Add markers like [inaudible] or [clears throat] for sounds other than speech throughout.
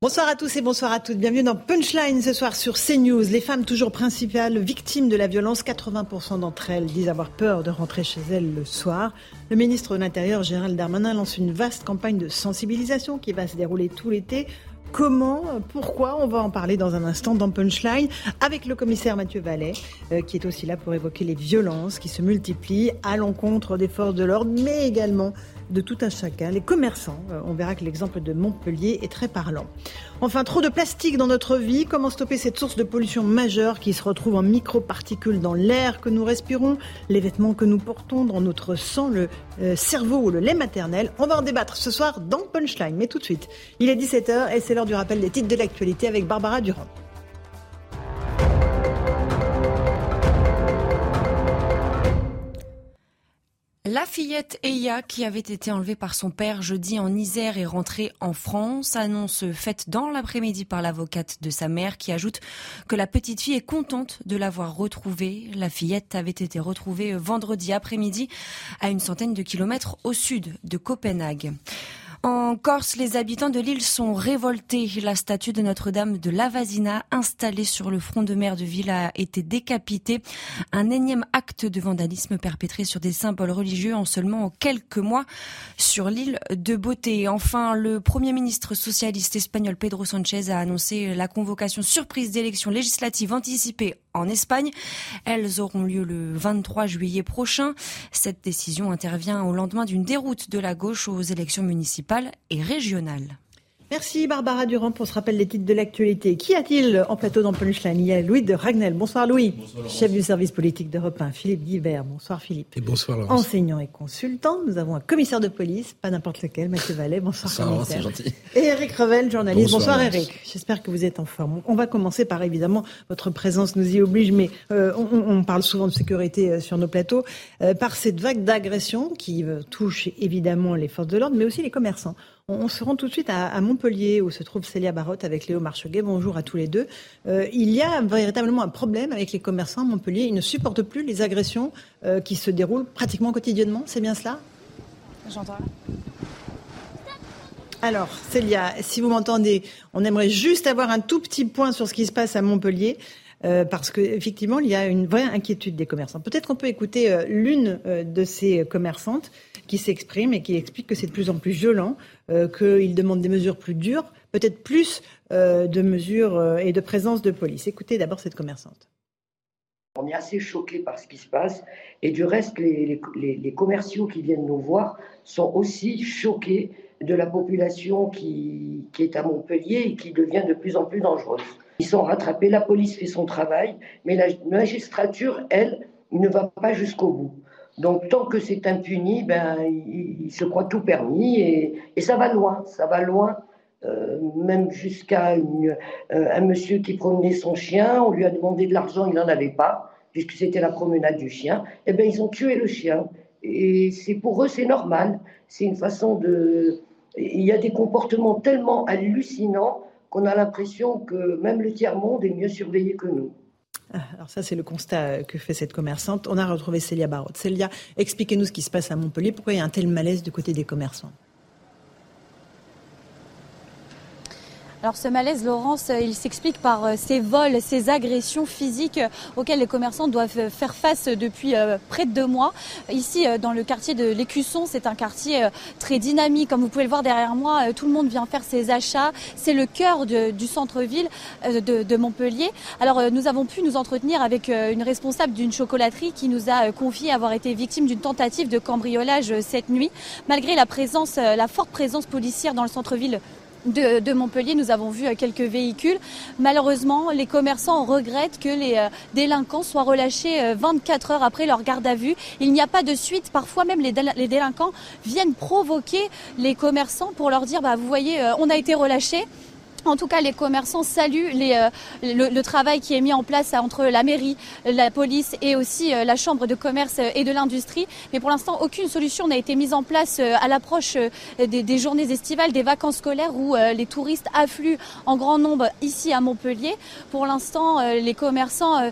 Bonsoir à tous et bonsoir à toutes. Bienvenue dans Punchline ce soir sur CNews. Les femmes toujours principales victimes de la violence, 80% d'entre elles disent avoir peur de rentrer chez elles le soir. Le ministre de l'Intérieur, Gérald Darmanin, lance une vaste campagne de sensibilisation qui va se dérouler tout l'été Comment, pourquoi On va en parler dans un instant dans Punchline avec le commissaire Mathieu Vallet, euh, qui est aussi là pour évoquer les violences qui se multiplient à l'encontre des forces de l'ordre, mais également de tout un chacun, les commerçants. Euh, on verra que l'exemple de Montpellier est très parlant. Enfin, trop de plastique dans notre vie. Comment stopper cette source de pollution majeure qui se retrouve en microparticules dans l'air que nous respirons, les vêtements que nous portons, dans notre sang, le euh, cerveau ou le lait maternel? On va en débattre ce soir dans Punchline. Mais tout de suite, il est 17h et c'est l'heure du rappel des titres de l'actualité avec Barbara Durand. La fillette Eya, qui avait été enlevée par son père jeudi en Isère et rentrée en France, annonce faite dans l'après-midi par l'avocate de sa mère qui ajoute que la petite fille est contente de l'avoir retrouvée. La fillette avait été retrouvée vendredi après-midi à une centaine de kilomètres au sud de Copenhague. En Corse, les habitants de l'île sont révoltés. La statue de Notre-Dame de Lavasina, installée sur le front de mer de ville, a été décapitée. Un énième acte de vandalisme perpétré sur des symboles religieux en seulement quelques mois sur l'île de Beauté. Enfin, le premier ministre socialiste espagnol Pedro Sanchez a annoncé la convocation surprise d'élections législatives anticipées en Espagne. Elles auront lieu le 23 juillet prochain. Cette décision intervient au lendemain d'une déroute de la gauche aux élections municipales et régionales. Merci Barbara Durand pour ce rappel des titres de l'actualité. Qui a-t-il en plateau dans Punchline? Il y a Louis de Ragnel. Bonsoir Louis. Chef du service politique d'Europe 1. Philippe Guibert. Bonsoir Philippe. Et bonsoir Laurence. Enseignant et consultant. Nous avons un commissaire de police, pas n'importe lequel, Mathieu Vallet. Bonsoir, bonsoir c'est gentil. Et Eric Revel, journaliste. Bonsoir, Eric. J'espère que vous êtes en forme. On va commencer par évidemment, votre présence nous y oblige, mais euh, on, parle souvent de sécurité euh, sur nos plateaux, euh, par cette vague d'agression qui touche évidemment les forces de l'ordre, mais aussi les commerçants. On, se rend tout de suite à, Montpellier, où se trouve Célia Barotte avec Léo Marcheguet. Bonjour à tous les deux. Euh, il y a véritablement un problème avec les commerçants à Montpellier. Ils ne supportent plus les agressions euh, qui se déroulent pratiquement quotidiennement. C'est bien cela? J'entends. Alors, Célia, si vous m'entendez, on aimerait juste avoir un tout petit point sur ce qui se passe à Montpellier. Euh, parce qu'effectivement, il y a une vraie inquiétude des commerçants. Peut-être qu'on peut écouter l'une de ces commerçantes qui s'exprime et qui explique que c'est de plus en plus violent, euh, qu'il demande des mesures plus dures, peut-être plus euh, de mesures euh, et de présence de police. Écoutez d'abord cette commerçante. On est assez choqué par ce qui se passe et du reste, les, commerciaux qui viennent nous voir sont aussi choqués de la population qui, est à Montpellier et qui devient de plus en plus dangereuse. Ils sont rattrapés, la police fait son travail, mais la magistrature, elle, ne va pas jusqu'au bout. Donc tant que c'est impuni, ben, il, se croit tout permis et, ça va loin, ça va loin. Euh, même jusqu'à euh, un monsieur qui promenait son chien, on lui a demandé de l'argent, il n'en avait pas, puisque c'était la promenade du chien. Eh bien, ils ont tué le chien. Et c'est pour eux, c'est normal. C'est une façon de. Il y a des comportements tellement hallucinants qu'on a l'impression que même le tiers-monde est mieux surveillé que nous. Alors ça, c'est le constat que fait cette commerçante. On a retrouvé Célia Barotte. Célia, expliquez-nous ce qui se passe à Montpellier. Pourquoi il y a un tel malaise du côté des commerçants? Alors ce malaise, Laurence, euh, il s'explique par euh, ces vols, ces agressions physiques euh, auxquelles les commerçants doivent faire face depuis près de deux mois. Ici, dans le quartier de l'Écusson, c'est un quartier très dynamique. Comme vous pouvez le voir derrière moi, tout le monde vient faire ses achats. C'est le cœur du centre-ville de, Montpellier. Alors nous avons pu nous entretenir avec une responsable d'une chocolaterie qui nous a confié avoir été victime d'une tentative de cambriolage cette nuit. Malgré la présence, la forte présence policière dans le centre-ville de, Montpellier, nous avons vu quelques véhicules. Malheureusement, les commerçants regrettent que les délinquants soient relâchés 24 heures après leur garde à vue. Il n'y a pas de suite. Parfois même les, délinquants viennent provoquer les commerçants pour leur dire, bah, vous voyez, on a été relâchés. En tout cas, les commerçants saluent euh, le, travail qui est mis en place entre la mairie, la police et aussi euh, la chambre de commerce et de l'industrie. Mais pour l'instant, aucune solution n'a été mise en place euh, à l'approche des, journées estivales, des vacances scolaires où les touristes affluent en grand nombre ici à Montpellier. Pour l'instant, les commerçants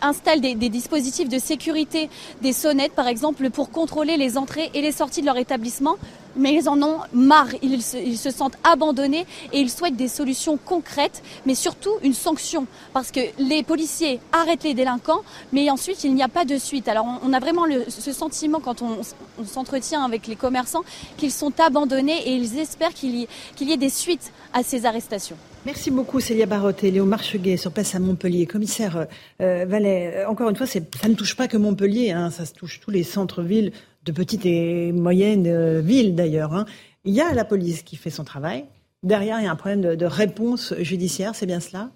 installent des, des dispositifs de sécurité, des sonnettes par exemple, pour contrôler les entrées et les sorties de leur établissement mais ils en ont marre, ils se, sentent abandonnés et ils souhaitent des solutions concrètes, mais surtout une sanction, parce que les policiers arrêtent les délinquants, mais ensuite il n'y a pas de suite. Alors on, a vraiment ce sentiment quand on, s'entretient avec les commerçants qu'ils sont abandonnés et ils espèrent qu'il y, ait des suites à ces arrestations. Merci beaucoup Célia Barotte et Léo Marcheguet sur place à Montpellier. Commissaire euh, Vallet, euh, encore une fois, ça ne touche pas que Montpellier, hein, ça touche tous les centres-villes de petites et moyennes euh, villes d'ailleurs. Hein. Il y a la police qui fait son travail. Derrière, il y a un problème de réponse judiciaire, c'est bien cela?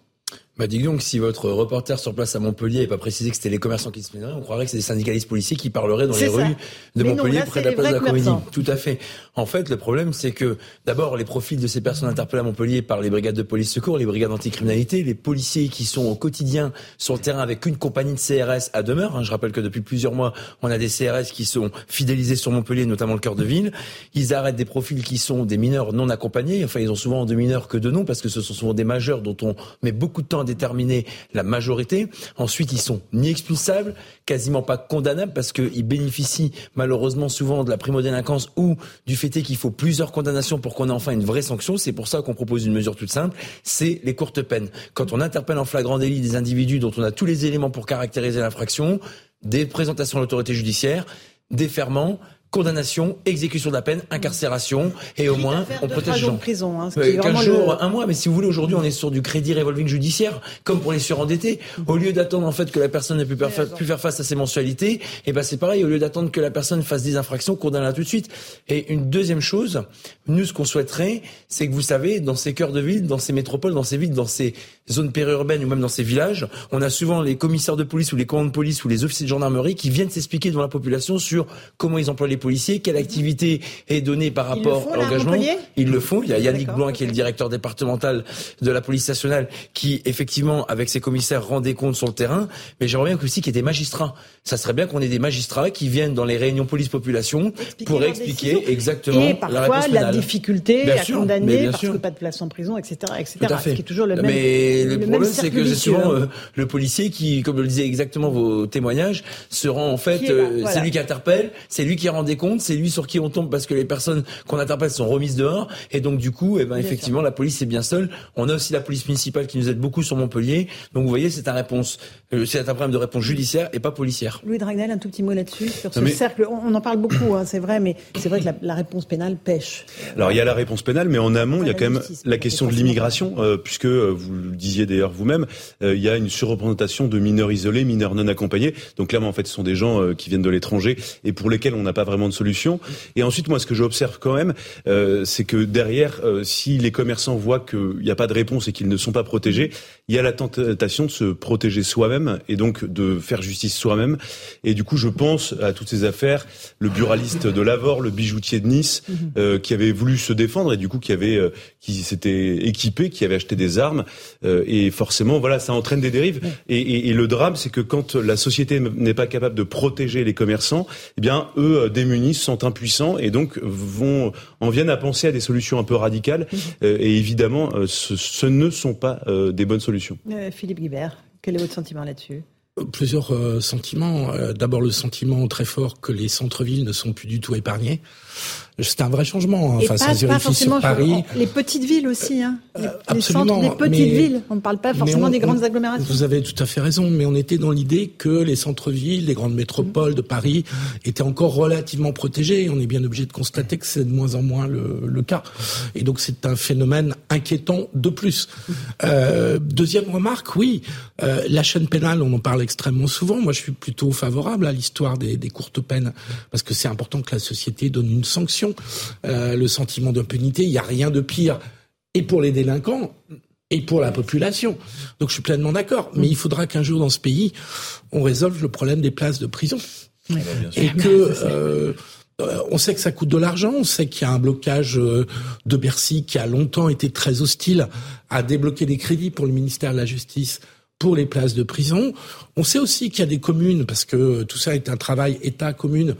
Bah dis donc, si votre reporter sur place à Montpellier n'avait pas précisé que c'était les commerçants qui se plaindraient, on croirait que c'est des syndicalistes policiers qui parleraient dans les rues de Montpellier près de la place de la Comédie. Tout à fait. En fait, le problème, c'est que d'abord, les profils de ces personnes interpellées à Montpellier par les brigades de police secours, les brigades anticriminalité, les policiers qui sont au quotidien sur le terrain avec une compagnie de CRS à demeure. Hein, je rappelle que depuis plusieurs mois, on a des CRS qui sont fidélisés sur Montpellier, notamment le cœur de ville. Ils arrêtent des profils qui sont des mineurs non accompagnés. Enfin, ils ont souvent de mineurs que de noms parce que ce sont souvent des majeurs dont on met beaucoup de temps à déterminer la majorité. Ensuite, ils sont ni expulsables, quasiment pas condamnables parce qu'ils bénéficient malheureusement souvent de la primo-délinquance ou du fait qu'il faut plusieurs condamnations pour qu'on ait enfin une vraie sanction. C'est pour ça qu'on propose une mesure toute simple, c'est les courtes peines. Quand on interpelle en flagrant délit des individus dont on a tous les éléments pour caractériser l'infraction, des présentations à l'autorité judiciaire, des ferments, condamnation, exécution de la peine, incarcération, et au moins on protège les gens. prison, hein, 15 jours, un mois, mais si vous voulez, aujourd'hui on est sur du crédit revolving judiciaire, comme pour les surendettés. Au lieu d'attendre en fait que la personne ne puisse plus faire face à ses mensualités, et eh ben c'est pareil, au lieu d'attendre que la personne fasse des infractions, condamne-la tout de suite. Et une deuxième chose, nous ce qu'on souhaiterait, c'est que vous savez, dans ces cœurs de ville, dans ces métropoles, dans ces villes, dans ces zones périurbaines ou même dans ces villages, on a souvent les commissaires de police ou les commandants de police ou les officiers de gendarmerie qui viennent s'expliquer devant la population sur comment ils emploient les policiers, quelle activité est donnée par rapport à l'engagement. Ils le font. Il y a Yannick Blanc qui est le directeur départemental de la police nationale qui, effectivement, avec ses commissaires, rend des comptes sur le terrain. Mais j'aimerais bien aussi qu'il y ait des magistrats. Ça serait bien qu'on ait des magistrats qui viennent dans les réunions police-population pour expliquer exactement et parfois, la réponse la difficulté à condamner parce que pas de place en prison, etc., etc. Tout à fait. Ce qui est toujours le même. Mais le, problème, c'est que c'est souvent euh, le policier qui, comme le disait exactement vos témoignages, se rend en fait, euh, c'est lui qui interpelle, c'est lui qui rend des comptes, c'est lui sur qui on tombe parce que les personnes qu'on interpelle sont remises dehors. Et donc, du coup, eh ben, effectivement, la police est bien seule. On a aussi la police municipale qui nous aide beaucoup sur Montpellier. Donc, vous voyez, c'est un réponse, euh, c'est un problème de réponse judiciaire et pas policière. Louis Dragnel, un tout petit mot là-dessus, sur ce cercle. On, en parle beaucoup, hein, c'est vrai, mais c'est vrai que la, réponse pénale pêche. Alors, il y a la réponse pénale, mais en amont, il y a quand même la question de l'immigration, euh, puisque euh, vous le disiez d'ailleurs vous-même, il y a une surreprésentation de mineurs isolés, mineurs non accompagnés. Donc, clairement, en fait, ce sont des gens qui viennent de l'étranger et pour lesquels on n'a pas vraiment de solution. Et ensuite, moi, ce que j'observe quand même, euh, c'est que derrière, euh, si les commerçants voient qu'il n'y a pas de réponse et qu'ils ne sont pas protégés, il y a la tentation de se protéger soi-même et donc de faire justice soi-même. Et du coup, je pense à toutes ces affaires, le buraliste de Lavore, le bijoutier de Nice, mhm. euh, qui avait voulu se défendre et du coup qui avait, qui s'était équipé, qui avait acheté des armes. et forcément, voilà, ça entraîne des dérives. Et, et, et le drame, c'est que quand la société n'est pas capable de protéger les commerçants, eh bien, eux démunis sont impuissants et donc vont en viennent à penser à des solutions un peu radicales. Mhm. Euh, et évidemment, euh, ce, ne sont pas euh, des bonnes solutions. Philippe Guibert, quel est votre sentiment là-dessus? Plusieurs sentiments. D'abord le sentiment très fort que les centres-villes ne sont plus du tout épargnés. C'est un vrai changement. Enfin, ça se vérifie sur Paris. Les petites villes aussi, hein. Les, les centres des petites villes. On ne parle pas forcément des grandes agglomérations. Vous avez tout à fait raison, mais on était dans l'idée que les centres-villes, les grandes métropoles de Paris étaient encore relativement protégés. On est bien obligé de constater que c'est de moins en moins le, le cas. Et donc c'est un phénomène inquiétant de plus. [laughs] Euh, deuxième remarque, oui, euh, la chaîne pénale, on en parlait extrêmement souvent. Moi, je suis plutôt favorable à l'histoire des, des, courtes peines parce que c'est important que la société donne une sanction. Euh, le sentiment d'impunité, il n'y a rien de pire et pour les délinquants et pour la population. Donc je suis pleinement d'accord. Mais il faudra qu'un jour dans ce pays, on résolve le problème des places de prison. et que euh, euh, on sait que ça coûte de l'argent, on sait qu'il y a un blocage de Bercy qui a longtemps été très hostile à débloquer des crédits pour le ministère de la Justice pour les places de prison. On sait aussi qu'il y a des communes, parce que tout ça est un travail État-commune,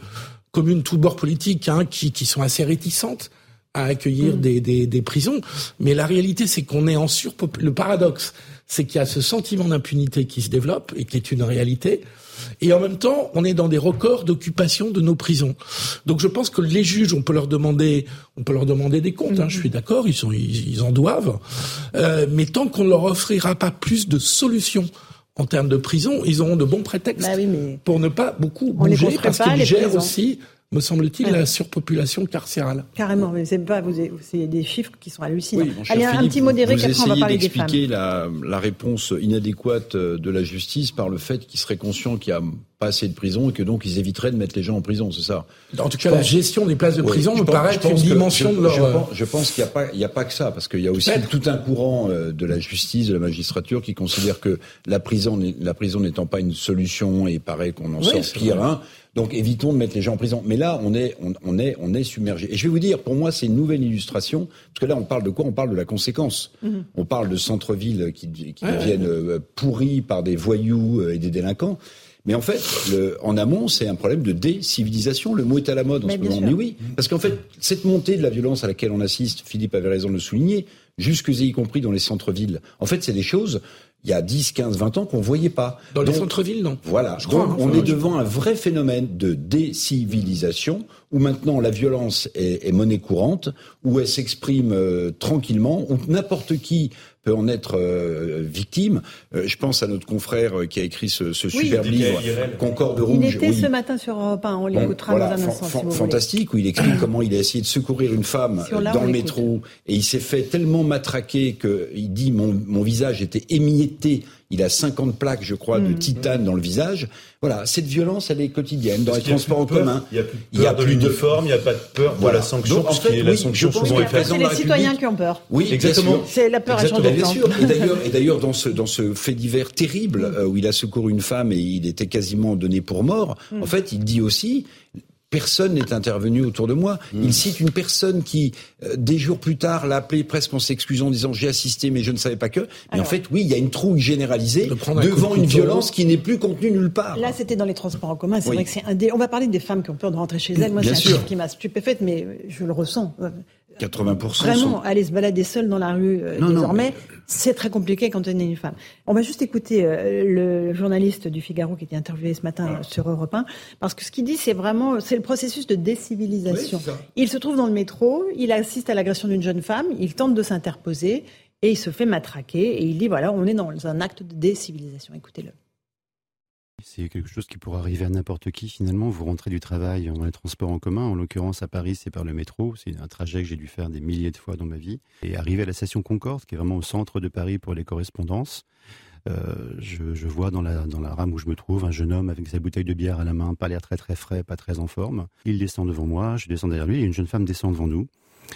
communes tout bord politique, hein, qui, qui sont assez réticentes à accueillir mm. des, des, des, prisons. Mais la réalité, c'est qu'on est en surpop... Le paradoxe, c'est qu'il y a ce sentiment d'impunité qui se développe et qui est une réalité. Et en même temps, on est dans des records d'occupation de nos prisons. Donc je pense que les juges, on peut leur demander, on peut leur demander des comptes. Hein, je suis d'accord, ils sont, ils, en doivent. Euh, mais tant qu'on ne leur offrira pas plus de solutions en termes de prison, ils auront de bons prétextes bah pour ne pas beaucoup bouger parce qu'ils gèrent aussi me semble-t-il, la surpopulation carcérale. Carrément, mais c'est pas, vous, c'est des chiffres qui sont hallucinants. Allez, un petit modéré, qu'après on va parler des femmes. La, la réponse inadéquate de la justice par le fait qu'ils seraient conscients qu'il y a pas assez de prison et que donc ils éviteraient de mettre les gens en prison, c'est ça En tout cas, la gestion des places de prison me paraît une dimension de leur... Je pense, je pense qu'il n'y a, pas, il y a pas que ça, parce qu'il y a aussi tout un courant euh, de la justice, de la magistrature qui considère que la prison, la prison n'étant pas une solution et il paraît qu'on en sort pire, hein, donc évitons de mettre les gens en prison. Mais là, on est, on, est, on est submergé. Et je vais vous dire, pour moi, c'est une nouvelle illustration, parce que là, on parle de quoi? On parle de la conséquence. Mhm. On parle de centres-villes qui, qui deviennent euh, pourris par des voyous euh, et des délinquants. Mais en fait, le, en amont, c'est un problème de décivilisation. Le mot est à la mode en ce moment. Mais oui, parce qu'en fait, cette montée de la violence à laquelle on assiste, Philippe avait raison de le souligner, jusque y compris dans les centres-villes. En fait, c'est des choses il y a 10, 15, 20 ans qu'on voyait pas. Dans les centres-villes, non. Voilà. Je crois, hein, on est devant un vrai phénomène de décivilisation où maintenant la violence est, est monnaie courante, où elle s'exprime euh, tranquillement, où n'importe qui peut en être euh, victime. Euh, je pense à notre confrère qui a écrit ce, ce superbe livre Concorde rouge. Il était ce matin sur Europe 1, on l'écoutera dans un instant. Si fantastique, où il explique [clears throat] comment il a essayé de secourir une femme dans le métro et il s'est fait tellement matraquer qu'il dit mon, mon visage était émietté il a 50 plaques, je crois, de hmm. titane dans le visage. Voilà, cette violence, elle est quotidienne dans les transports en commun. Il n'y a plus de l'uniforme, il n'y a pas de peur de la sanction, parce que la sanction souvent est C'est les citoyens qui ont peur. Oui, exactement. C'est la peur à changer Bien sûr. Et [laughs] d'ailleurs, dans ce dans ce fait divers terrible hmm. euh, où il a secouru une femme et il était quasiment donné pour mort, hmm. en fait, il dit aussi Personne n'est intervenu autour de moi. Hmm. Il cite une personne qui, euh, des jours plus tard, l'a appelé presque en s'excusant, en disant j'ai assisté, mais je ne savais pas que. Mais en fait, oui, il y a une trouille généralisée devant une violence qui n'est plus contenue nulle part. Là, c'était dans les transports en commun. C'est vrai que c'est un des. On va parler des femmes qui ont peur de rentrer chez elles. Moi, c'est un chiffre qui m'a stupéfaite, mais je le ressens. 80% Vraiment, aller se balader seule dans la rue euh, désormais, c'est très compliqué quand on est une femme. On va juste écouter euh, le journaliste du Figaro qui était interviewé ce matin sur Europe 1, parce que ce qu'il dit, c'est vraiment, c'est le processus de décivilisation. il se trouve dans le métro, il assiste à l'agression d'une jeune femme, il tente de s'interposer et il se fait matraquer et il dit voilà, on est dans un acte de décivilisation. Écoutez-le. C'est quelque chose qui pourrait arriver à n'importe qui finalement. Vous rentrez du travail dans les transports en commun. En l'occurrence, à Paris, c'est par le métro. C'est un trajet que j'ai dû faire des milliers de fois dans ma vie. Et arriver à la station Concorde, qui est vraiment au centre de Paris pour les correspondances, euh, je, je, vois dans la, dans la rame où je me trouve un jeune homme avec sa bouteille de bière à la main, pas l'air très très frais, pas très en forme. Il descend devant moi, je descends derrière lui et une jeune femme descend devant nous.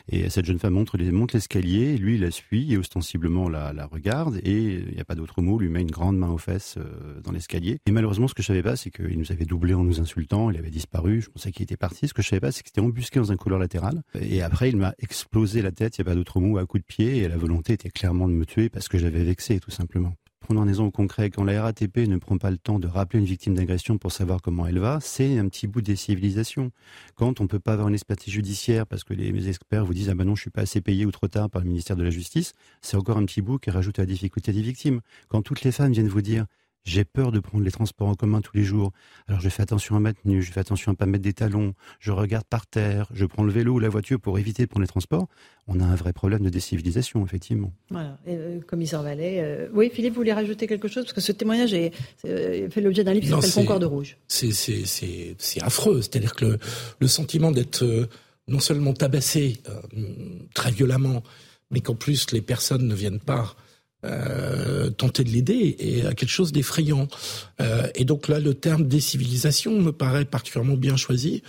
Et cette jeune femme monte, monte l'escalier, lui la suit et ostensiblement la, la regarde et il n'y a pas d'autre mot, lui met une grande main aux fesses euh, dans l'escalier. Et malheureusement ce que je savais pas c'est qu'il nous avait doublé en nous insultant, il avait disparu, je pensais qu'il était parti. Ce que je savais pas c'est qu'il était embusqué dans un couloir latéral et après il m'a explosé la tête, il n'y a pas d'autre mot, à coup de pied et la volonté était clairement de me tuer parce que j'avais vexé tout simplement. Prenons un exemple concret, quand la RATP ne prend pas le temps de rappeler une victime d'agression pour savoir comment elle va, c'est un petit bout des civilisations. Quand on ne peut pas avoir une expertise judiciaire parce que les experts vous disent ah ben non je suis pas assez payé ou trop tard par le ministère de la Justice, c'est encore un petit bout qui rajoute à la difficulté des victimes. Quand toutes les femmes viennent vous dire j'ai peur de prendre les transports en commun tous les jours. Alors je fais attention à ma tenue, je fais attention à pas mettre des talons, je regarde par terre, je prends le vélo ou la voiture pour éviter de prendre les transports. On a un vrai problème de décivilisation, effectivement. Voilà. Euh, commissaire Vallet. Euh, oui, Philippe, vous voulez rajouter quelque chose? Parce que ce témoignage est, euh, fait l'objet d'un livre qui s'appelle Concorde Rouge. C'est affreux. C'est-à-dire que le, le sentiment d'être non seulement tabassé très violemment, mais qu'en plus les personnes ne viennent pas euh, tenter de l'aider et à quelque chose d'effrayant. Euh, et donc là, le terme décivilisation me paraît particulièrement bien choisi,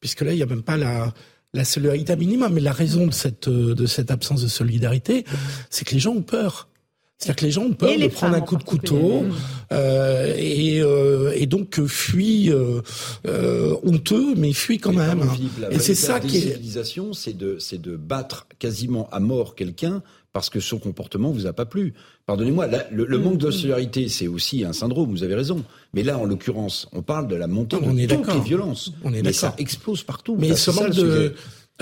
puisque là, il n'y a même pas la, la solidarité minimum. Mais la raison de cette, de cette absence de solidarité, c'est que les gens ont peur. C'est-à-dire que les gens ont peur de prendre un coup de couteau euh, et, euh, et, donc euh, fuient euh, euh, honteux, mais fuient quand même. et c'est ça qui est. c'est de c'est de battre quasiment à mort quelqu'un parce que son comportement vous a pas plu. Pardonnez-moi, le, le, manque de mm. solidarité, c'est aussi un syndrome. Vous avez raison. Mais là, en l'occurrence, on parle de la montée de toutes les violences. On est mais ça explose partout. Mais ce manque de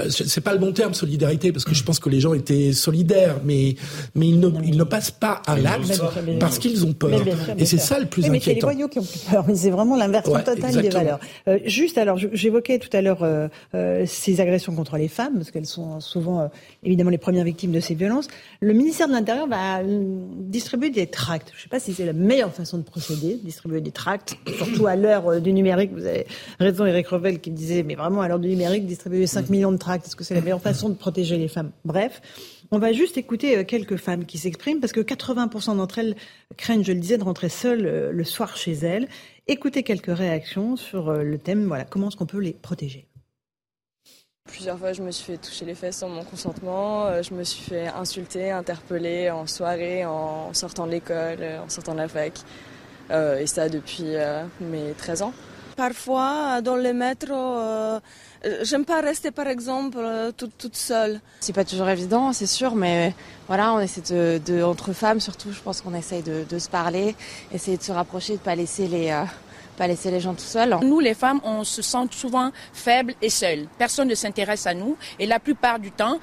c'est pas le bon terme solidarité parce que je pense que les gens étaient solidaires mais mais ils ne ils ne passent pas à l'acte parce qu'ils ont peur et c'est ça le plus inquiétant. Mais c'est les voyous qui ont peur mais c'est vraiment l'inversion totale des valeurs. Euh, juste alors j'évoquais tout à l'heure euh, euh, ces agressions contre les femmes parce qu'elles sont souvent euh, évidemment les premières victimes de ces violences. Le ministère de l'Intérieur va distribuer des tracts. Je sais pas si c'est la meilleure façon de procéder, distribuer des tracts [coughs] surtout à l'heure du numérique. Vous avez raison Eric Revel qui disait mais vraiment à l'heure du numérique distribuer 5 millions de est-ce que c'est la meilleure façon de protéger les femmes? Bref, on va juste écouter euh, quelques femmes qui s'expriment parce que 80% d'entre elles craignent, je le disais, de rentrer seules euh, le soir chez elles. Écoutez quelques réactions sur euh, le thème, voilà, comment est-ce qu'on peut les protéger? Plusieurs fois, je me suis fait toucher les fesses sans mon consentement. Je me suis fait insulter, interpeller en soirée, en sortant de l'école, en sortant de la fac. et ça depuis mes 13 ans. Parfois, dans le métro, euh, j'aime pas rester, par exemple, euh, toute, toute seule. C'est pas toujours évident, c'est sûr, mais voilà, on essaie de, entre femmes surtout, je pense qu'on essaye de, se parler, essayer de se rapprocher, de pas laisser les, euh, pas laisser les gens tout seuls. Nous, les femmes, on se sent souvent faibles et seules. Personne ne s'intéresse à nous, et la plupart du temps,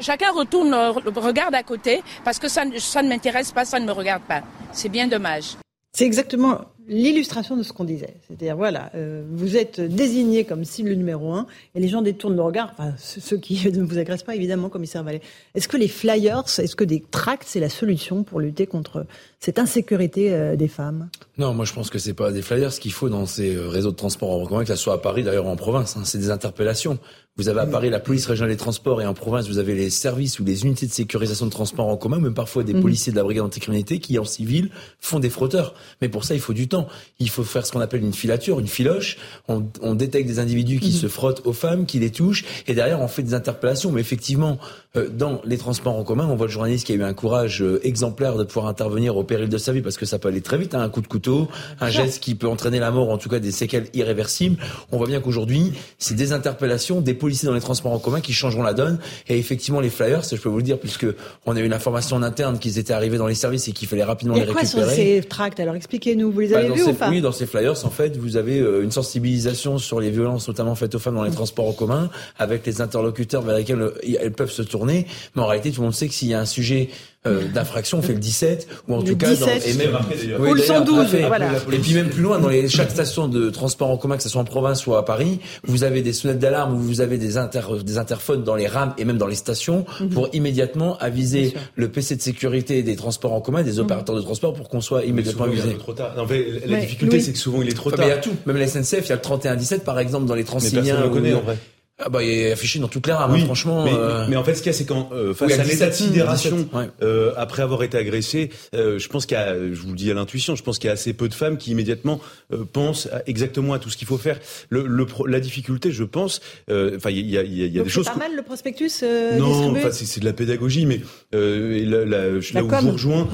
chacun retourne, regarde à côté, parce que ça, ça ne m'intéresse pas, ça ne me regarde pas. C'est bien dommage. C'est exactement l'illustration de ce qu'on disait. C'est-à-dire, voilà, euh, vous êtes désigné comme cible numéro un et les gens détournent le regard, enfin, ceux qui [laughs] ne vous agressent pas, évidemment, commissaire Vallée. Est-ce que les flyers, est-ce que des tracts, c'est la solution pour lutter contre cette insécurité euh, des femmes Non, moi je pense que c'est pas des flyers. Ce qu'il faut dans ces euh, réseaux de transport en commun, que ce soit à Paris, d'ailleurs en province, hein, c'est des interpellations. Vous avez à Paris la police régionale des transports et en province vous avez les services ou les unités de sécurisation de transport en commun, même parfois des mhm. policiers de la brigade anticriminalité qui en civil font des frotteurs. Mais pour ça il faut du temps. Il faut faire ce qu'on appelle une filature, une filoche. On, on détecte des individus qui mhm. se frottent aux femmes, qui les touchent et derrière on fait des interpellations. Mais effectivement, euh, dans les transports en commun, on voit le journaliste qui a eu un courage exemplaire de pouvoir intervenir au péril de sa vie parce que ça peut aller très vite, hein, un coup de couteau, un geste qui peut entraîner la mort, en tout cas des séquelles irréversibles. On voit bien qu'aujourd'hui, c'est des interpellations, des policiers dans les transports en commun qui changeront la donne. Et effectivement, les flyers, je peux vous le dire, puisque on a eu une information en interne qu'ils étaient arrivés dans les services et qu'il fallait rapidement les récupérer. Quoi sur ces tracts Alors expliquez-nous, vous les avez bah, vus ou pas Oui, dans ces flyers, en fait, vous avez euh, une sensibilisation sur les violences, notamment faites aux femmes dans les transports en commun, avec les interlocuteurs vers lesquels elles peuvent se tourner. Mais en réalité, tout le monde sait que s'il y a un sujet euh, d'infraction, on fait le 17 ou en tout cas dans, et même après ou le 112 voilà. et puis même plus loin dans les chaque station de transport en commun que ce soit en province ou à Paris, vous avez des sonnettes d'alarme ou vous avez des inter, des interphones dans les rames et même dans les stations mhm. pour immédiatement aviser le PC de sécurité des transports en commun des mhm. opérateurs de transport pour qu'on soit immédiatement avisé. Trop tard. Non, mais la difficulté c'est que souvent il est trop tard. il y a tout, même la SNCF, il y a le 31 17 par exemple dans les Transiliens. Mais personne le connaît en vrai. Ah bah, il est affiché dans toutes les rames, hein, franchement. Mais, euh... mais, en fait, ce qu'il y a, c'est quand euh, face à l'état de sidération, euh, après avoir été agressé, euh, je pense qu'il y a, je vous le dis à l'intuition, je pense qu'il y a assez peu de femmes qui immédiatement euh, pensent exactement à tout ce qu'il faut faire. Le, le la difficulté, je pense, euh, enfin, il y a, il y a, y a des choses. C'est pas mal le prospectus Non, enfin, c'est de la pédagogie, mais et là, là, là où je vous rejoins,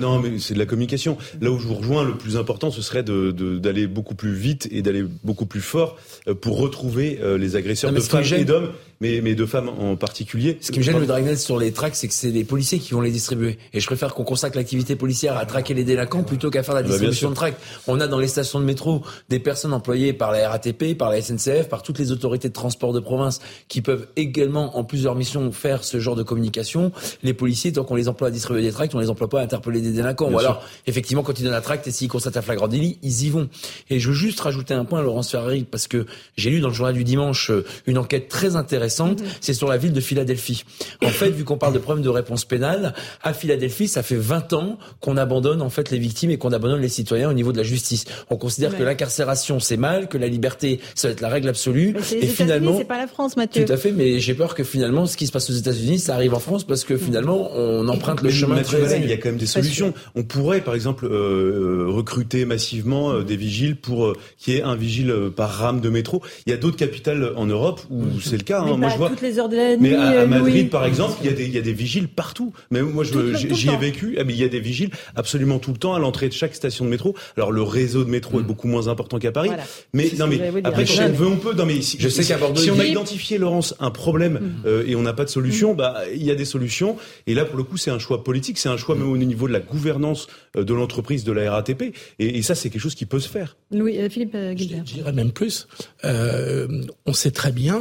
non, mais c'est de la communication. Là où je vous rejoins, le plus important, ce serait d'aller de, d'aller beaucoup plus vite et d'aller beaucoup plus fort pour retrouver les agresseurs de femmes et d'hommes mais, mais de femmes en particulier. Ce qui me gêne le Dragnet sur les tracts, c'est que c'est les policiers qui vont les distribuer. Et je préfère qu'on consacre l'activité policière à traquer les délinquants plutôt qu'à faire la bah, distribution de tracts. On a dans les stations de métro des personnes employées par la RATP, par la SNCF, par toutes les autorités de transport de province qui peuvent également, en plusieurs missions, faire ce genre de communication. Les policiers, tant qu'on les emploie à distribuer des tracts, on les emploie pas à interpeller des délinquants. Ou alors, effectivement, quand ils donnent un tract et s'ils constatent un flagrant délit, ils y vont. Et je veux juste rajouter un point, Laurence Ferrari, parce que j'ai lu dans le journal du dimanche euh, une enquête très intéressante intéressante, mhm. c'est sur la ville de Philadelphie. En fait, vu qu'on parle de problème de réponse pénale, à Philadelphie, ça fait 20 ans qu'on abandonne en fait les victimes et qu'on abandonne les citoyens au niveau de la justice. On considère que l'incarcération c'est mal, que la liberté ça va être la règle absolue. Et finalement, c'est pas la France, Mathieu. Tout à fait, mais j'ai peur que finalement, ce qui se passe aux États-Unis, ça arrive en France parce que finalement, on emprunte le chemin. Très... Il y a quand même des solutions. On pourrait, par exemple, euh, recruter massivement euh, des vigiles pour euh, qu'il y ait un vigile par rame de métro. Il y a d'autres capitales en Europe où c'est le cas. Hein. Moi, je vois. Toutes les heures de la nuit, mais à, Madrid, par exemple, il y a des il y a des vigiles partout. Mais moi, j'y ai vécu. Ah, mais il y a des vigiles absolument tout le temps à l'entrée de chaque station de métro. Alors le réseau de métro est mm. beaucoup moins important qu'à Paris. Mais non, mais après, quand on veut, on peut. Non, mais si, je sais qu'à Bordeaux, si on a identifié Laurence un problème mm. et on n'a pas de solution, mm. bah il y a des solutions. Et là, pour le coup, c'est un choix politique, c'est un choix même au niveau de la gouvernance euh, de l'entreprise de la RATP. Et, ça, c'est quelque chose qui peut se faire. Louis, euh, Philippe euh, Guilbert. Je dirais même plus. Euh, on sait très bien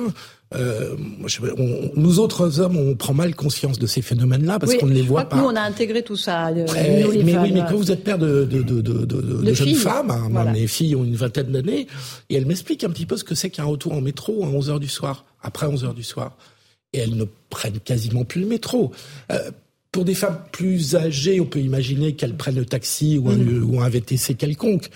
euh, nous autres hommes, on prend mal conscience de ces phénomènes-là parce qu'on ne les voit pas. Nous, on a intégré tout ça. mais oui, mais quand vous êtes père de, de, de, de, de jeunes femmes, hein, mes filles ont une vingtaine d'années, et elles m'expliquent un petit peu ce que c'est qu'un retour en métro à 11 heures du soir, après 11 heures du soir. Et elles ne prennent quasiment plus le métro. Euh, pour des femmes plus âgées, on peut imaginer qu'elles prennent le taxi ou un, mm. ou un VTC quelconque,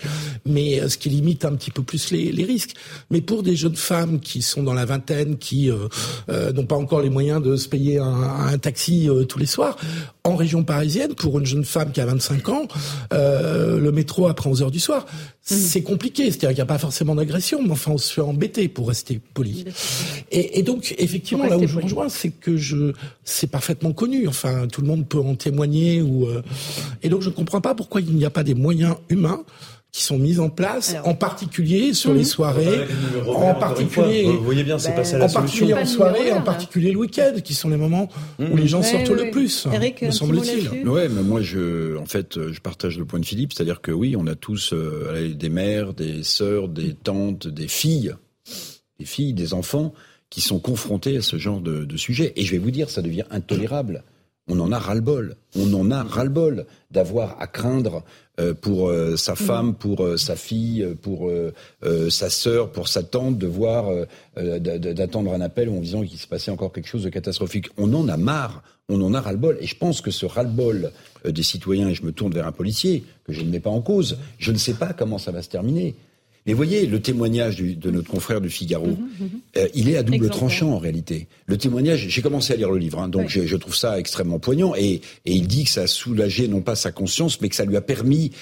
mais euh, ce qui limite un petit peu plus les, les, risques. Mais pour des jeunes femmes qui sont dans la vingtaine, qui euh, euh n'ont pas encore les moyens de se payer un, un taxi euh, tous les soirs, en région parisienne, pour une jeune femme qui a 25 ans, le métro après 11 heures du soir. C'est compliqué. C'est-à-dire qu'il n'y a pas forcément d'agression, mais enfin on se fait embêter pour rester poli. Et, et donc effectivement, là où je rejoins, c'est que je, c'est parfaitement connu. Enfin, tout le monde peut en témoigner. Ou, euh, Et donc je ne comprends pas pourquoi il n'y a pas des moyens humains qui sont mis en place, en particulier sur les mhm. soirées, en particulier, vous voyez bien, c'est pas ça la en particulier en soirée, en particulier le week-end, qui sont les moments où les gens sortent le plus, Eric, me semble-t-il. Ouais, mais moi, je, en fait, je partage le point de Philippe, c'est-à-dire que oui, on a tous euh, des mères, des sœurs, des tantes, des filles, des filles, des enfants qui sont confrontés à ce genre de, de sujet. Et je vais vous dire, ça devient intolérable on en a ras-le-bol. On en a ras-le-bol d'avoir à craindre euh, pour euh, sa mm. femme, pour euh, sa fille, pour sa sœur, pour sa tante, de voir, d'attendre un appel en disant qu'il se passait encore quelque chose de catastrophique. On en a marre, on en a ras-le-bol. Et je pense que ce ras-le-bol des citoyens, et je me tourne vers un policier, que je ne mets pas en cause, je ne sais pas comment ça va se terminer. Mais voyez, le témoignage de notre confrère du Figaro, mhm, mhm. Euh, il est à double tranchant en réalité. Le témoignage, j'ai commencé à lire le livre, hein, donc je, trouve ça extrêmement poignant, et, il dit que ça a soulagé non pas sa conscience, mais que ça lui a permis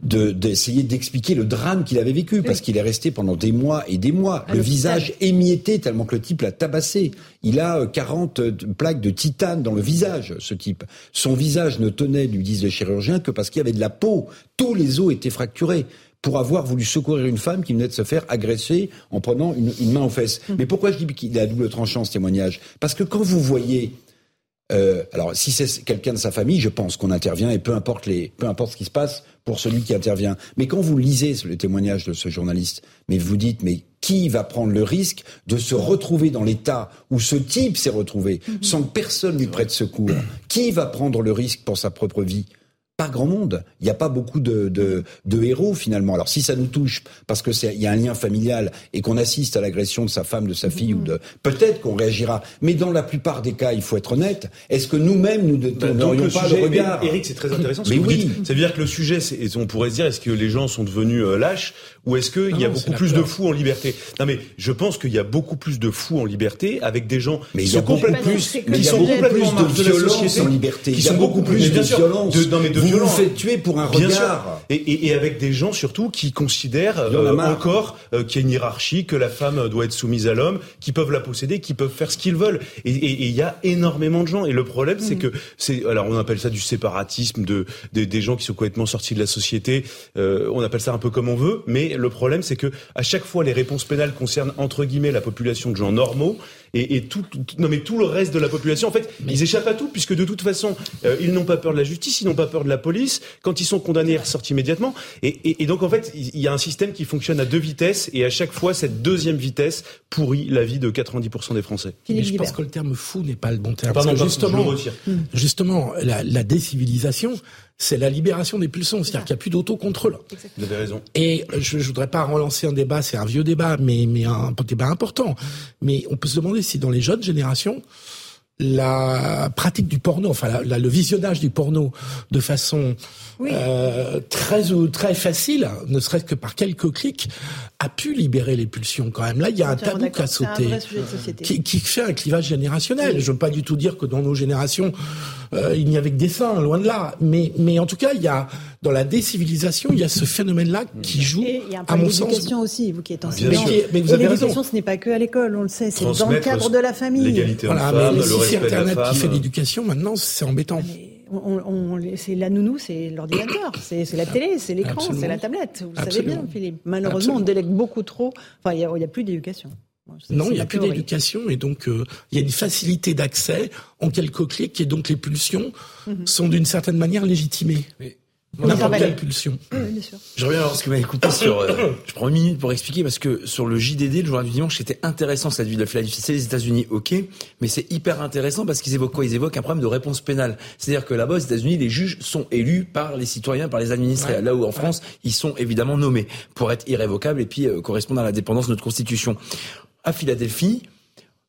d'essayer d'expliquer le drame qu'il avait vécu, parce qu'il est resté pendant des mois et des mois, le visage émietté tellement que le type l'a tabassé. Il a 40 euh, plaques de titane dans le visage, ce type. Son visage ne tenait, lui disent les chirurgiens, que parce qu'il y avait de la peau. Tous les os étaient fracturés pour avoir voulu secourir une femme qui venait de se faire agresser en prenant une, une main aux fesses. Hum. Mais pourquoi je dis qu'il est à double tranchant ce témoignage? Parce que quand vous voyez euh, alors, si c'est quelqu'un de sa famille, je pense qu'on intervient et peu importe les, peu importe ce qui se passe pour celui qui intervient. Mais quand vous lisez le témoignage de ce journaliste, mais vous dites, mais qui va prendre le risque de se retrouver dans l'état où ce type s'est retrouvé hum. sans que personne lui prête secours? [clears throat] Qui va prendre le risque pour sa propre vie? Pas grand monde. Il n'y a pas beaucoup de, de, de, héros finalement. Alors si ça nous touche parce que c'est il y a un lien familial et qu'on assiste à l'agression de sa femme, de sa fille ou de peut-être qu'on réagira. Mais dans la plupart des cas, il faut être honnête. Est-ce que nous-mêmes nous ne bah, pas le regard? Eric, c'est très intéressant. mais oui. Ça veut dire que le sujet, on pourrait se dire, est-ce que les gens sont devenus euh, lâches ou est-ce qu'il y a beaucoup plus de fous en liberté? Non, mais je pense qu'il y a beaucoup plus de fous en liberté avec des gens mais qui sont complètement plus, mais il y a beaucoup plus de violence en liberté. Qui sont beaucoup plus de violence. Non, mais de vous faites tuer pour un regard. Et, et, et, avec des gens surtout qui considèrent euh, encore euh, qu'il y a une hiérarchie, que la femme doit être soumise à l'homme, qui peuvent la posséder, qui peuvent faire ce qu'ils veulent. Et il y a énormément de gens. Et le problème, c'est mm. que c'est alors on appelle ça du séparatisme, de, des gens qui sont complètement sortis de la société. Euh, on appelle ça un peu comme on veut, mais le problème, c'est que à chaque fois, les réponses pénales concernent entre guillemets la population de gens normaux et, et tout, non mais tout le reste de la population. En fait, ils échappent à tout puisque de toute façon, euh, ils n'ont pas peur de la justice, ils n'ont pas peur de la police. Quand ils sont condamnés, ils ressortent immédiatement. Et, et, donc en fait, il y a un système qui fonctionne à deux vitesses et à chaque fois, cette deuxième vitesse pourrit la vie de 90% des Français. Mais je pense que le terme fou n'est pas le bon terme. Pardon, justement, justement, la, la décivilisation, c'est la libération des pulsions, c'est-à-dire qu'il n'y a plus d'autocontrôle. Vous avez raison. Et je ne voudrais pas relancer un débat, c'est un vieux débat, mais, mais un débat important. Mais on peut se demander si dans les jeunes générations, la pratique du porno, enfin le visionnage du porno de façon euh, très ou très facile, ne serait-ce que par quelques clics, a pu libérer les pulsions quand même. Là, il y a un tabou qui a sauté, qui, qui, fait un clivage générationnel. Je ne veux pas du tout dire que dans nos générations, euh, il n'y avait que des seins, loin de là. Mais, mais en tout cas, il y a dans la décivilisation, il y a ce phénomène-là qui joue, Et il y a un à mon sens. l'éducation aussi, vous qui êtes enseignant. Mais vous avez l'éducation, ce n'est pas que à l'école, on le sait, c'est dans le cadre de la famille. L'égalité voilà, femme, mais si c'est Internet qui fait l'éducation, maintenant, c'est embêtant. On, on- c'est la nounou, c'est l'ordinateur, c'est c'est la télé, c'est l'écran, Absolument. c'est la tablette. Vous le savez Absolument. bien, Philippe. Malheureusement, on Absolument. délègue beaucoup trop. Enfin, il n'y a, il y a plus d'éducation. Non, il n'y a plus théorie. d'éducation et donc euh, il y a une facilité d'accès en quelques clics et donc les pulsions Mhm. sont d'une certaine manière légitimées. N'importe je quelle reviens- pulsion. Oui, bien sûr. Je reviens alors ce que vous m'avez coupé sur. euh, je prends une minute pour expliquer parce que sur le JDD, le journal du dimanche, c'était intéressant cette ville de Philadelphie. C'est les États-Unis, ok, mais c'est hyper intéressant parce qu'ils évoquent quoi? Ils évoquent un problème de réponse pénale. C'est-à-dire que là-bas, aux États-Unis, les juges sont élus par les citoyens, par les administrés. Ouais. Là où en France, ils sont évidemment nommés pour être irrévocables et puis euh, correspondre à la dépendance de notre constitution. À Philadelphie.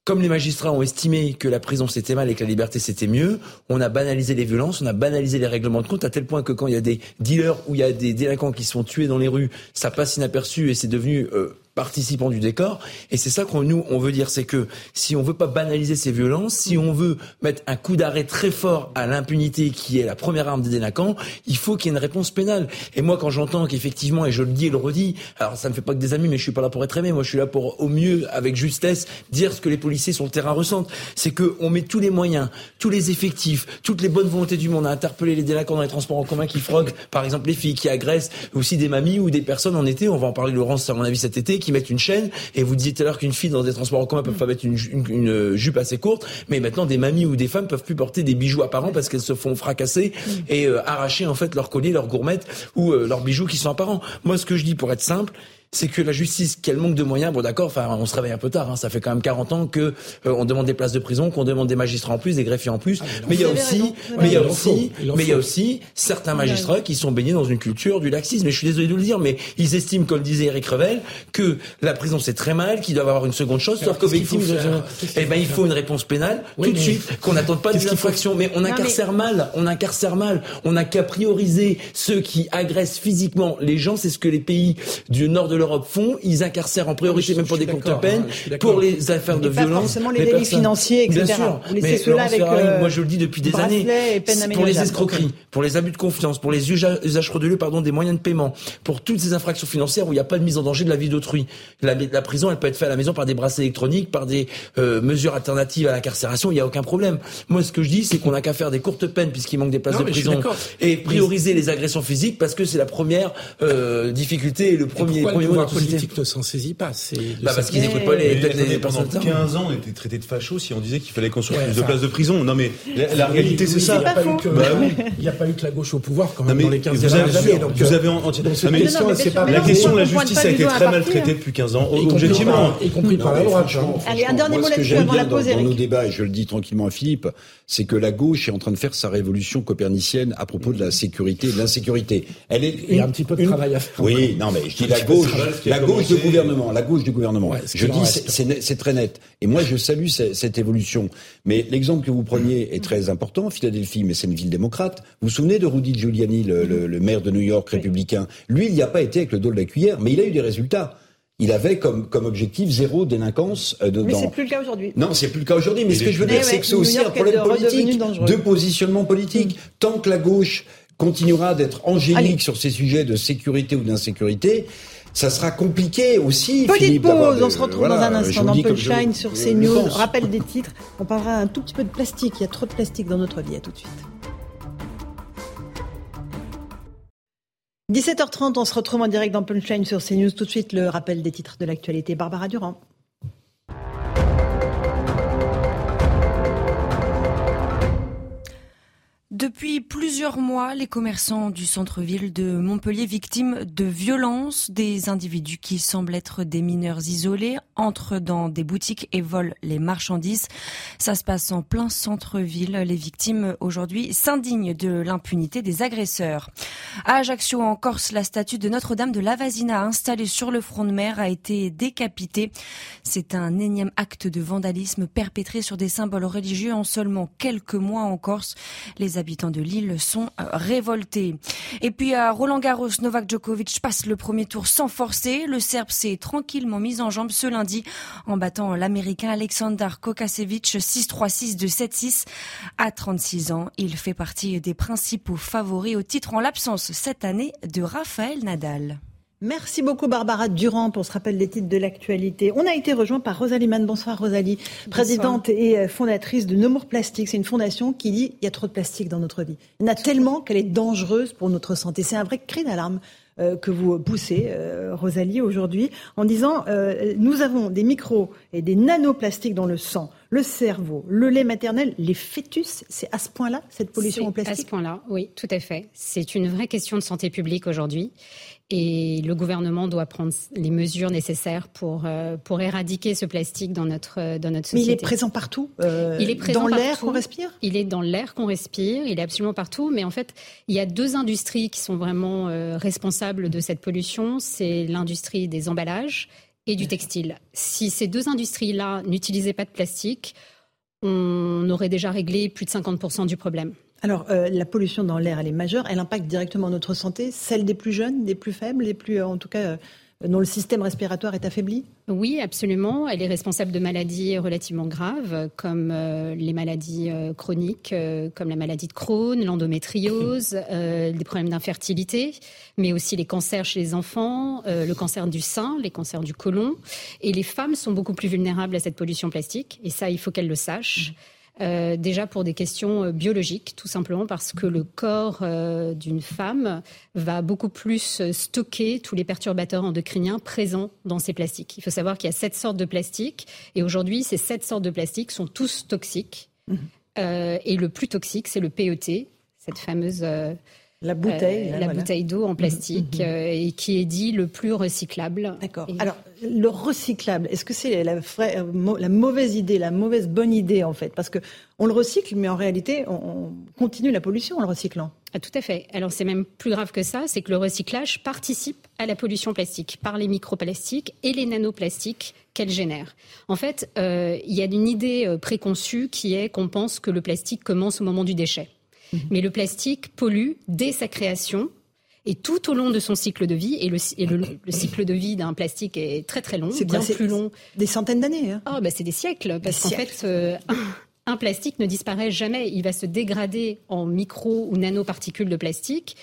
Comme les magistrats ont estimé que la prison c'était mal et que la liberté c'était mieux, on a banalisé les violences, on a banalisé les règlements de compte à tel point que quand il y a des dealers ou il y a des délinquants qui se font tuer dans les rues, ça passe inaperçu et c'est devenu euh, participant du décor. Et c'est ça qu'on nous on veut dire, c'est que si on veut pas banaliser ces violences, si on veut mettre un coup d'arrêt très fort à l'impunité qui est la première arme des délinquants, il faut qu'il y ait une réponse pénale. Et moi quand j'entends qu'effectivement, et je le dis et le redis, alors ça me fait pas que des amis, mais je suis pas là pour être aimé, moi je suis là pour au mieux avec justesse dire ce que les policiers sur le terrain ressentent. C'est que on met tous les moyens, tous les effectifs, toutes les bonnes volontés du monde à interpeller les délinquants dans les transports en commun qui froguent, par exemple les filles qui agressent, aussi des mamies ou des personnes en été, on va en parler Laurence à mon avis cet été, qui mettent une chaîne, et vous disiez tout à l'heure qu'une fille dans des transports en commun peut pas mettre une, une jupe assez courte, mais maintenant des mamies ou des femmes peuvent plus porter des bijoux apparents parce qu'elles se font fracasser et euh, arracher en fait leur collier, leur gourmette ou euh, leurs bijoux qui sont apparents. Moi ce que je dis pour être simple, c'est que la justice, qu'elle manque de moyens, bon d'accord, enfin on se réveille un peu tard, hein, ça fait quand même 40 ans que euh, on demande des places de prison, qu'on demande des magistrats en plus, des greffiers en plus, mais il y a aussi, mais il y a aussi, mais il y a aussi certains magistrats qui sont baignés dans une culture du laxisme. Et je suis désolé de le dire, mais ils estiment, comme disait Eric Revel, que la prison c'est très mal, qu'il doit y avoir une seconde chose, sauf qu'aux faut victimes, eh ben il faut une réponse pénale Oui, tout de suite, qu'on n'attende pas des infractions, mais on incarcère mal, on incarcère mal, on n'a qu'à prioriser ceux qui agressent physiquement les gens, c'est ce que les pays du nord de l'Europe font, ils incarcèrent en priorité, Je- même pour des courtes d'accord, peines, hein, pour les affaires de Et pas violence. forcément les délits financiers, etc. Bien sûr. Vous Mais Laurence avec, Ferrari, euh, moi je le dis depuis des années, pour les escroqueries, pour les abus de confiance, pour les usages frauduleux, pardon, des moyens de paiement, pour toutes ces infractions financières où il n'y a pas de mise en danger de la vie d'autrui. La, la prison, elle peut être faite à la maison par des bracelets électroniques, par des euh, mesures alternatives à l'incarcération, il n'y a aucun problème. Moi, ce que je dis, c'est qu'on n'a qu'à faire des courtes peines puisqu'il manque des places Non, de prison et prioriser les agressions physiques parce que c'est la première euh, difficulté et le premier, premier le mot pouvoir de la politique ne s'en saisit pas Bah, parce qu'ils n'écoutent pas les, les pendant de terrain. 15 ans, on était traité de fachos si on disait qu'il fallait construire Ouais, plus de places de prison. Non, mais la, réalité, c'est ça. Il n'y a, pas eu que- Bah oui. il y a pas eu que la gauche au pouvoir quand Non, même mais dans les 15 vous dernières avez, années. Vous euh, avez en- entier- donc cette Non, mais question, non, mais c'est bien pas sûr, la question de la justice a été très un mal parti, hein. traitée depuis 15 ans. Objectivement. y compris par la droite. Allez, un dernier mot là-dessus avant la pause, dans nos débats, et je le dis tranquillement à Philippe, c'est que la gauche est en train de faire sa révolution copernicienne à propos de la sécurité et de l'insécurité. Elle est Il y a un petit peu de travail à faire. Oui, non, mais je dis la gauche, la gauche du gouvernement, la gauche du gouvernement. Ouais, je dis, c'est- très net. Et moi, je salue ce- cette évolution. Mais l'exemple que vous preniez est très important. Philadelphie, mais c'est une ville démocrate. Vous vous souvenez de Rudy Giuliani, le, le- le maire de New York républicain? Lui, il n'y a pas été avec le dos de la cuillère, mais il a eu des résultats. Il avait comme, comme objectif zéro délinquance euh, de, Mais c'est plus le cas aujourd'hui. non, c'est plus le cas aujourd'hui. Mais ce que je veux dire, ouais, c'est que c'est aussi un problème redevenu politique, de positionnement politique. Tant que la gauche continuera d'être angélique Allez. sur ces sujets de sécurité ou d'insécurité, ça sera compliqué aussi. Petite Philippe, pause, de- on se retrouve voilà, dans un je instant dans Punchline sur CNews. Rappel des titres. On parlera un tout petit peu de plastique. Il y a trop de plastique dans notre vie. À tout de suite. 17h30, on se retrouve en direct dans Punchline sur CNews. Tout de suite, le rappel des titres de l'actualité. Barbara Durand. Depuis plusieurs mois, les commerçants du centre-ville de Montpellier victimes de violences, des individus qui semblent être des mineurs isolés entrent dans des boutiques et volent les marchandises. Ça se passe en plein centre-ville. Les victimes aujourd'hui s'indignent de l'impunité des agresseurs. À Ajaccio, en Corse, la statue de Notre-Dame de Lavasina installée sur le front de mer a été décapitée. C'est un énième acte de vandalisme perpétré sur des symboles religieux en seulement quelques mois en Corse. Les habitants de l'île sont euh, révoltés. Et puis à Roland Garros, Novak Djokovic passe le premier tour sans forcer. Le Serbe s'est tranquillement mis en jambe ce lundi en battant l'Américain Alexander Kokasevich 6-3-6 de 7-6 à 36 ans. Il fait partie des principaux favoris au titre en l'absence cette année de Raphaël Nadal. Merci beaucoup Barbara Durand pour ce rappel des titres de l'actualité. On a été rejoint par Rosalie Mann. Bonsoir Rosalie, présidente et euh, fondatrice de No More Plastic. C'est une fondation qui dit il y a trop de plastique dans notre vie. Il y en a tellement qu'elle est dangereuse pour notre santé. C'est un vrai cri d'alarme euh, que vous poussez, euh, Rosalie, aujourd'hui, en disant nous avons des micros et des nanoplastiques dans le sang, le cerveau, le lait maternel, les fœtus. C'est à ce point-là cette pollution au plastique? À ce point-là, oui, tout à fait. C'est une vraie question de santé publique aujourd'hui. Et le gouvernement doit prendre les mesures nécessaires pour, euh, pour éradiquer ce plastique dans notre, dans notre société. Mais il est présent partout euh, Il est présent Dans l'air qu'on respire? Il est dans l'air qu'on respire, il est absolument partout. Mais en fait, il y a deux industries qui sont vraiment euh, responsables de cette pollution. C'est l'industrie des emballages et du textile. Si ces deux industries-là n'utilisaient pas de plastique, on aurait déjà réglé plus de 50% du problème. Alors, euh, la pollution dans l'air, elle est majeure. Elle impacte directement notre santé, celle des plus jeunes, des plus faibles, des plus, euh, en tout cas, euh, dont le système respiratoire est affaibli Oui, absolument. Elle est responsable de maladies relativement graves, comme les maladies chroniques, comme la maladie de Crohn, l'endométriose, des problèmes d'infertilité, mais aussi les cancers chez les enfants, le cancer du sein, les cancers du côlon. Et les femmes sont beaucoup plus vulnérables à cette pollution plastique, et ça, il faut qu'elles le sachent. Euh, déjà pour des questions euh, biologiques, tout simplement parce que le corps euh, d'une femme va beaucoup plus stocker tous les perturbateurs endocriniens présents dans ces plastiques. Il faut savoir qu'il y a sept sortes de plastiques et aujourd'hui, ces sept sortes de plastiques sont tous toxiques. Mmh. et le plus toxique, c'est le PET, cette fameuse la bouteille, euh, la bouteille d'eau en plastique mhm. euh, et qui est dit le plus recyclable. D'accord. Alors le recyclable, est-ce que c'est la, euh, la, mauvaise idée, la mauvaise bonne idée en fait? Parce que on le recycle, mais en réalité on, continue la pollution en le recyclant. Ah, tout à fait. Alors c'est même plus grave que ça, c'est que le recyclage participe à la pollution plastique par les microplastiques et les nanoplastiques qu'elle génère. En fait, il y a une idée préconçue qui est qu'on pense que le plastique commence au moment du déchet. Mhm. Mais le plastique pollue dès sa création et tout au long de son cycle de vie. Et le, cycle de vie d'un plastique est très très long, c'est bien plus long. Des centaines d'années. Hein. Oh, bah, c'est des siècles. Parce qu'en fait, euh, un plastique ne disparaît jamais. Il va se dégrader en micro ou nanoparticules de plastique.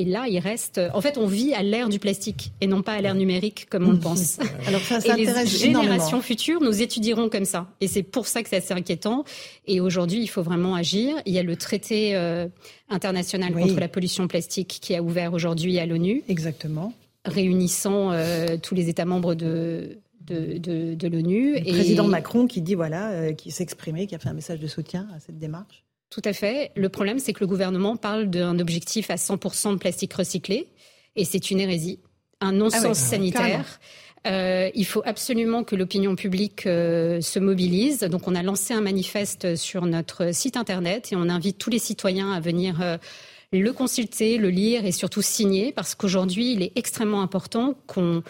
Et là, il reste. En fait, on vit à l'ère du plastique et non pas à l'ère numérique comme on le pense. [laughs] Alors ça, ça et les générations futures, nous étudierons comme ça. Et c'est pour ça que c'est assez inquiétant. Et aujourd'hui, il faut vraiment agir. Il y a le traité euh, international contre la pollution plastique qui a ouvert aujourd'hui à l'ONU. Exactement. Réunissant euh, tous les États membres de, de, de, l'ONU. Le président Macron qui dit voilà, euh, qui s'est exprimé, qui a fait un message de soutien à cette démarche. Tout à fait. Le problème, c'est que le gouvernement parle d'un objectif à 100% de plastique recyclé, et c'est une hérésie, un non-sens ah sanitaire. Euh, il faut absolument que l'opinion publique euh, se mobilise. Donc, on a lancé un manifeste sur notre site internet et on invite tous les citoyens à venir euh, le consulter, le lire et surtout signer, parce qu'aujourd'hui, il est extrêmement important qu'on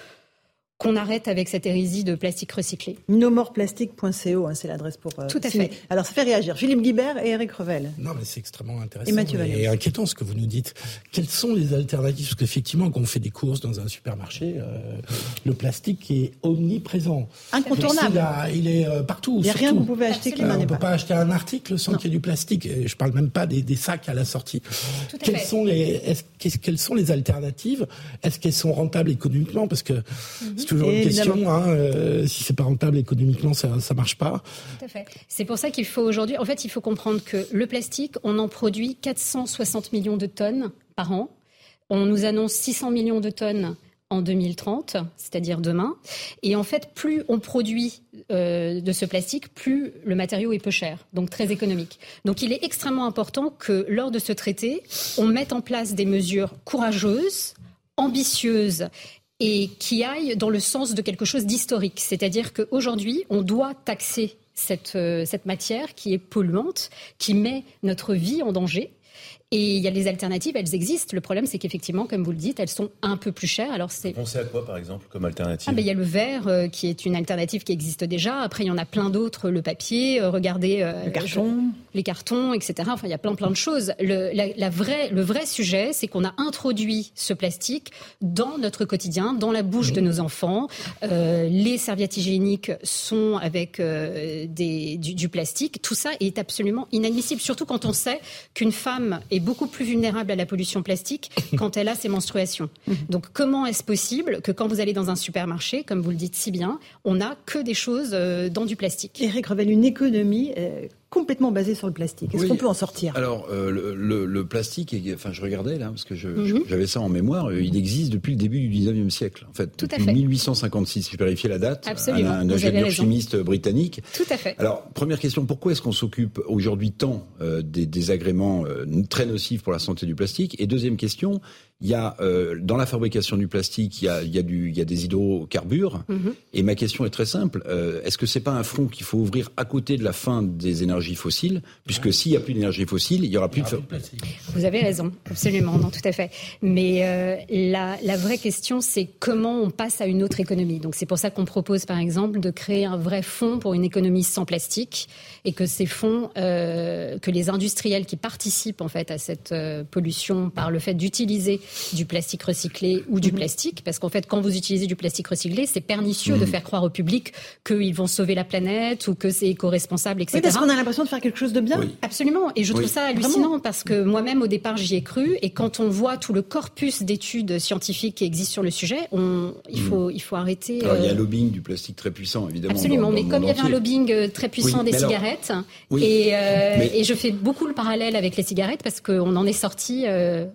qu'on arrête avec cette hérésie de plastique recyclé. Nomoreplastique.co, hein, c'est l'adresse pour. Euh, Tout à fait. Alors ça fait réagir. Philippe Guibert et Eric Revel. Non, mais c'est extrêmement intéressant. Et inquiétant ce que vous nous dites. Quelles sont les alternatives? Parce qu'effectivement, quand on fait des courses dans un supermarché, euh, le plastique est omniprésent. Incontournable. il, est euh, partout. Il n'y a rien que vous pouvez acheter qui On ne peut pas acheter un article sans qu'il y ait du plastique. Et je ne parle même pas des, des, sacs à la sortie. Tout quelles, sont les, quelles sont les alternatives? Est-ce qu'elles sont rentables économiquement? Parce que mhm toujours une question. Hein, euh, si c'est pas rentable économiquement, ça ça marche pas. Tout à fait. C'est pour ça qu'il faut aujourd'hui. En fait, il faut comprendre que le plastique, on en produit 460 millions de tonnes par an. On nous annonce 600 millions de tonnes en 2030, c'est-à-dire demain. Et en fait, plus on produit euh, de ce plastique, plus le matériau est peu cher, donc très économique. Donc il est extrêmement important que lors de ce traité, on mette en place des mesures courageuses, ambitieuses et qui aillent dans le sens de quelque chose d'historique. C'est-à-dire qu'aujourd'hui, on doit taxer cette, euh, cette matière qui est polluante, qui met notre vie en danger. Et il y a les alternatives, elles existent. Le problème, c'est qu'effectivement, comme vous le dites, elles sont un peu plus chères. Alors c'est. Pensez à quoi, par exemple, comme alternative ah, ben, Il y a le verre, euh, qui est une alternative qui existe déjà. Après, il y en a plein d'autres. Le papier, euh, regardez. Euh, le carton. les cartons, etc. Enfin, il y a plein, plein de choses. Le, la, vraie, le vrai sujet, c'est qu'on a introduit ce plastique dans notre quotidien, dans la bouche de nos enfants. les serviettes hygiéniques sont avec des, du, du plastique. Tout ça est absolument inadmissible, surtout quand on sait qu'une femme est beaucoup plus vulnérable à la pollution plastique [laughs] quand elle a ses menstruations. Mhm. Donc comment est-ce possible que quand vous allez dans un supermarché, comme vous le dites si bien, on n'a que des choses euh, dans du plastique? Eric Revel, une économie euh, complètement basé sur le plastique. Est-ce qu'on peut en sortir? Alors, euh, le, le, plastique, enfin, je regardais là, parce que mhm. j'avais ça en mémoire, euh, il existe depuis le début du 19e siècle. En fait, Tout depuis 1856, je vérifié la date, Absolument. un, un ingénieur chimiste britannique. Tout à fait. Alors, première question, pourquoi est-ce qu'on s'occupe aujourd'hui tant euh, des désagréments très nocifs pour la santé du plastique? Et deuxième question, il y a euh, dans la fabrication du plastique, il y a, il y a, du, il y a des hydrocarbures. Mhm. Et ma question est très simple euh, est-ce que c'est pas un front qu'il faut ouvrir à côté de la fin des énergies fossiles, puisque s'il y a plus d'énergie fossile, il y aura plus de plastique. Vous avez raison, absolument, non, tout à fait. Mais euh, la, la vraie question, c'est comment on passe à une autre économie. Donc c'est pour ça qu'on propose, par exemple, de créer un vrai fonds pour une économie sans plastique, et que ces fonds, que les industriels qui participent en fait à cette pollution par le fait d'utiliser du plastique recyclé ou du mhm. plastique, parce qu'en fait, quand vous utilisez du plastique recyclé, c'est pernicieux de mhm. faire croire au public qu'ils vont sauver la planète ou que c'est éco-responsable, etc. Oui, parce qu'on a l'impression de faire quelque chose de bien. Absolument. Et je trouve ça hallucinant parce que moi-même, au départ, j'y ai cru. Et quand on voit tout le corpus d'études scientifiques qui existe sur le sujet, on, il, mhm. faut, il faut arrêter. Alors, il y a un euh, lobbying du plastique très puissant, évidemment. Absolument. mais comme il y avait un lobbying euh, très puissant des cigarettes, et, euh, et, je fais beaucoup le parallèle avec les cigarettes parce qu'on en est sorti,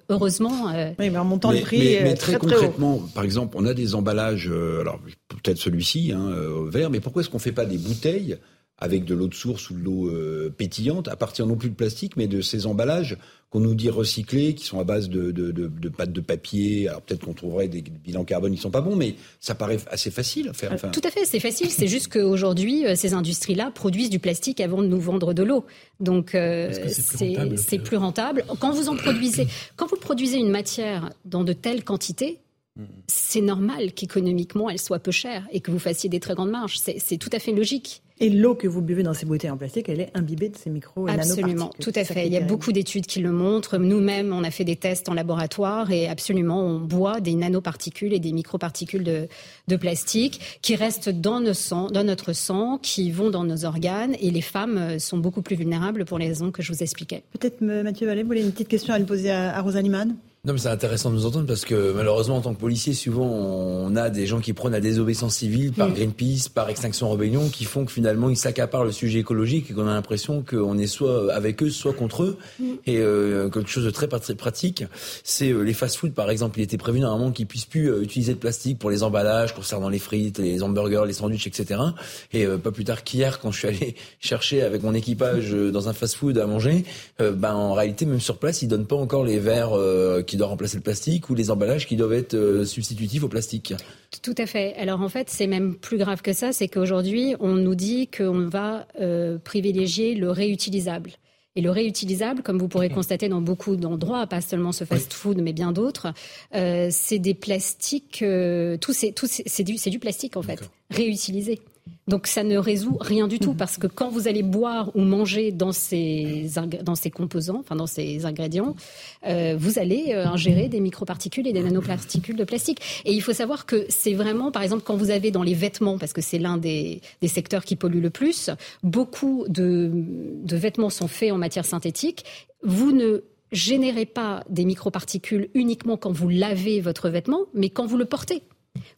heureusement. Oui, mais en montant le prix mais, mais très, concrètement, par exemple, on a des emballages, euh, alors peut-être celui-ci, hein, euh, vert, mais pourquoi est-ce qu'on fait pas des bouteilles avec de l'eau de source ou de l'eau euh, pétillante, à partir non plus de plastique, mais de ces emballages qu'on nous dit recyclés, qui sont à base de, de, de, de pâte de papier. Alors peut-être qu'on trouverait des bilans carbone qui sont pas bons, mais ça paraît assez facile à faire. Enfin... Tout à fait, c'est facile. C'est juste qu'aujourd'hui, ces industries-là produisent du plastique avant de nous vendre de l'eau. Donc c'est plus, rentable. Quand vous en produisez, [coughs] quand vous produisez une matière dans de telles quantités, c'est normal qu'économiquement elle soit peu chère et que vous fassiez des très grandes marges. C'est tout à fait logique. Et l'eau que vous buvez dans ces bouteilles en plastique, elle est imbibée de ces micro Absolument, tout à fait. Il y a beaucoup d'études qui le montrent. Nous-mêmes, on a fait des tests en laboratoire et absolument, on boit des nanoparticules et des microparticules de, de plastique qui restent dans, nos sang, dans notre sang, qui vont dans nos organes. Et les femmes sont beaucoup plus vulnérables pour les raisons que je vous expliquais. Peut-être Mathieu Vallée, vous voulez une petite question à lui poser à, à Rosalie non, mais c'est intéressant de nous entendre parce que malheureusement, en tant que policier, souvent, on a des gens qui prennent la désobéissance civile par mm. Greenpeace, par Extinction Rebellion, qui font que finalement, ils s'accaparent le sujet écologique et qu'on a l'impression qu'on est soit avec eux, soit contre eux. Mm. Et euh, quelque chose de très pratique, c'est euh, les fast-foods, par exemple. Il était prévu normalement qu'ils puissent plus euh, utiliser de plastique pour les emballages concernant les frites, les hamburgers, les sandwichs, etc. Et pas plus tard qu'hier, quand je suis allé [laughs] chercher avec mon équipage dans un fast-food à manger, ben en réalité, même sur place, ils donnent pas encore les verres qui qui doit remplacer le plastique ou les emballages qui doivent être euh, substitutifs au plastique. Tout à fait. Alors en fait, c'est même plus grave que ça, c'est qu'aujourd'hui, on nous dit qu'on va euh, privilégier le réutilisable. Et le réutilisable, comme vous pourrez constater dans beaucoup d'endroits, pas seulement ce fast-food, mais bien d'autres, euh, c'est des plastiques, tout c'est, c'est, du, c'est du plastique en fait, réutilisé. Donc ça ne résout rien du tout mhm. parce que quand vous allez boire ou manger dans ces, dans ces composants, enfin dans ces ingrédients, euh, vous allez euh, ingérer des microparticules et des nanoparticules de plastique. Et il faut savoir que c'est vraiment, par exemple, quand vous avez dans les vêtements, parce que c'est l'un des, des, secteurs qui pollue le plus, beaucoup de, de vêtements sont faits en matière synthétique. Vous ne générez pas des microparticules uniquement quand vous lavez votre vêtement, mais quand vous le portez.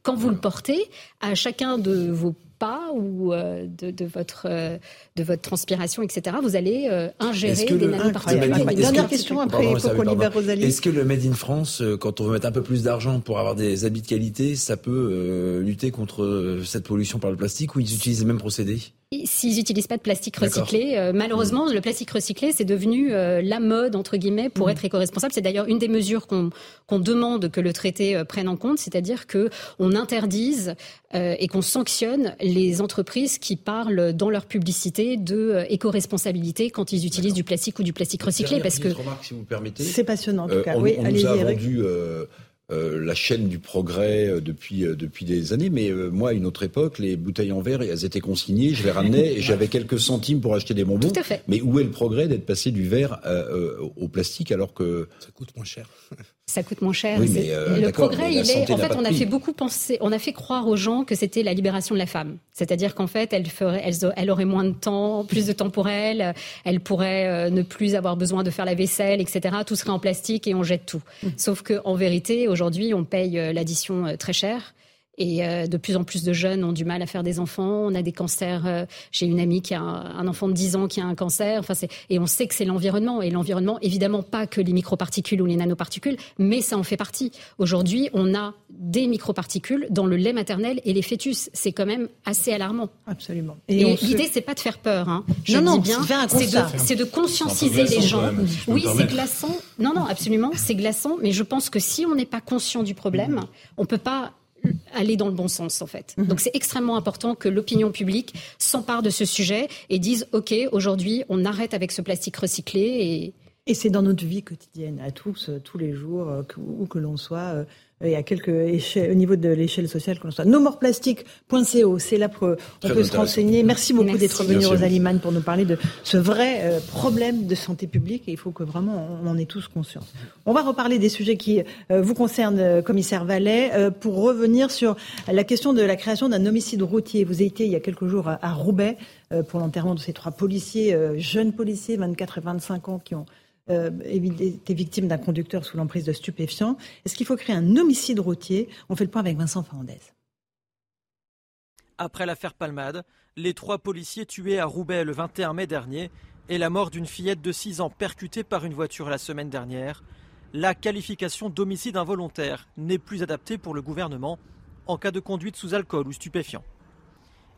Quand vous le portez, à chacun de vos pas ou euh, de, votre, euh, de votre transpiration, etc., vous allez euh, ingérer des nanoparticules. Dernière question après Est-ce que le Made in France, quand on veut mettre un peu plus d'argent pour avoir des habits de qualité, ça peut lutter contre cette pollution par le plastique ou ils utilisent les mêmes procédés? S'ils n'utilisent pas de plastique recyclé, euh, malheureusement, le plastique recyclé, c'est devenu euh, la mode, entre guillemets, pour mm. être éco-responsable. C'est d'ailleurs une des mesures qu'on demande que le traité euh, prenne en compte, c'est-à-dire qu'on interdise et qu'on sanctionne les entreprises qui parlent dans leur publicité de éco-responsabilité quand ils utilisent du plastique ou du plastique recyclé. Parce que c'est passionnant, en tout cas. On, oui, on nous a vendu euh, la chaîne du progrès euh, depuis euh, depuis des années. Mais moi, à une autre époque, les bouteilles en verre, elles étaient consignées, je les ramenais et j'avais quelques centimes pour acheter des bonbons. Tout à fait. Mais où est le progrès d'être passé du verre au plastique alors que ça coûte moins cher [laughs] ça coûte moins cher. le progrès, il est. En fait, on a fait beaucoup penser, on a fait croire aux gens que c'était la libération de la femme. C'est-à-dire qu'en fait, elle ferait, elle, aurait moins de temps, plus de temps pour elle. Elle pourrait ne plus avoir besoin de faire la vaisselle, etc. Tout serait en plastique et on jette tout. Mm. Sauf que, en vérité, aujourd'hui, on paye euh, l'addition euh, très cher. Et euh, de plus en plus de jeunes ont du mal à faire des enfants. On a des cancers. J'ai une amie qui a un, enfant de 10 ans qui a un cancer. Enfin, et on sait que c'est l'environnement. Et l'environnement, évidemment, pas que les microparticules ou les nanoparticules, mais ça en fait partie. Aujourd'hui, on a des microparticules dans le lait maternel et les fœtus. C'est quand même assez alarmant. Absolument. Et, l'idée, c'est pas de faire peur. Hein. Je non, dis bien, c'est de, de, conscientiser les gens. oui, c'est glaçant. Non, non, absolument, c'est glaçant. Mais je pense que si on n'est pas conscient du problème, on peut pas aller dans le bon sens en fait. Mhm. Donc c'est extrêmement important que l'opinion publique s'empare de ce sujet et dise ok aujourd'hui on arrête avec ce plastique recyclé et et c'est dans notre vie quotidienne, à tous, euh, tous les jours, euh, où que l'on soit, euh, et à quelques échelles, au niveau de l'échelle sociale que l'on soit. Nomorplastique.co, c'est là qu'on peut se renseigner. Merci beaucoup d'être venu, Rosalie Mann, pour nous parler de ce vrai problème de santé publique, et il faut que vraiment on en ait tous conscience. On va reparler des sujets qui vous concernent, commissaire Vallet, pour revenir sur la question de la création d'un homicide routier. Vous avez été il y a quelques jours à Roubaix pour l'enterrement de ces trois policiers, jeunes policiers, 24 et 25 ans, qui ont euh, été victime d'un conducteur sous l'emprise de stupéfiants. Est-ce qu'il faut créer un homicide routier? On fait le point avec Vincent Fernandez. Après l'affaire Palmade, les trois policiers tués à Roubaix le 21 mai dernier et la mort d'une fillette de 6 ans percutée par une voiture la semaine dernière, la qualification d'homicide involontaire n'est plus adaptée pour le gouvernement en cas de conduite sous alcool ou stupéfiant.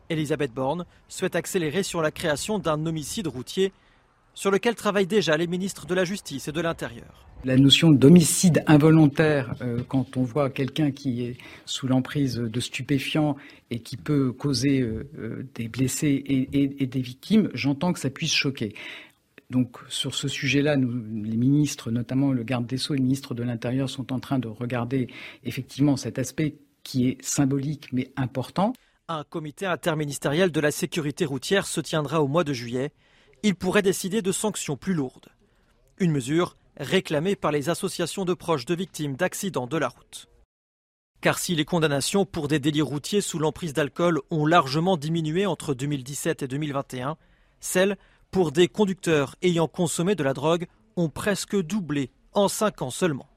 Elisabeth Borne souhaite accélérer sur la création d'un homicide routier sur lequel travaillent déjà les ministres de la Justice et de l'Intérieur. La notion d'homicide involontaire, euh, quand on voit quelqu'un qui est sous l'emprise de stupéfiants et qui peut causer euh, euh, des blessés et, des victimes, j'entends que ça puisse choquer. Donc sur ce sujet-là, les ministres, notamment le garde des Sceaux et le ministre de l'Intérieur, sont en train de regarder effectivement cet aspect qui est symbolique mais important. Un comité interministériel de la sécurité routière se tiendra au mois de juillet il pourrait décider de sanctions plus lourdes. Une mesure réclamée par les associations de proches de victimes d'accidents de la route. Car si les condamnations pour des délits routiers sous l'emprise d'alcool ont largement diminué entre 2017 et 2021, celles pour des conducteurs ayant consommé de la drogue ont presque doublé en cinq ans seulement.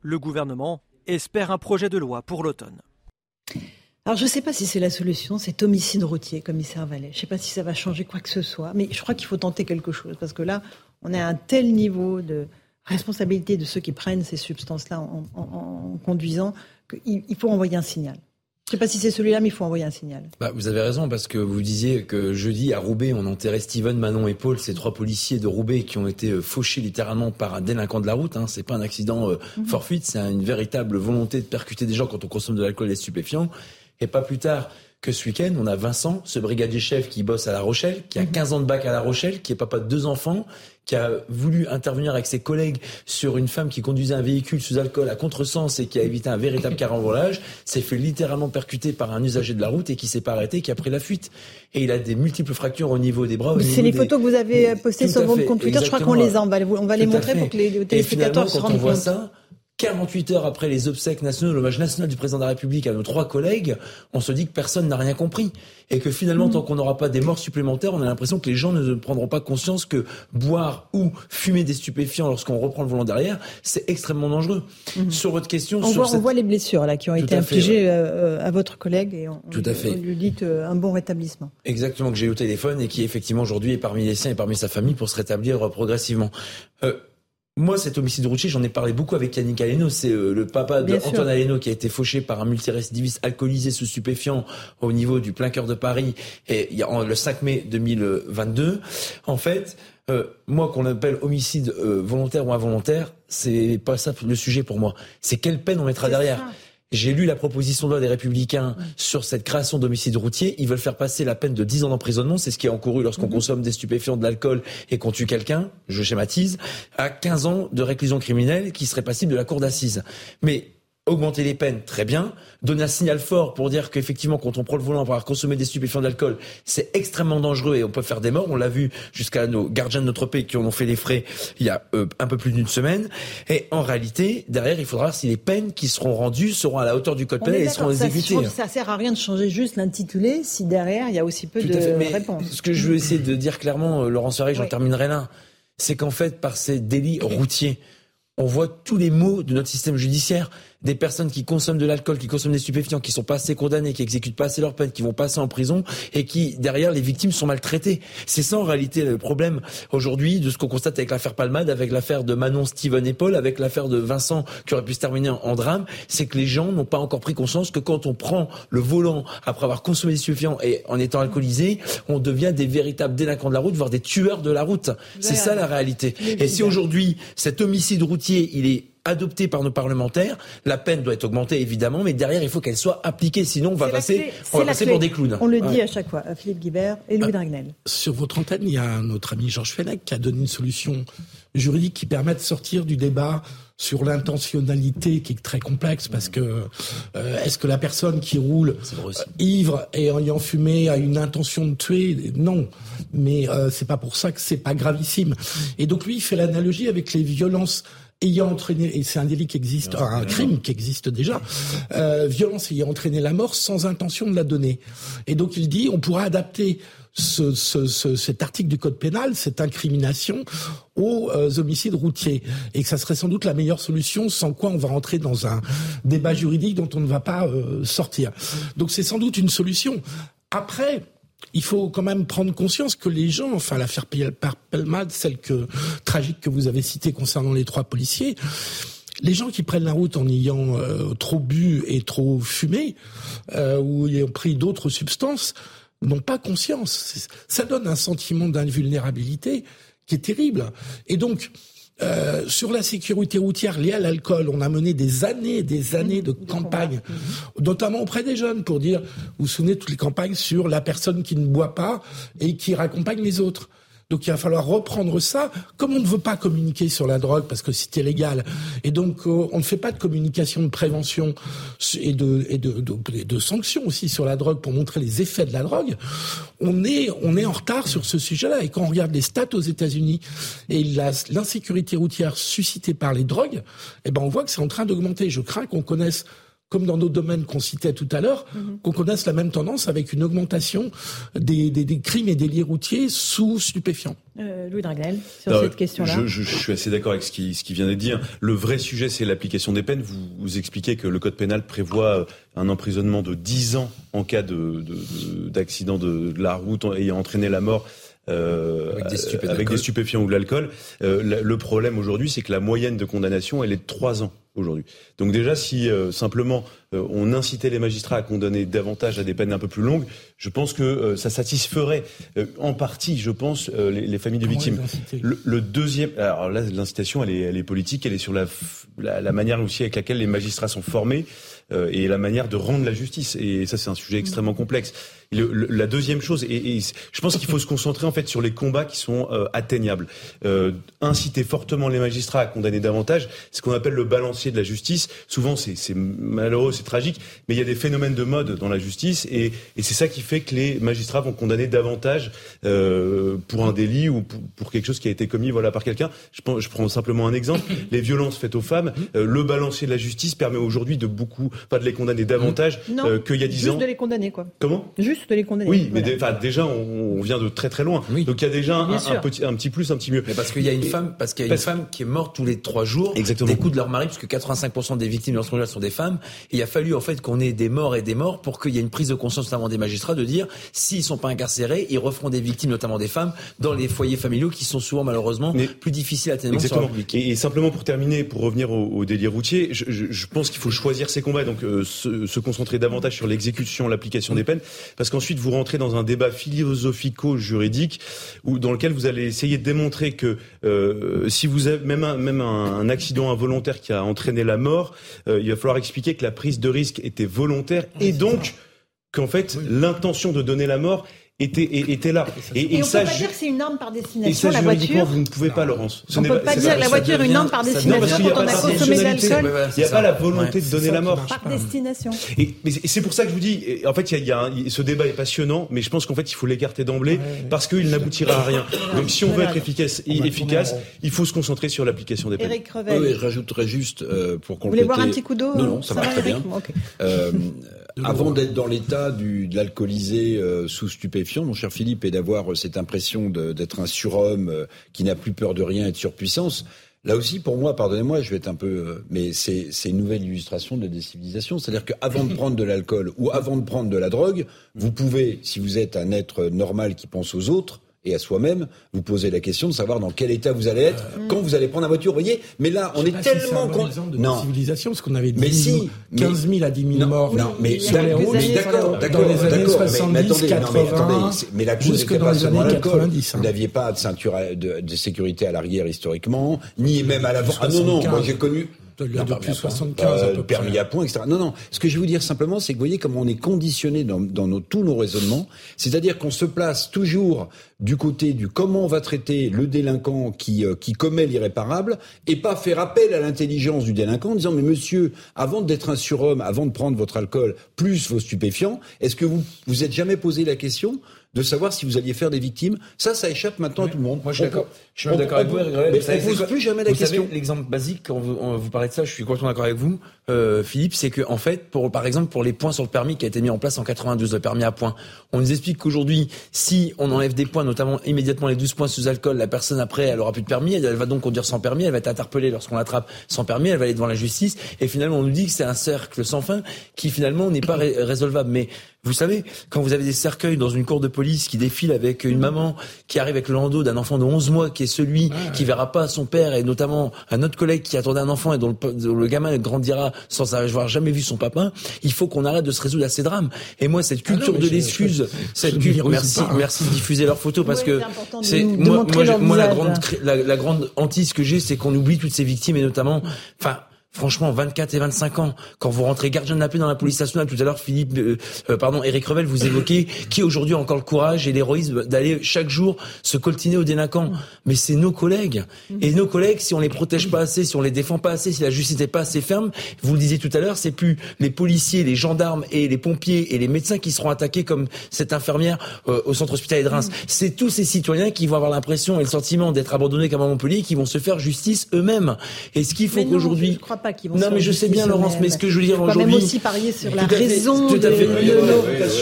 Le gouvernement espère un projet de loi pour l'automne. Alors je ne sais pas si c'est la solution, cet homicide routier, commissaire Vallet. Je ne sais pas si ça va changer quoi que ce soit, mais je crois qu'il faut tenter quelque chose, parce que là, on à un tel niveau de responsabilité de ceux qui prennent ces substances-là en, conduisant qu'il faut envoyer un signal. Je ne sais pas si c'est celui-là, mais il faut envoyer un signal. Bah, vous avez raison, parce que vous disiez que jeudi, à Roubaix, on enterrait Steven, Manon et Paul, ces trois policiers de Roubaix qui ont été euh, fauchés littéralement par un délinquant de la route. Hein. C'est pas un accident euh, mhm. fortuit, c'est une véritable volonté de percuter des gens quand on consomme de l'alcool et des stupéfiants. Et pas plus tard que ce week-end, on a Vincent, ce brigadier chef qui bosse à La Rochelle, qui a 15 mhm. ans de bac à La Rochelle, qui est papa de deux enfants, qui a voulu intervenir avec ses collègues sur une femme qui conduisait un véhicule sous alcool à contresens et qui a évité un véritable [laughs] carambolage, s'est fait littéralement percuter par un usager de la route et qui s'est pas arrêté, qui a pris la fuite. Et il a des multiples fractures au niveau des bras. C'est les photos que vous avez postées sur votre compte Twitter. Je crois qu'on les a. On va, les montrer pour que les téléspectateurs se rendent compte. ça, 48 heures après les obsèques nationaux, l'hommage national du président de la République à nos trois collègues, on se dit que personne n'a rien compris. Et que finalement, mm. tant qu'on n'aura pas des morts supplémentaires, on a l'impression que les gens ne prendront pas conscience que boire ou fumer des stupéfiants lorsqu'on reprend le volant derrière, c'est extrêmement dangereux. Mm. Sur votre question... On, voit, on voit les blessures là qui ont été infligées euh, à votre collègue et on, Tout à fait. lui dit euh, un bon rétablissement. Exactement, que j'ai eu au téléphone et qui effectivement aujourd'hui est parmi les siens et parmi sa famille pour se rétablir progressivement. Euh, moi, cet homicide routier, j'en ai parlé beaucoup avec Yannick Aleno. C'est euh, le papa d'Antoine Aleno qui a été fauché par un multirécidiviste alcoolisé sous stupéfiant au niveau du plein cœur de Paris et, il y a, le 5 mai 2022. En fait, euh, moi, qu'on appelle homicide euh, volontaire ou involontaire, c'est pas ça le sujet pour moi. C'est quelle peine on mettra derrière. J'ai lu la proposition de loi des Républicains sur cette création d'homicide routier. Ils veulent faire passer la peine de 10 ans d'emprisonnement, c'est ce qui est encouru lorsqu'on mhm. consomme des stupéfiants, de l'alcool et qu'on tue quelqu'un, je schématise, à 15 ans de réclusion criminelle qui serait passible de la cour d'assises. Mais augmenter les peines, très bien. Donner un signal fort pour dire qu'effectivement, quand on prend le volant pour avoir consommé des stupéfiants d'alcool, c'est extrêmement dangereux et on peut faire des morts. On l'a vu jusqu'à nos gardiens de notre pays qui en ont fait les frais il y a euh, un peu plus d'une semaine. Et en réalité, derrière, il faudra voir si les peines qui seront rendues seront à la hauteur du code pénal et seront exécutées. Ça, ça sert à rien de changer juste l'intitulé si derrière, il y a aussi peu de réponses. Ce que je veux essayer de dire clairement, euh, Laurent Soirée, j'en terminerai là, c'est qu'en fait, par ces délits routiers, on voit tous les maux de notre système judiciaire des personnes qui consomment de l'alcool, qui consomment des stupéfiants, qui sont pas assez condamnées, qui exécutent pas assez leur peine, qui vont passer en prison et qui derrière les victimes sont maltraitées. C'est ça en réalité le problème aujourd'hui de ce qu'on constate avec l'affaire Palmade, avec l'affaire de Manon, Steven et Paul, avec l'affaire de Vincent qui aurait pu se terminer en, drame, c'est que les gens n'ont pas encore pris conscience que quand on prend le volant après avoir consommé des stupéfiants et en étant alcoolisé, on devient des véritables délinquants de la route, voire des tueurs de la route. C'est ça la réalité. Et si aujourd'hui cet homicide routier, il est adopté par nos parlementaires. La peine doit être augmentée, évidemment, mais derrière, il faut qu'elle soit appliquée. Sinon, on va passer, on va passer pour des clowns. On le dit à chaque fois, Philippe Guibert et Louis Dragnel. Sur votre antenne, il y a notre ami Georges Fenech qui a donné une solution juridique qui permet de sortir du débat sur l'intentionnalité qui est très complexe parce que euh, est-ce que la personne qui roule euh, ivre et ayant fumé a une intention de tuer? Non, mais euh, c'est pas pour ça que c'est pas gravissime. Et donc lui il fait l'analogie avec les violences ayant entraîné, et c'est un délit qui existe, un crime qui existe déjà, euh, violence ayant entraîné la mort sans intention de la donner. Et donc il dit, on pourra adapter ce, ce, ce, cet article du code pénal, cette incrimination, aux euh, homicides routiers, et que ça serait sans doute la meilleure solution, sans quoi on va rentrer dans un débat juridique dont on ne va pas euh, sortir. Donc c'est sans doute une solution. Après, il faut quand même prendre conscience que les gens, enfin l'affaire Pelmade, celle que tragique que vous avez citée concernant les trois policiers, les gens qui prennent la route en ayant euh, trop bu et trop fumé euh, ou ayant pris d'autres substances n'ont pas conscience. Ça donne un sentiment d'invulnérabilité qui est terrible. Et donc, euh, sur la sécurité routière liée à l'alcool, on a mené des années, des années de campagnes, notamment auprès des jeunes, pour dire, vous vous souvenez toutes les campagnes sur la personne qui ne boit pas et qui raccompagne les autres. Donc il va falloir reprendre ça. Comme on ne veut pas communiquer sur la drogue parce que c'était légal, et donc euh, on ne fait pas de communication de prévention et de, et sanctions aussi sur la drogue pour montrer les effets de la drogue, on est, on est en retard sur ce sujet-là. Et quand on regarde les stats aux États-Unis et l'insécurité routière suscitée par les drogues, eh ben on voit que c'est en train d'augmenter. Je crains qu'on connaisse comme dans nos domaines qu'on citait tout à l'heure, mhm. qu'on connaisse la même tendance avec une augmentation des, des, des crimes et délits routiers sous stupéfiants. Euh, Louis Dragnel, sur cette question-là. Je, je, je, suis assez d'accord avec ce qui, ce qui vient d'être dit. Le vrai sujet, c'est l'application des peines. Vous, vous expliquez que le code pénal prévoit un emprisonnement de 10 ans en cas d'accident de, de, de, la route ayant entraîné la mort. Euh, avec, des, avec des, stupéfiants ou de l'alcool. Euh, le problème aujourd'hui, c'est que la moyenne de condamnation, elle est de 3 ans aujourd'hui. Donc déjà, si euh, simplement euh, on incitait les magistrats à condamner davantage à des peines un peu plus longues, je pense que euh, ça satisferait en partie, je pense, les, les, familles de victimes. Le, le, deuxième, alors là, l'incitation, elle est, elle est politique, elle est sur la, la, la, manière aussi avec laquelle les magistrats sont formés et la manière de rendre la justice. Et ça, c'est un sujet extrêmement complexe. La deuxième chose, et, je pense qu'il faut se concentrer en fait sur les combats qui sont euh, atteignables. Euh, inciter fortement les magistrats à condamner davantage, ce qu'on appelle le balancier de la justice. Souvent, c'est malheureux, c'est tragique, mais il y a des phénomènes de mode dans la justice, et, et c'est ça qui fait que les magistrats vont condamner davantage euh, pour un délit ou pour, quelque chose qui a été commis voilà par quelqu'un. Je, je, prends simplement un exemple [coughs] les violences faites aux femmes. Euh, le balancier de la justice permet aujourd'hui de beaucoup, pas de les condamner davantage euh, qu'il y a dix ans. Juste de les condamner, quoi. Comment? Juste de les condamner. Oui, mais déjà, on, vient de très très loin. Donc il y a déjà un, petit, un petit plus, un petit mieux. Mais parce qu'il y a une femme, parce qu'il y a une femme qui est morte tous les trois jours Exactement. des coups de leur mari, puisque 85% des victimes de ce sont des femmes. Et il a fallu en fait qu'on ait des morts et des morts pour qu'il y ait une prise de conscience notamment des magistrats de dire s'ils sont pas incarcérés, ils referont des victimes, notamment des femmes, dans les foyers familiaux qui sont souvent malheureusement plus difficiles à tenir. Exactement. Et, et, simplement pour terminer, pour revenir au, au délit routier, je, je, je pense qu'il faut choisir ses combats, donc euh, se, se, concentrer davantage sur l'exécution, l'application des peines, parce qu'ensuite vous rentrez dans un débat philosophico-juridique où dans lequel vous allez essayer de démontrer que euh, si vous avez même un, même un, accident involontaire qui a entraîné la mort, euh, il va falloir expliquer que la prise de risque était volontaire et donc qu'en fait l'intention de donner la mort était, était là. Et, et, ça, peut pas dire que c'est une arme par destination, la voiture. vous ne pouvez pas, Laurence. Ce on ne peut pas dire que la voiture est une arme par destination quand on a consommé de l'alcool. Il n'y a pas la volonté de donner la mort. Par destination. Et, c'est pour ça que je vous dis, en fait, il y a, ce débat est passionnant, mais je pense qu'en fait, il faut l'écarter d'emblée parce qu'il n'aboutira à rien. Donc, si on veut être efficace, efficace, il faut se concentrer sur l'application des peines. Eric Revel. Oui, je rajouterais juste euh, pour compléter. Vous voulez boire un petit coup d'eau Non, non, ça va très bien. [laughs] Euh, avant d'être dans l'état de l'alcoolisé euh, sous stupéfiant, mon cher Philippe, et d'avoir euh, cette impression d'être un surhomme euh, qui n'a plus peur de rien et de surpuissance, Là aussi, pour moi, pardonnez-moi, je vais être un peu, mais c'est une nouvelle illustration de la décivilisation. C'est-à-dire qu'avant de prendre de l'alcool ou avant de prendre de la drogue, vous pouvez, si vous êtes un être normal qui pense aux autres, et à soi-même, vous posez la question de savoir dans quel état vous allez être quand vous allez prendre la voiture. Vous voyez Mais là, on est tellement si de non. civilisation parce qu'on avait 10 mais si, 15 000 à 10 000 morts non, mais, les routes. D'accord, d'accord, dans les années 70, mais, attendez, 80, mais, la cause n'était pas seulement l'alcool. Hein. Vous n'aviez pas de ceinture de, de, sécurité à l'arrière historiquement, ni même à l'avant. Ah non, non, moi j'ai connu depuis 75 euh, permis à point, etc. Non, non. Ce que je veux dire simplement, c'est que vous voyez comment on est conditionné dans, dans nos, tous nos raisonnements. C'est-à-dire qu'on se place toujours du côté du comment on va traiter le délinquant qui, euh, qui commet l'irréparable et pas faire appel à l'intelligence du délinquant en disant mais monsieur, avant d'être un surhomme, avant de prendre votre alcool plus vos stupéfiants, est-ce que vous vous êtes jamais posé la question de savoir si vous alliez faire des victimes. Ça, ça échappe maintenant à tout le monde. Moi, je suis d'accord. Je suis d'accord avec vous. Mais on ne pose plus jamais la vous question. L'exemple basique, quand vous, vous, parlez de ça, je suis complètement d'accord avec vous, euh, Philippe, c'est que en fait, pour, par exemple, pour les points sur le permis qui a été mis en place en 92, le permis à points, on nous explique qu'aujourd'hui, si on enlève des points, notamment immédiatement les 12 points sous alcool, la personne après, elle aura plus de permis, elle, va donc conduire sans permis, elle va être interpellée lorsqu'on l'attrape sans permis, elle va aller devant la justice, et finalement, on nous dit que c'est un cercle sans fin qui finalement n'est pas résolvable. Mais vous savez, quand vous avez des cercueils dans une cour de police qui défilent avec une maman qui arrive avec le landau d'un enfant de 11 mois qui est celui qui verra pas son père et notamment un autre collègue qui attendait un enfant et dont le, gamin grandira sans avoir jamais vu son papa, il faut qu'on arrête de se résoudre à ces drames. Et moi, cette ah culture de l'excuse, cette culture, merci, merci de diffuser leurs photos parce que c'est moi, moi, la grande, la, la grande hantise que j'ai, c'est qu'on oublie toutes ces victimes et notamment, enfin, Franchement, 24 et 25 ans, quand vous rentrez gardien de la paix dans la police nationale, tout à l'heure, Philippe, euh, euh, pardon, Eric Revel, vous évoquez [coughs] qui aujourd'hui a encore le courage et l'héroïsme d'aller chaque jour se coltiner aux délinquants. Mais c'est nos collègues. Et nos collègues, si on les protège pas assez, si on les défend pas assez, si la justice n'est pas assez ferme, vous le disiez tout à l'heure, c'est plus les policiers, les gendarmes et les pompiers et les médecins qui seront attaqués comme cette infirmière euh, au centre hospitalier de Reims. C'est tous ces citoyens qui vont avoir l'impression et le sentiment d'être abandonnés comme à Montpellier, qui vont se faire justice eux-mêmes. Et ce qu'il faut qu'aujourd'hui non, mais je sais bien, Laurence, mais ce que je veux dire aujourd'hui. même aussi parier sur la raison. Tout à fait.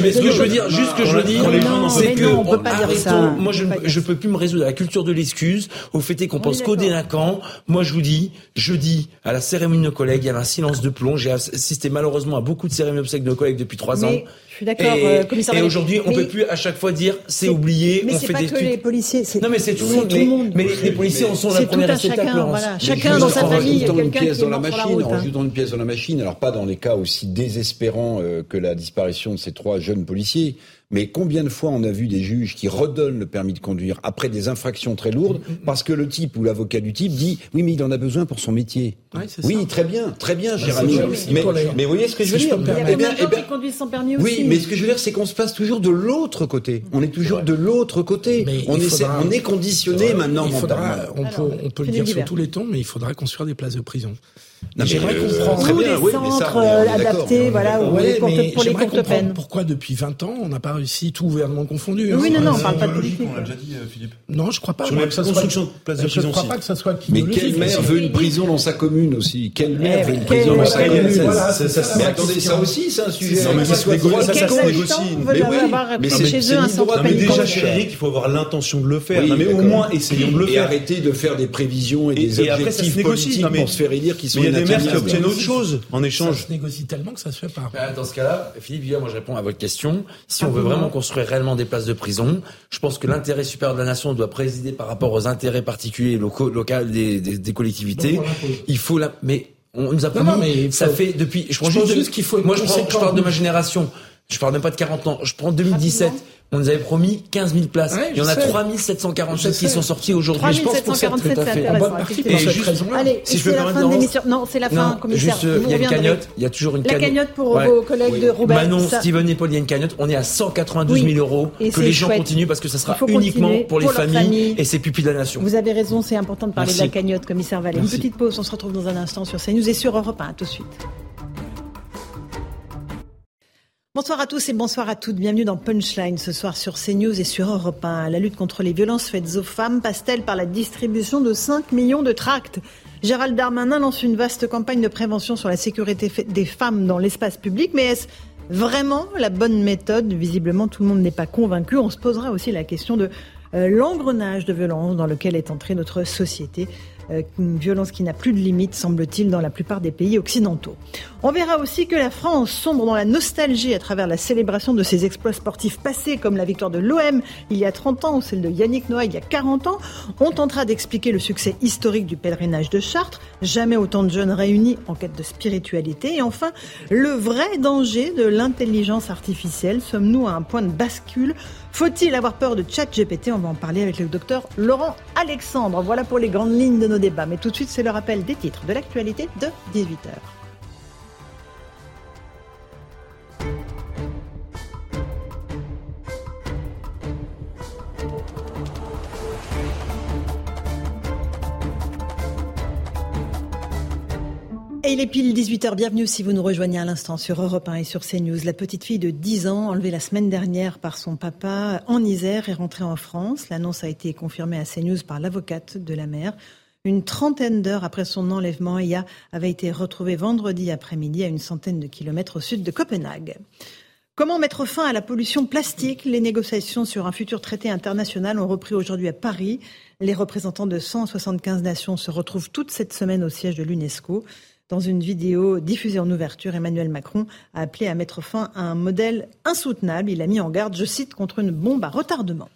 Mais ce que je veux dire, juste ce que je veux dire, c'est que on peut pas dire ça. Moi, je je peux plus me résoudre à la culture de l'excuse, au fait qu'on pense qu'aux délinquants. Moi, je vous dis, jeudi, à la cérémonie de nos collègues, il y avait un silence de plomb. J'ai assisté malheureusement à beaucoup de cérémonies d'obsèques de nos collègues depuis trois ans. Je suis d'accord, euh, commissaire. Et aujourd'hui, on ne peut plus à chaque fois dire c'est oublié. Mais on fait pas des que les policiers. Non, mais c'est tout, le monde. Mais, les, policiers en sont la première étape. Chacun, voilà. chacun dans sa famille. En une pièce dans la machine, en ajoutant une pièce dans la machine. Alors pas dans les cas aussi désespérants euh, que la disparition de ces trois jeunes policiers, Mais combien de fois on a vu des juges qui redonnent le permis de conduire après des infractions très lourdes parce que le type ou l'avocat du type dit oui mais il en a besoin pour son métier. oui, très bien, très bien, Jérémy. Mais, mais, vous voyez ce que je veux dire Il y a eh bien, eh bien, qui conduisent sans permis aussi. Oui, mais ce que je veux dire, c'est qu'on se passe toujours de l'autre côté. On est toujours de l'autre côté. Mais on, est, on est conditionné maintenant. Il faudra, on peut, on peut le dire sur tous les tons, mais il faudra construire des places de prison. J'aimerais comprendre très bien, oui, centres euh, adaptés, voilà, pour, les courtes peines. Pourquoi depuis 20 ans on n'a pas réussi tout gouvernement confondu hein. Oui, non, non, on parle pas de politique. On l'a déjà dit, euh, Philippe. Non, je crois pas. Sur la construction de places de prison. Je crois pas que ça soit. Mais quelle maire veut une prison dans sa commune aussi? Quelle maire veut une prison dans sa commune? Mais attendez, ça aussi, c'est un sujet. Non, mais ça se négocie. Mais oui, mais c'est chez eux un centre Déjà, Eric, il faut avoir l'intention de le faire. Mais au moins, essayons de le faire. Et arrêter de faire des prévisions et des objectifs politiques pour se faire élire qui sont y a des maires qui obtiennent autre chose en échange. Ça se négocie tellement que ça se fait pas. Dans ce cas-là, Philippe, moi je réponds à votre question. Si on veut vraiment construire réellement des places de prison, je pense que l'intérêt supérieur de la nation doit présider par rapport aux intérêts particuliers locaux, locaux des, des, des collectivités. Il faut la, mais on nous a promis, non, mais ça fait depuis, je prends juste, qu'il faut moi je, prends, je parle de ma génération. Je parle même pas de 40 ans. Je prends 2017. On nous avait promis 15 000 places. Ouais, il y en a 3 747 qui sont sortis aujourd'hui. Je pense pour ça, tout à fait. En bonne partie pour cette raison-là. Allez, si je peux la fin de l'émission. Non, c'est la fin, commissaire. Juste, il y a une cagnotte. Il y a toujours une cagnotte. La cagnotte pour vos collègues de Robert. Manon, Steven et Paul, il y a une cagnotte. On est à 192 000 euros. Que les gens continuent parce que ça sera uniquement pour les familles et ses pupilles de la nation. Vous avez raison, c'est important de parler de la cagnotte, commissaire Vallée. Une petite pause. On se retrouve dans un instant sur CNews et sur Europe 1. Tout de suite. Bonsoir à tous et bonsoir à toutes. Bienvenue dans Punchline ce soir sur CNews et sur Europe 1. La lutte contre les violences faites aux femmes passe-t-elle par la distribution de 5 millions de tracts? Gérald Darmanin lance une vaste campagne de prévention sur la sécurité des femmes dans l'espace public, mais est-ce vraiment la bonne méthode? Visiblement, tout le monde n'est pas convaincu. On se posera aussi la question de euh, l'engrenage de violence dans lequel est entrée notre société. Euh, une violence qui n'a plus de limite, semble-t-il, dans la plupart des pays occidentaux. On verra aussi que la France sombre dans la nostalgie à travers la célébration de ses exploits sportifs passés, comme la victoire de l'OM il y a 30 ans ou celle de Yannick Noah il y a 40 ans. On tentera d'expliquer le succès historique du pèlerinage de Chartres, jamais autant de jeunes réunis en quête de spiritualité. Et enfin, le vrai danger de l'intelligence artificielle. Sommes-nous à un point de bascule faut-il avoir peur de ChatGPT? On va en parler avec le docteur Laurent Alexandre. Voilà pour les grandes lignes de nos débats. Mais tout de suite, c'est le rappel des titres de l'actualité de 18h. Et il est pile 18h. Bienvenue si vous nous rejoignez à l'instant sur Europe 1 et sur CNews. La petite fille de 10 ans, enlevée la semaine dernière par son papa en Isère, est rentrée en France. L'annonce a été confirmée à CNews par l'avocate de la mère. Une trentaine d'heures après son enlèvement, Aya avait été retrouvée vendredi après-midi à une centaine de kilomètres au sud de Copenhague. Comment mettre fin à la pollution plastique? Les négociations sur un futur traité international ont repris aujourd'hui à Paris. Les représentants de 175 nations se retrouvent toute cette semaine au siège de l'UNESCO. Dans une vidéo diffusée en ouverture, Emmanuel Macron a appelé à mettre fin à un modèle insoutenable. Il a mis en garde, je cite, contre une bombe à retardement.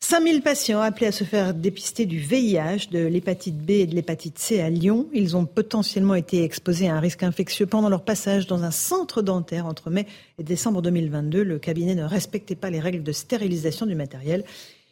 5000 patients appelés à se faire dépister du VIH, de l'hépatite B et de l'hépatite C à Lyon. Ils ont potentiellement été exposés à un risque infectieux pendant leur passage dans un centre dentaire entre mai et décembre 2022. Le cabinet ne respectait pas les règles de stérilisation du matériel.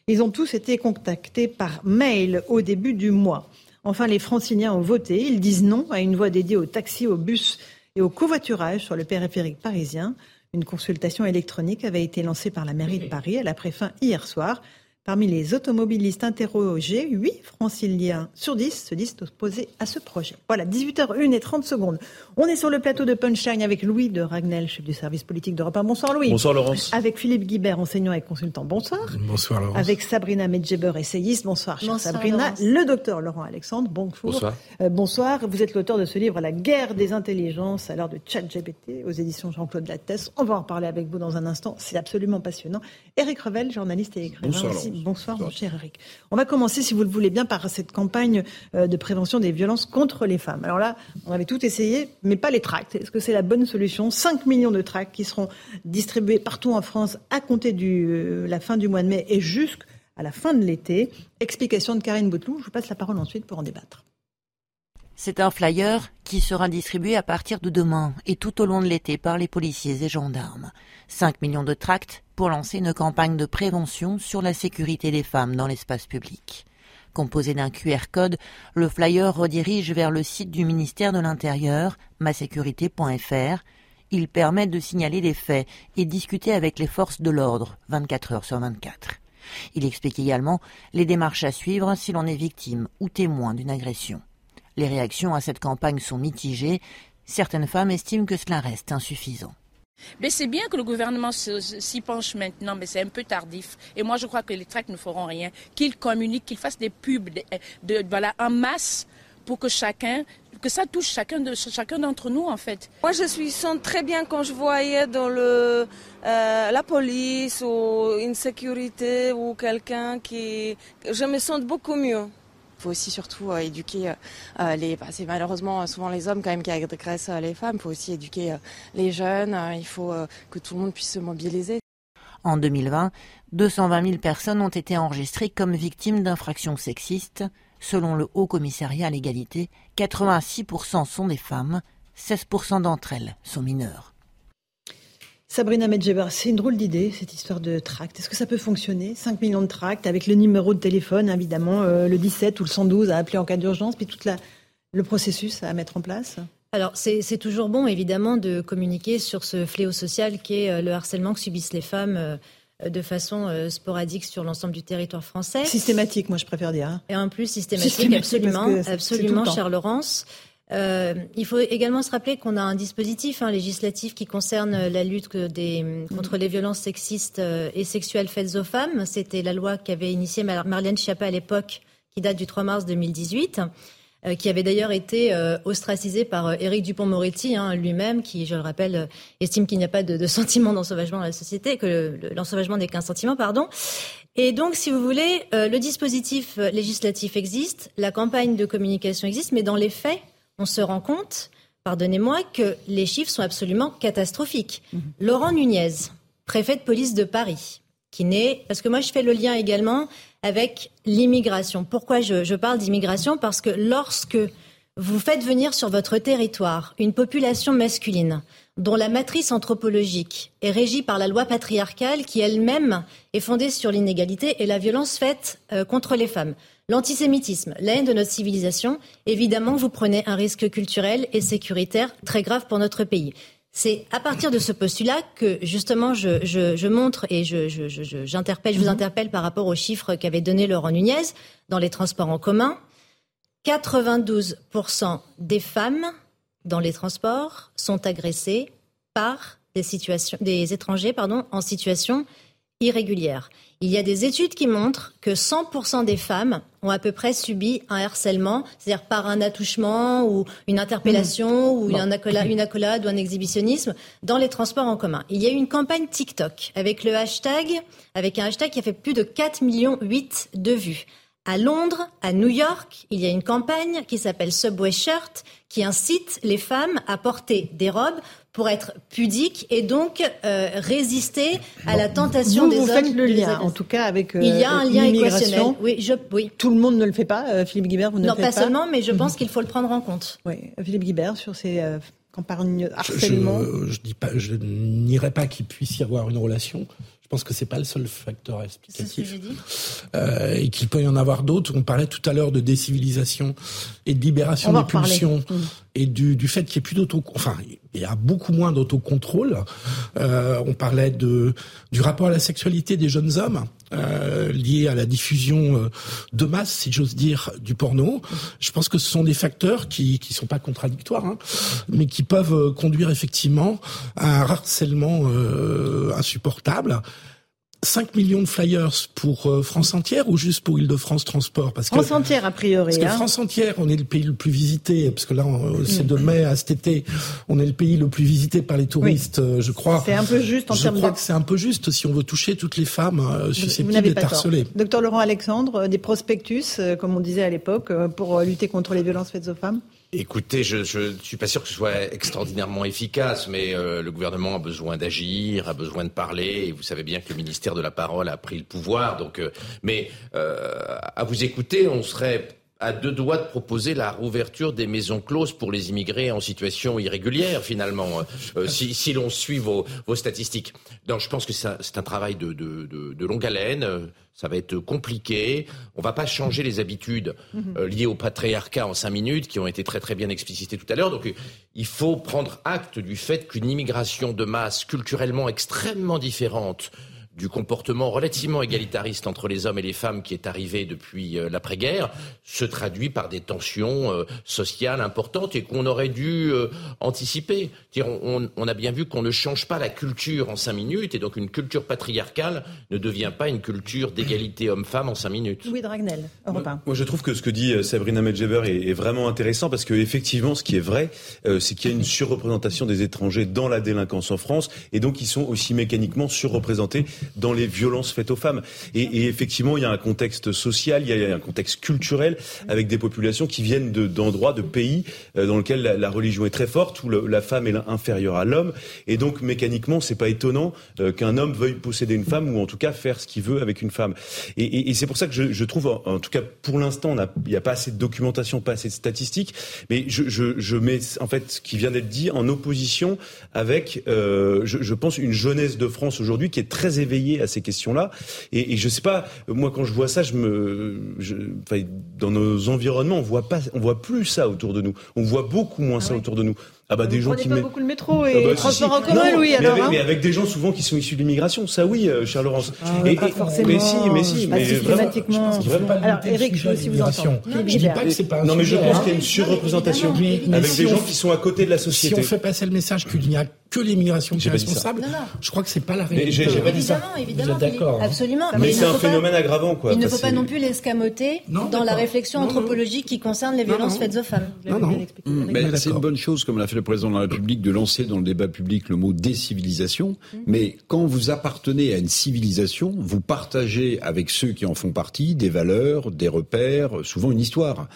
Ils ont tous été contactés par mail au début du mois. Enfin, les franciliens ont voté. Ils disent non à une voie dédiée aux taxis, aux bus et au covoiturage sur le périphérique parisien. Une consultation électronique avait été lancée par la mairie de Paris. Elle a pris fin hier soir. Parmi les automobilistes interrogés, 8 franciliens sur 10 se disent opposés à ce projet. Voilà, 18h01 et 30 secondes. On est sur le plateau de Punchline avec Louis de Ragnel, chef du service politique d'Europe 1. Bonsoir Louis. Bonsoir Laurence. Avec Philippe Guibert, enseignant et consultant. Bonsoir. Bonsoir Laurence. Avec Sabrina Medjeber, essayiste. Bonsoir, chère Sabrina. Le docteur Laurent Alexandre. Bonjour. Bonsoir. Euh, bonsoir. Vous êtes l'auteur de ce livre La guerre des intelligences à l'heure de ChatGPT aux éditions Jean-Claude Lattès. On va en reparler avec vous dans un instant. C'est absolument passionnant. Eric Revel, journaliste et écrivain bonsoir, aussi. Bonsoir, mon cher on va commencer, si vous le voulez bien, par cette campagne euh, de prévention des violences contre les femmes. Alors là, on avait tout essayé, mais pas les tracts. Est-ce que c'est la bonne solution? 5 millions de tracts qui seront distribués partout en France à compter de euh, la fin du mois de mai et jusqu'à la fin de l'été. Explication de Karine Bouteloup. Je vous passe la parole ensuite pour en débattre. C'est un flyer qui sera distribué à partir de demain et tout au long de l'été par les policiers et gendarmes. 5 millions de tracts pour lancer une campagne de prévention sur la sécurité des femmes dans l'espace public. Composé d'un QR code, le flyer redirige vers le site du ministère de l'Intérieur, masécurité.fr. Il permet de signaler les faits et discuter avec les forces de l'ordre 24 heures sur 24. Il explique également les démarches à suivre si l'on est victime ou témoin d'une agression. Les réactions à cette campagne sont mitigées. Certaines femmes estiment que cela reste insuffisant. Mais c'est bien que le gouvernement s'y penche maintenant, mais c'est un peu tardif. Et moi, je crois que les tracts ne feront rien. Qu'ils communiquent, qu'ils fassent des pubs de, voilà, en masse pour que chacun, que ça touche chacun de chacun d'entre nous en fait. Moi, je suis sens très bien quand je voyais dans le euh, la police ou une sécurité ou quelqu'un qui, je me sens beaucoup mieux. Il faut aussi surtout euh, éduquer euh, les. Bah, c'est malheureusement souvent les hommes quand même qui agressent euh, les femmes. Il faut aussi éduquer les jeunes. il faut que tout le monde puisse se mobiliser. En 2020, 220 000 personnes ont été enregistrées comme victimes d'infractions sexistes. Selon le Haut Commissariat à l'égalité, 86% sont des femmes, 16% d'entre elles sont mineures. Sabrina Medjebar, c'est une drôle d'idée, cette histoire de tract. Est-ce que ça peut fonctionner? 5 millions de tracts avec le numéro de téléphone, évidemment, euh, le 17 ou le 112 à appeler en cas d'urgence, puis tout le processus à mettre en place? Alors, c'est toujours bon, évidemment, de communiquer sur ce fléau social qui est euh, le harcèlement que subissent les femmes euh, de façon sporadique sur l'ensemble du territoire français. Systématique, moi je préfère dire. Hein. Et en plus systématique, absolument, absolument, cher Laurence. Euh, il faut également se rappeler qu'on a un dispositif hein, législatif qui concerne la lutte des, contre les violences sexistes euh, et sexuelles faites aux femmes. C'était la loi qu'avait initiée Marlène Schiappa à l'époque, qui date du 3 mars 2018 euh, qui avait d'ailleurs été ostracisée par Éric Dupont-Moretti hein, lui-même, qui, je le rappelle, estime qu'il n'y a pas de, de [laughs] sentiment d'ensauvagement dans la société, que l'ensauvagement n'est qu'un sentiment, pardon. Et donc, si vous voulez, le dispositif législatif existe, la campagne de communication existe, mais dans les faits, on se rend compte, pardonnez-moi, que les chiffres sont absolument catastrophiques. Mhm. Laurent Nunez, préfet de police de Paris, qui naît, parce que moi je fais le lien également avec l'immigration. Pourquoi je, je parle d'immigration? Parce que lorsque vous faites venir sur votre territoire une population masculine dont la matrice anthropologique est régie par la loi patriarcale qui elle-même est fondée sur l'inégalité et la violence faite euh, contre les femmes. L'antisémitisme, la haine de notre civilisation, évidemment, vous prenez un risque culturel et sécuritaire très grave pour notre pays. C'est à partir de ce postulat que justement je, montre et je, j'interpelle, je, vous mhm. interpelle par rapport aux chiffres qu'avait donné Laurent Nunez dans les transports en commun. 92% des femmes dans les transports sont agressées par des, situations, des étrangers pardon, en situation irrégulière. Il y a des études qui montrent que 100% des femmes ont à peu près subi un harcèlement, c'est-à-dire par un attouchement ou une interpellation mmh. ou une, accolade, [clears throat] une accolade ou un exhibitionnisme dans les transports en commun. Il y a eu une campagne TikTok avec le hashtag, avec un hashtag qui a fait plus de 4 millions 8 de vues. À Londres, à New York, il y a une campagne qui s'appelle Subway Shirt qui incite les femmes à porter des robes pour être pudiques et donc euh, résister à la tentation vous, des vous hommes. Faites le lien, en tout cas, avec euh, Il y a un lien équationnel. Oui, je, oui. Tout le monde ne le fait pas. Euh, Philippe Guibert, vous ne non, le faites pas Non, pas seulement, mais je pense qu'il faut le prendre en compte. Oui, Philippe Guibert sur ces campagnes harcèlement. Je, je, je, dis pas, je n'irai pas qu'il puisse y avoir une relation. Je pense que c'est pas le seul facteur explicatif. Euh, et qu'il peut y en avoir d'autres. On parlait tout à l'heure de décivilisation et de libération des pulsions mm. et du, du fait qu'il y ait plus d'auto, enfin, il y a beaucoup moins d'autocontrôle. Euh, on parlait du rapport à la sexualité des jeunes hommes euh, lié à la diffusion euh, de masse, si j'ose dire, du porno. Je pense que ce sont des facteurs qui qui sont pas contradictoires, hein, mais qui peuvent conduire effectivement à un harcèlement insupportable 5 millions de flyers pour euh, France entière ou juste pour Île-de-France Transport? Parce France entière a priori. Parce que hein. France entière, on est le pays le plus visité parce que là c'est de mai à cet été, on est le pays le plus visité par les touristes, euh, je crois. C'est un peu juste en je termes crois que c'est un peu juste si on veut toucher toutes les femmes euh, susceptibles d'être harcelées. Docteur Laurent Alexandre, des prospectus comme on disait à l'époque pour lutter contre les violences faites aux femmes? Écoutez, je ne suis pas sûr que ce soit extraordinairement efficace, mais euh, le gouvernement a besoin d'agir, a besoin de parler, et vous savez bien que le ministère de la Parole a pris le pouvoir. Donc, euh, mais euh, à vous écouter, on serait à deux doigts de proposer la rouverture des maisons closes pour les immigrés en situation irrégulière, finalement, euh, si, si l'on suit vos, vos, statistiques. Donc, je pense que c'est un, travail de, de, de, de, longue haleine. Ça va être compliqué. On va pas changer les habitudes euh, liées au patriarcat en cinq minutes, qui ont été très très bien explicitées tout à l'heure. Donc, il faut prendre acte du fait qu'une immigration de masse culturellement extrêmement différente du comportement relativement égalitariste entre les hommes et les femmes qui est arrivé depuis euh, l'après-guerre se traduit par des tensions euh, sociales importantes et qu'on aurait dû euh, anticiper. On, on, a bien vu qu'on ne change pas la culture en cinq minutes et donc une culture patriarcale ne devient pas une culture d'égalité homme-femme en cinq minutes. Louis Dragnel, Europe Moi, je trouve que ce que dit Sabrina Medjeber est, est, vraiment intéressant parce que effectivement, ce qui est vrai, c'est qu'il y a une surreprésentation des étrangers dans la délinquance en France et donc ils sont aussi mécaniquement surreprésentés dans les violences faites aux femmes. Et, effectivement, il y a un contexte social, il y a un contexte culturel avec des populations qui viennent d'endroits, de, pays euh, dans lesquels la, religion est très forte, où la femme est inférieure à l'homme. Et donc, mécaniquement, c'est pas étonnant euh, qu'un homme veuille posséder une femme ou en tout cas faire ce qu'il veut avec une femme. Et, c'est pour ça que je, trouve, en, tout cas pour l'instant, il n'y a pas assez de documentation, pas assez de statistiques, mais je, mets en fait ce qui vient d'être dit en opposition avec, euh, je pense, une jeunesse de France aujourd'hui qui est très éveillée à ces questions-là. Et, et, je sais pas, moi quand je vois ça, je me, je, dans nos environnements, on voit pas, on voit plus ça autour de nous. On voit beaucoup moins ça ah autour de nous. Ah bah des gens qui pas beaucoup le métro et ah bah, transport en commun, oui. Mais, alors, avec, hein. mais avec des gens souvent qui sont issus de l'immigration, ça oui, euh, cher Laurence. Ah, et, pas forcément. Mais si, mais si, mais systématiquement. Vraiment, alors Eric, je si vous entendez. Non, je dis pas que c'est pas. Non, mais je pense qu'il y a une surreprésentation avec des gens qui sont à côté de la société. Si on fait passer le message qu'il n'y a que l'immigration qui est responsable, je crois que c'est pas la réalité. J'ai pas dit ça. Évidemment, d'accord. Absolument. Mais c'est un phénomène aggravant, quoi. Il ne faut pas non plus l'escamoter dans la réflexion anthropologique qui concerne les violences faites aux femmes. Non, non. C'est une bonne chose, comme l'a fait le président de la République de lancer dans le débat public le mot décivilisation, mmh. mais quand vous appartenez à une civilisation, vous partagez avec ceux qui en font partie des valeurs, des repères, souvent une histoire.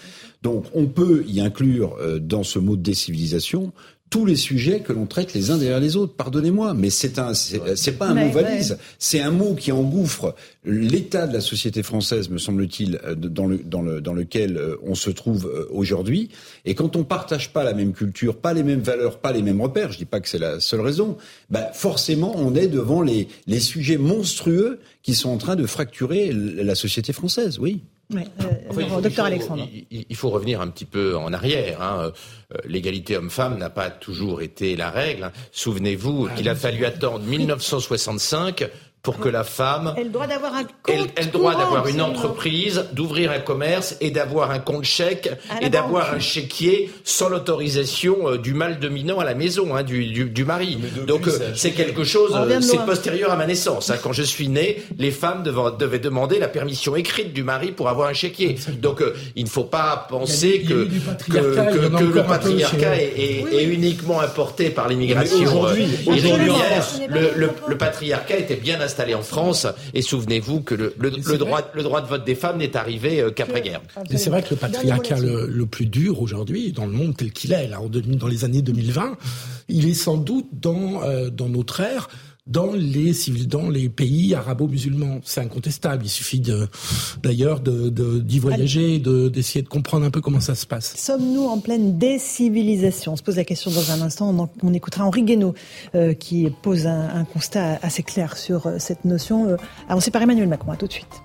Donc on peut y inclure euh, dans ce mot de décivilisation tous les sujets que l'on traite les uns derrière les autres. Pardonnez-moi, mais c'est un, c'est pas un mot valise. C'est un mot qui engouffre l'état de la société française, me semble-t-il, euh, dans, le, dans, le, dans lequel euh, on se trouve euh, aujourd'hui. Et quand on partage pas la même culture, pas les mêmes valeurs, pas les mêmes repères, je dis pas que c'est la seule raison, bah forcément on est devant les, les sujets monstrueux qui sont en train de fracturer la société française. Oui. Oui, euh, docteur Alexandre. Il, faut revenir un petit peu en arrière. Hein. Euh, l'égalité homme-femme n'a pas toujours été la règle. Hein. Souvenez-vous ah, qu'il a fallu attendre 1965 pour que la femme elle doit d'avoir un compte elle, doit d'avoir une entreprise, d'ouvrir un commerce et d'avoir un compte chèque et d'avoir un chéquier sans l'autorisation euh, du mâle dominant à la maison, hein, du, du, du, mari. Donc euh, c'est quelque chose, euh, c'est postérieur à ma naissance. Hein. Quand je suis né, les femmes devaient, demander la permission écrite du mari pour avoir un chéquier. Donc il ne faut pas penser que, que, que, le patriarcat est, est, uniquement importé par l'immigration aujourd'hui, le, le, le, patriarcat était bien installé en France. Et souvenez-vous que le, le, droit, le droit de vote des femmes n'est arrivé euh, qu'après-guerre. C'est vrai que le patriarcat le, le plus dur aujourd'hui, dans le monde tel qu'il est, là, dans les années 2020, il est sans doute dans, euh, dans notre ère dans les civils, dans les pays arabo-musulmans. C'est incontestable. Il suffit de, d'ailleurs de, d'y voyager, de, d'essayer de comprendre un peu comment ça se passe. Sommes-nous en pleine décivilisation? On se pose la question dans un instant. On, on écoutera Henri Guénaud euh, qui pose un, un, constat assez clair sur euh, cette notion. Euh, alors c'est par Emmanuel Macron. À tout de suite.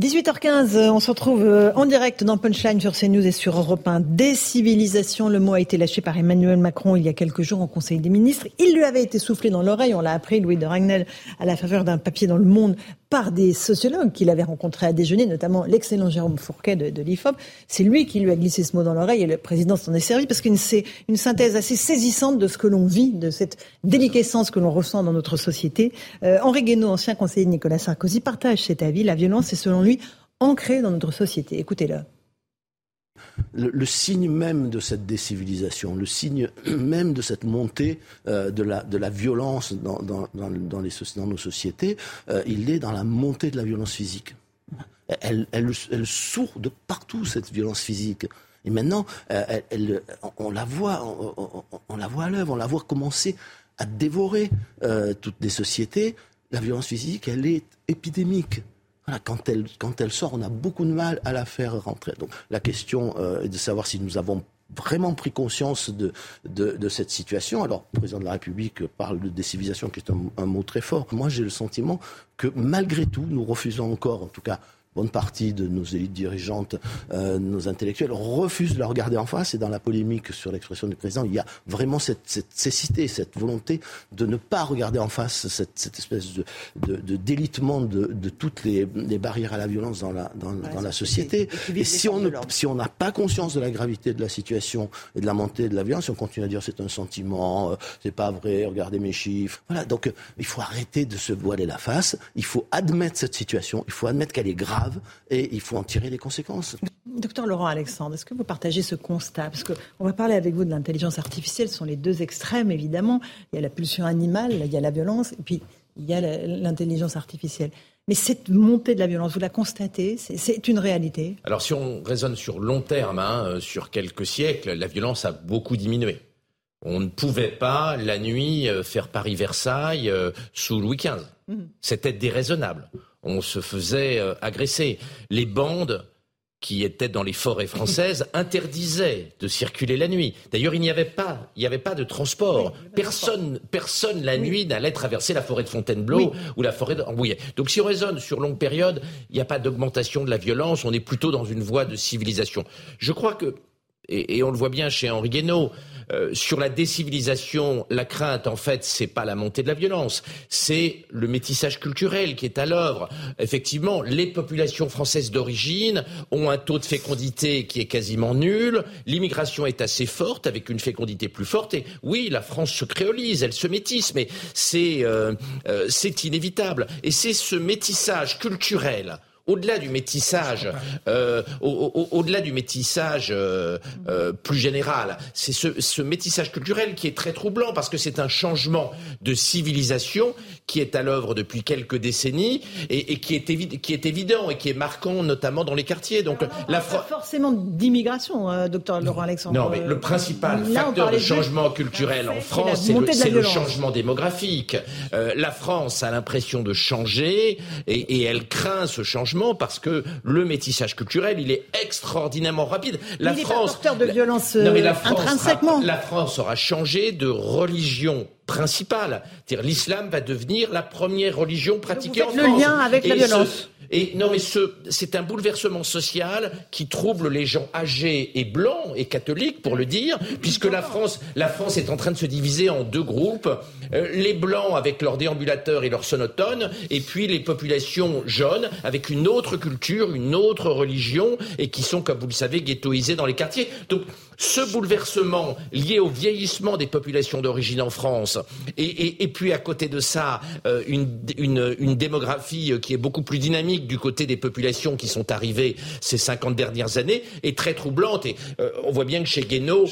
18h15, on se retrouve euh, en direct dans Punchline sur CNews et sur Europe 1. Décivilisation, le mot a été lâché par Emmanuel Macron il y a quelques jours en Conseil des ministres. Il lui avait été soufflé dans l'oreille, on l'a appris, Louis de Ragnel, à la faveur d'un papier dans Le Monde par des sociologues qu'il avait rencontrés à déjeuner, notamment l'excellent Jérôme Fourquet de, de l'IFOP. C'est lui qui lui a glissé ce mot dans l'oreille et le président s'en est servi parce que c'est une synthèse assez saisissante de ce que l'on vit, de cette déliquescence que l'on ressent dans notre société. Euh, Henri Guénaud, ancien conseiller de Nicolas Sarkozy, partage cet avis. La violence est selon lui ancrée dans notre société. Écoutez-le le, signe même de cette décivilisation, le signe [clears throat] même de cette montée euh, de, la, de la violence dans, dans, dans, les, dans nos sociétés, euh, il est dans la montée de la violence physique. Elle, elle, elle sourd de partout, cette violence physique. Et maintenant, elle, on, la voit, on, la voit à l'œuvre, on la voit commencer à dévorer toutes les sociétés. La violence physique, elle est épidémique. Quand elle, sort, on a beaucoup de mal à la faire rentrer. Donc la question est de savoir si nous avons vraiment pris conscience de, de, cette situation. Alors, le président de la République parle de décivilisation, qui est un mot très fort. Moi, j'ai le sentiment que malgré tout, nous refusons encore, en tout cas bonne partie de nos élites dirigeantes, euh, nos intellectuels, refusent de la regarder en face. Et dans la polémique sur l'expression du président, il y a vraiment cette, cette cécité, cette volonté de ne pas regarder en face cette, cette espèce de, de, de délitement de, de toutes les, les, barrières à la violence dans la, dans, dans la société. Et, si on si on n'a pas conscience de la gravité de la situation et de la montée de la violence, on continue à dire c'est un sentiment, euh, c'est pas vrai, regardez mes chiffres. Voilà, donc euh, il faut arrêter de se voiler la face. Il faut admettre cette situation. Il faut admettre qu'elle est grave et il faut en tirer les conséquences. Docteur Laurent Alexandre, est-ce que vous partagez ce constat? Parce qu'on va parler avec vous de l'intelligence artificielle, ce sont les deux extrêmes évidemment. Il y a la pulsion animale, il y a la violence, et puis il y a l'intelligence artificielle. Mais cette montée de la violence, vous la constatez? C'est une réalité? Alors si on raisonne sur long terme, hein, euh, sur quelques siècles, la violence a beaucoup diminué. On ne pouvait pas la nuit euh, faire Paris-Versailles euh, sous Louis XV. Mmh. C'était déraisonnable on se faisait euh, agresser. Les bandes qui étaient dans les forêts françaises [laughs] interdisaient de circuler la nuit. D'ailleurs, il n'y avait pas, il n'y avait pas de transport. personne, personne la nuit n'allait traverser la forêt de Fontainebleau ou la forêt de Donc, si on raisonne sur longue période, il n'y a pas d'augmentation de la violence. On est plutôt dans une voie de civilisation. Je crois que, et, et on le voit bien chez Henri Guénaud, euh, sur la décivilisation, la crainte, en fait, c'est pas la montée de la violence, c'est le métissage culturel qui est à l'œuvre. Effectivement, les populations françaises d'origine ont un taux de fécondité qui est quasiment nul. L'immigration est assez forte, avec une fécondité plus forte. Et oui, la France se créolise, elle se métisse, mais c'est euh, euh, inévitable. Et c'est ce métissage culturel au-delà du métissage, euh, au-delà du métissage euh, euh, plus général, c'est ce, métissage culturel qui est très troublant parce que c'est un changement de civilisation qui est à l'œuvre depuis quelques décennies et, qui, est qui, est évident et qui est marquant notamment dans les quartiers. Donc la pas forcément d'immigration, docteur Laurent Alexandre. Non, mais le principal facteur de changement culturel en France, c'est le, changement démographique. la France a l'impression de changer et, et elle craint ce changement parce que le métissage culturel, il est extraordinairement rapide. La il France, est de violence intrinsèquement. la France aura changé de religion principale. L'islam va devenir la première religion pratiquée en France. Le lien avec la violence. Et non, mais ce, c'est un bouleversement social qui trouble les gens âgés et blancs et catholiques, pour le dire, puisque la France, la France est en train de se diviser en deux groupes euh, les blancs avec leurs déambulateurs et leurs sonotones, et puis les populations jaunes avec une autre culture, une autre religion, et qui sont, comme vous le savez, ghettoisées dans les quartiers. Donc, ce bouleversement lié au vieillissement des populations d'origine en France, et, puis à côté de ça, euh, une, démographie qui est beaucoup plus dynamique du côté des populations qui sont arrivées ces 50 dernières années, est très troublante. Et euh, on voit bien que chez Guénaud,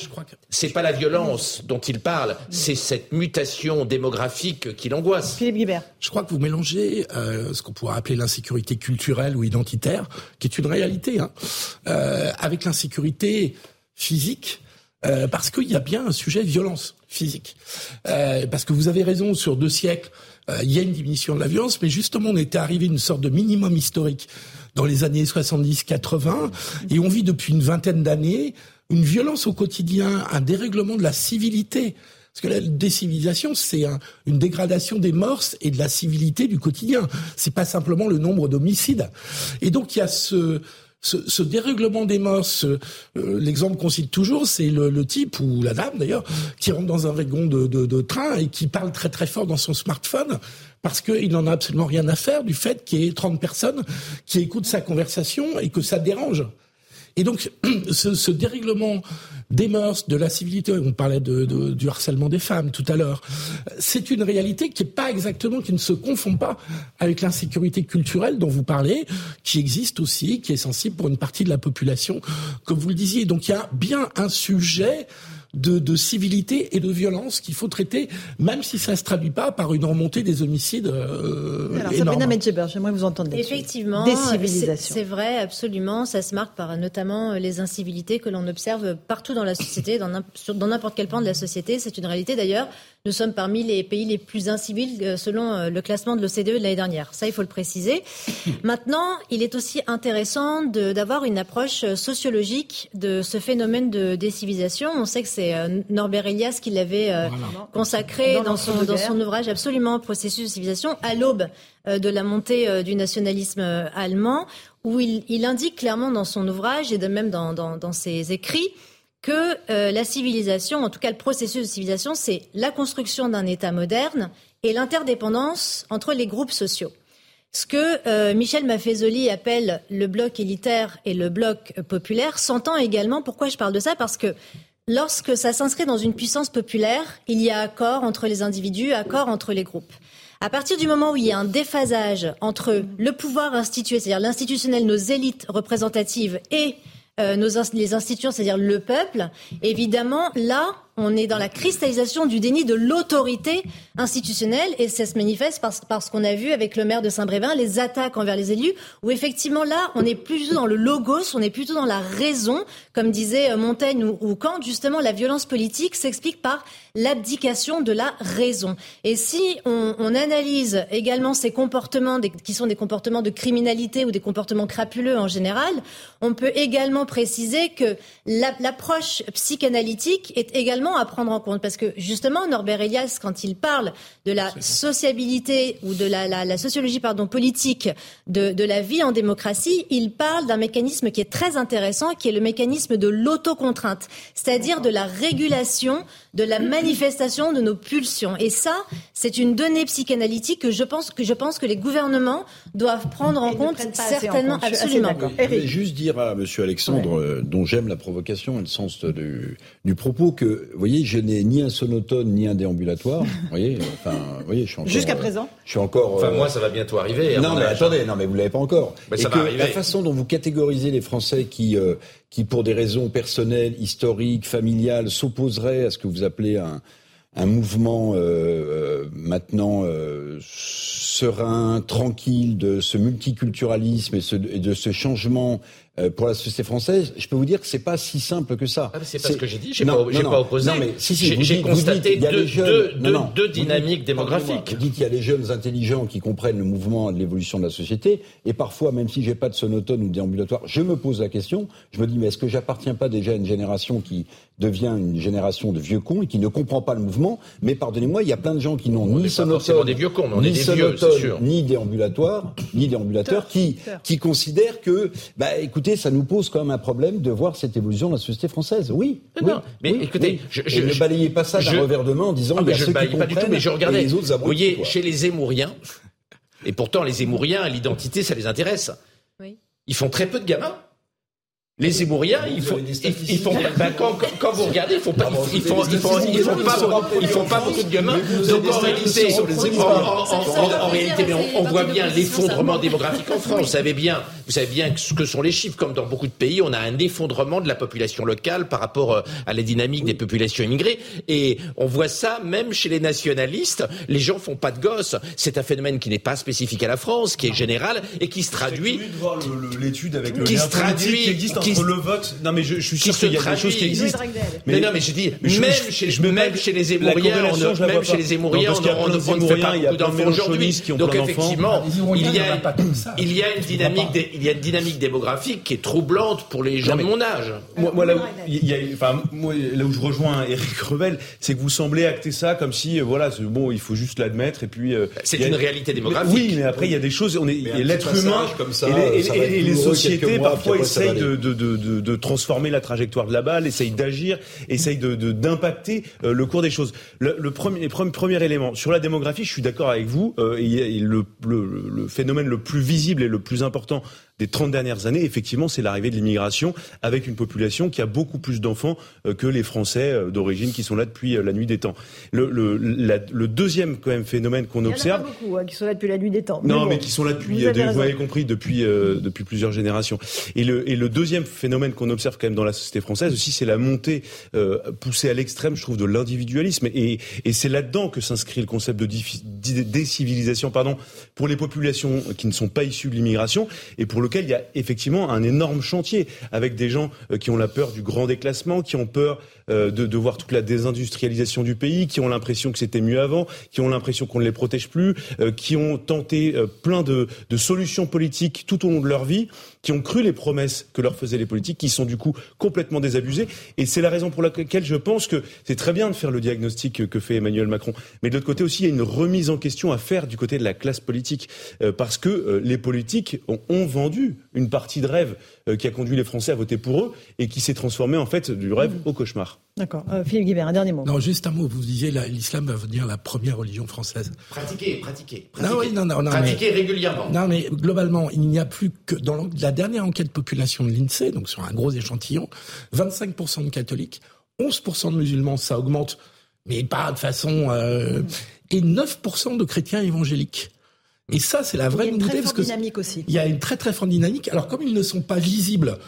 c'est pas la violence dont il parle, c'est cette mutation démographique qui l'angoisse. Philippe Guibert. Je crois que vous mélangez euh, ce qu'on pourrait appeler l'insécurité culturelle ou identitaire, qui est une réalité, hein, avec l'insécurité physique, euh, parce qu'il y a bien un sujet de violence physique. Euh, parce que vous avez raison, sur deux siècles, euh, il y a une diminution de la violence, mais justement, on était arrivé à une sorte de minimum historique dans les années 70-80, et on vit depuis une vingtaine d'années une violence au quotidien, un dérèglement de la civilité. Parce que la décivilisation, c'est une dégradation des mœurs et de la civilité du quotidien. C'est pas simplement le nombre d'homicides. Et donc il y a ce, ce, dérèglement des mœurs, euh, l'exemple qu'on cite toujours, c'est le, type ou la dame d'ailleurs qui rentre dans un wagon de, de, de, train et qui parle très très fort dans son smartphone parce qu'il n'en a absolument rien à faire du fait qu'il y ait 30 personnes qui écoutent sa conversation et que ça dérange. Et donc, [clears throat] ce, dérèglement des mœurs, de la civilité, on parlait du harcèlement des femmes tout à l'heure, c'est une réalité qui est pas exactement, qui ne se confond pas avec l'insécurité culturelle dont vous parlez, qui existe aussi, qui est sensible pour une partie de la population, comme vous le disiez. Donc, il y a bien un sujet de, de civilité et de violence qu'il faut traiter, même si ça ne se traduit pas par une remontée des homicides. Euh, Alors, Sabrina Medjeber, j'aimerais vous entendre Effectivement, c'est vrai, absolument. Ça se marque par notamment les incivilités que l'on observe partout dans la société, dans n'importe quel point de la société. C'est une réalité d'ailleurs. Nous sommes parmi les pays les plus incivils euh, selon euh, le classement de l'OCDE de l'année dernière. Ça, il faut le préciser. [coughs] Maintenant, il est aussi intéressant d'avoir une approche euh, sociologique de ce phénomène de décivilisation. On sait que c'est Norbert Elias qui l'avait consacré dans, son, dans son ouvrage absolument Processus de civilisation à l'aube de la montée du nationalisme allemand, où il, il, indique clairement dans son ouvrage et de même dans, dans, dans ses écrits que euh, la civilisation, en tout cas le processus de civilisation, c'est la construction d'un État moderne et l'interdépendance entre les groupes sociaux. Ce que euh, Michel Maffezoli appelle le bloc élitaire et le bloc populaire s'entend également. Pourquoi je parle de ça? Parce que lorsque ça s'inscrit dans une puissance populaire, il y a accord entre les individus, accord entre les groupes. À partir du moment où il y a un déphasage entre le pouvoir institué, c'est-à-dire l'institutionnel, nos élites représentatives, et nos, les institutions, c'est-à-dire le peuple, évidemment, là, on est dans la cristallisation du déni de l'autorité institutionnelle et ça se manifeste par, ce qu'on a vu avec le maire de Saint-Brévin, les attaques envers les élus, où effectivement là, on est plutôt dans le logos, on est plutôt dans la raison, comme disait euh, Montaigne ou, Kant, justement, la violence politique s'explique par l'abdication de la raison. Et si on, analyse également ces comportements qui sont des comportements de criminalité ou des comportements crapuleux en général, on peut également préciser que l'approche psychanalytique est également à prendre en compte. Parce que justement Norbert Elias quand il parle de la sociabilité ou de la, la, la sociologie pardon politique de, de, la vie en démocratie, il parle d'un mécanisme qui est très intéressant qui est le mécanisme de l'autocontrainte, c'est-à-dire de la régulation de la manifestation de nos pulsions. Et ça c'est une donnée psychanalytique que je pense que je pense que les gouvernements doivent prendre en compte certainement absolument. Je vais juste dire à monsieur Alexandre euh, dont j'aime la provocation et le sens du, du propos que voyez, je n'ai ni un sonotone ni un déambulatoire. Vous voyez, enfin, vous voyez, je suis encore. Jusqu'à présent. Je suis encore. Enfin, moi, ça va bientôt arriver. Non, mais attendez, non, mais vous l'avez pas encore. Mais ça va arriver. La façon dont vous catégorisez les Français qui, euh, qui pour des raisons personnelles, historiques, familiales, s'opposeraient à ce que vous appelez un, un mouvement euh, euh maintenant euh, serein, tranquille de ce multiculturalisme et, ce, et de ce changement euh, pour la société française, je peux vous dire que c'est pas si simple que ça. Ah, c'est pas ce que j'ai dit. J'ai pas, pas opposé. mais si, si, j'ai constaté deux, deux, deux, dynamiques démographiques. Vous dites qu'il y a les jeunes intelligents qui comprennent le mouvement de l'évolution de la société, et parfois, même si j'ai pas de sonotone ou déambulatoire, je me pose la question. Je me dis, mais est-ce que j'appartiens pas déjà à une génération qui devient une génération de vieux cons et qui ne comprend pas le mouvement Mais pardonnez-moi, il y a plein de gens qui n'ont ni sonotone, des vieux cons, mais on est des vieux, sûr. ni déambulatoire, [coughs] ni déambulateur, qui qui considèrent que, bah, écoutez ça nous pose quand même un problème de voir cette évolution de la société française. Oui. non, mais écoutez, Je, je, ne balayez pas ça d'un revers de main en disant ah, il y a je ceux qui pas du tout, mais je regardais. Les autres vous voyez, chez les Zémouriens, et pourtant les Zémouriens, l'identité, ça les intéresse. Oui. Ils font très peu de gamins. Les Zémouriens, ils font, ils, font, ben, quand, quand, vous regardez, ils font pas, ils font, ils font, ils font, pas, ils font pas beaucoup de gamins. Donc en réalité, en, réalité, mais on, voit bien l'effondrement démographique en France. Vous savez bien, vous savez bien ce que sont les chiffres. Comme dans beaucoup de pays, on a un effondrement de la population locale par rapport euh, à la dynamique des populations immigrées. Et on voit ça même chez les nationalistes. Les gens font pas de gosses. C'est un phénomène qui n'est pas spécifique à la France, qui est général et qui se traduit. L'étude avec le qui se traduit, qui existe le vote. Non, mais je, je suis sûr qu'il y a des choses qui existent. Mais, non, mais je dis, même, chez, je même chez les Émouriens, on, même chez les Émouriens, on, ne fait pas beaucoup d'enfants aujourd'hui. Donc effectivement, il y a, il y a une dynamique, il y a une dynamique démographique qui est troublante pour les gens de mon âge. Moi, là où, il y a, enfin, moi, là où je rejoins Eric Revel, c'est que vous semblez acter ça comme si, euh, voilà, bon, il faut juste l'admettre et puis. Euh, c'est une réalité démographique. Oui, mais après il y a des choses. On est l'être humain et les sociétés parfois essayent de de, de, transformer la trajectoire de la balle, essaye d'agir, essaye de, d'impacter euh, le cours des choses. Le, premier, premier élément sur la démographie, je suis d'accord avec vous. Euh, et, le, le, phénomène le plus visible et le plus important des 30 dernières années, effectivement, c'est l'arrivée de l'immigration avec une population qui a beaucoup plus d'enfants euh, que les Français euh, d'origine qui sont là depuis la nuit des temps. Le, le, le deuxième quand même phénomène qu'on observe, il y en a pas beaucoup hein, qui sont là depuis la nuit des temps. non, mais qui sont là depuis, vous avez, compris, depuis depuis plusieurs générations. Et le et le deuxième phénomène qu'on observe quand même dans la société française aussi, c'est la montée poussée à l'extrême, je trouve, de l'individualisme. Et, et c'est là-dedans que s'inscrit le concept de décivilisation, pardon, pour les populations qui ne sont pas issues de l'immigration et pour il y a effectivement un énorme chantier avec des gens euh, qui ont la peur du grand déclassement, qui ont peur euh, de, de voir toute la désindustrialisation du pays, qui ont l'impression que c'était mieux avant, qui ont l'impression qu'on ne les protège plus, euh, qui ont tenté plein de, de solutions politiques tout au long de leur vie, qui ont cru les promesses que leur faisaient les politiques, qui sont du coup complètement désabusés. Et c'est la raison pour laquelle je pense que c'est très bien de faire le diagnostic que fait Emmanuel Macron. Mais de l'autre côté aussi, il y a une remise en question à faire du côté de la classe politique. Euh, parce que euh, les politiques ont, ont, vendu une partie de rêve euh, qui a conduit les Français à voter pour eux et qui s'est transformé en fait du rêve mmh. au cauchemar. D'accord. Philippe Guibert, un dernier mot. Non, juste un mot. Vous disiez l'islam va devenir la première religion française. Pratiquer, pratiquer. pratiquer. Non, oui, non, non, pratiquer régulièrement. Non, mais globalement, il n'y a plus que dans la dernière enquête population de l'INSEE, donc sur un gros échantillon, 25% de catholiques, 11% de musulmans, ça augmente, mais pas de façon... Euh, et 9% de chrétiens évangéliques. Et ça, c'est la vraie nouveauté. parce que dynamique aussi. Il y a une très très forte dynamique. Alors comme ils ne sont pas visibles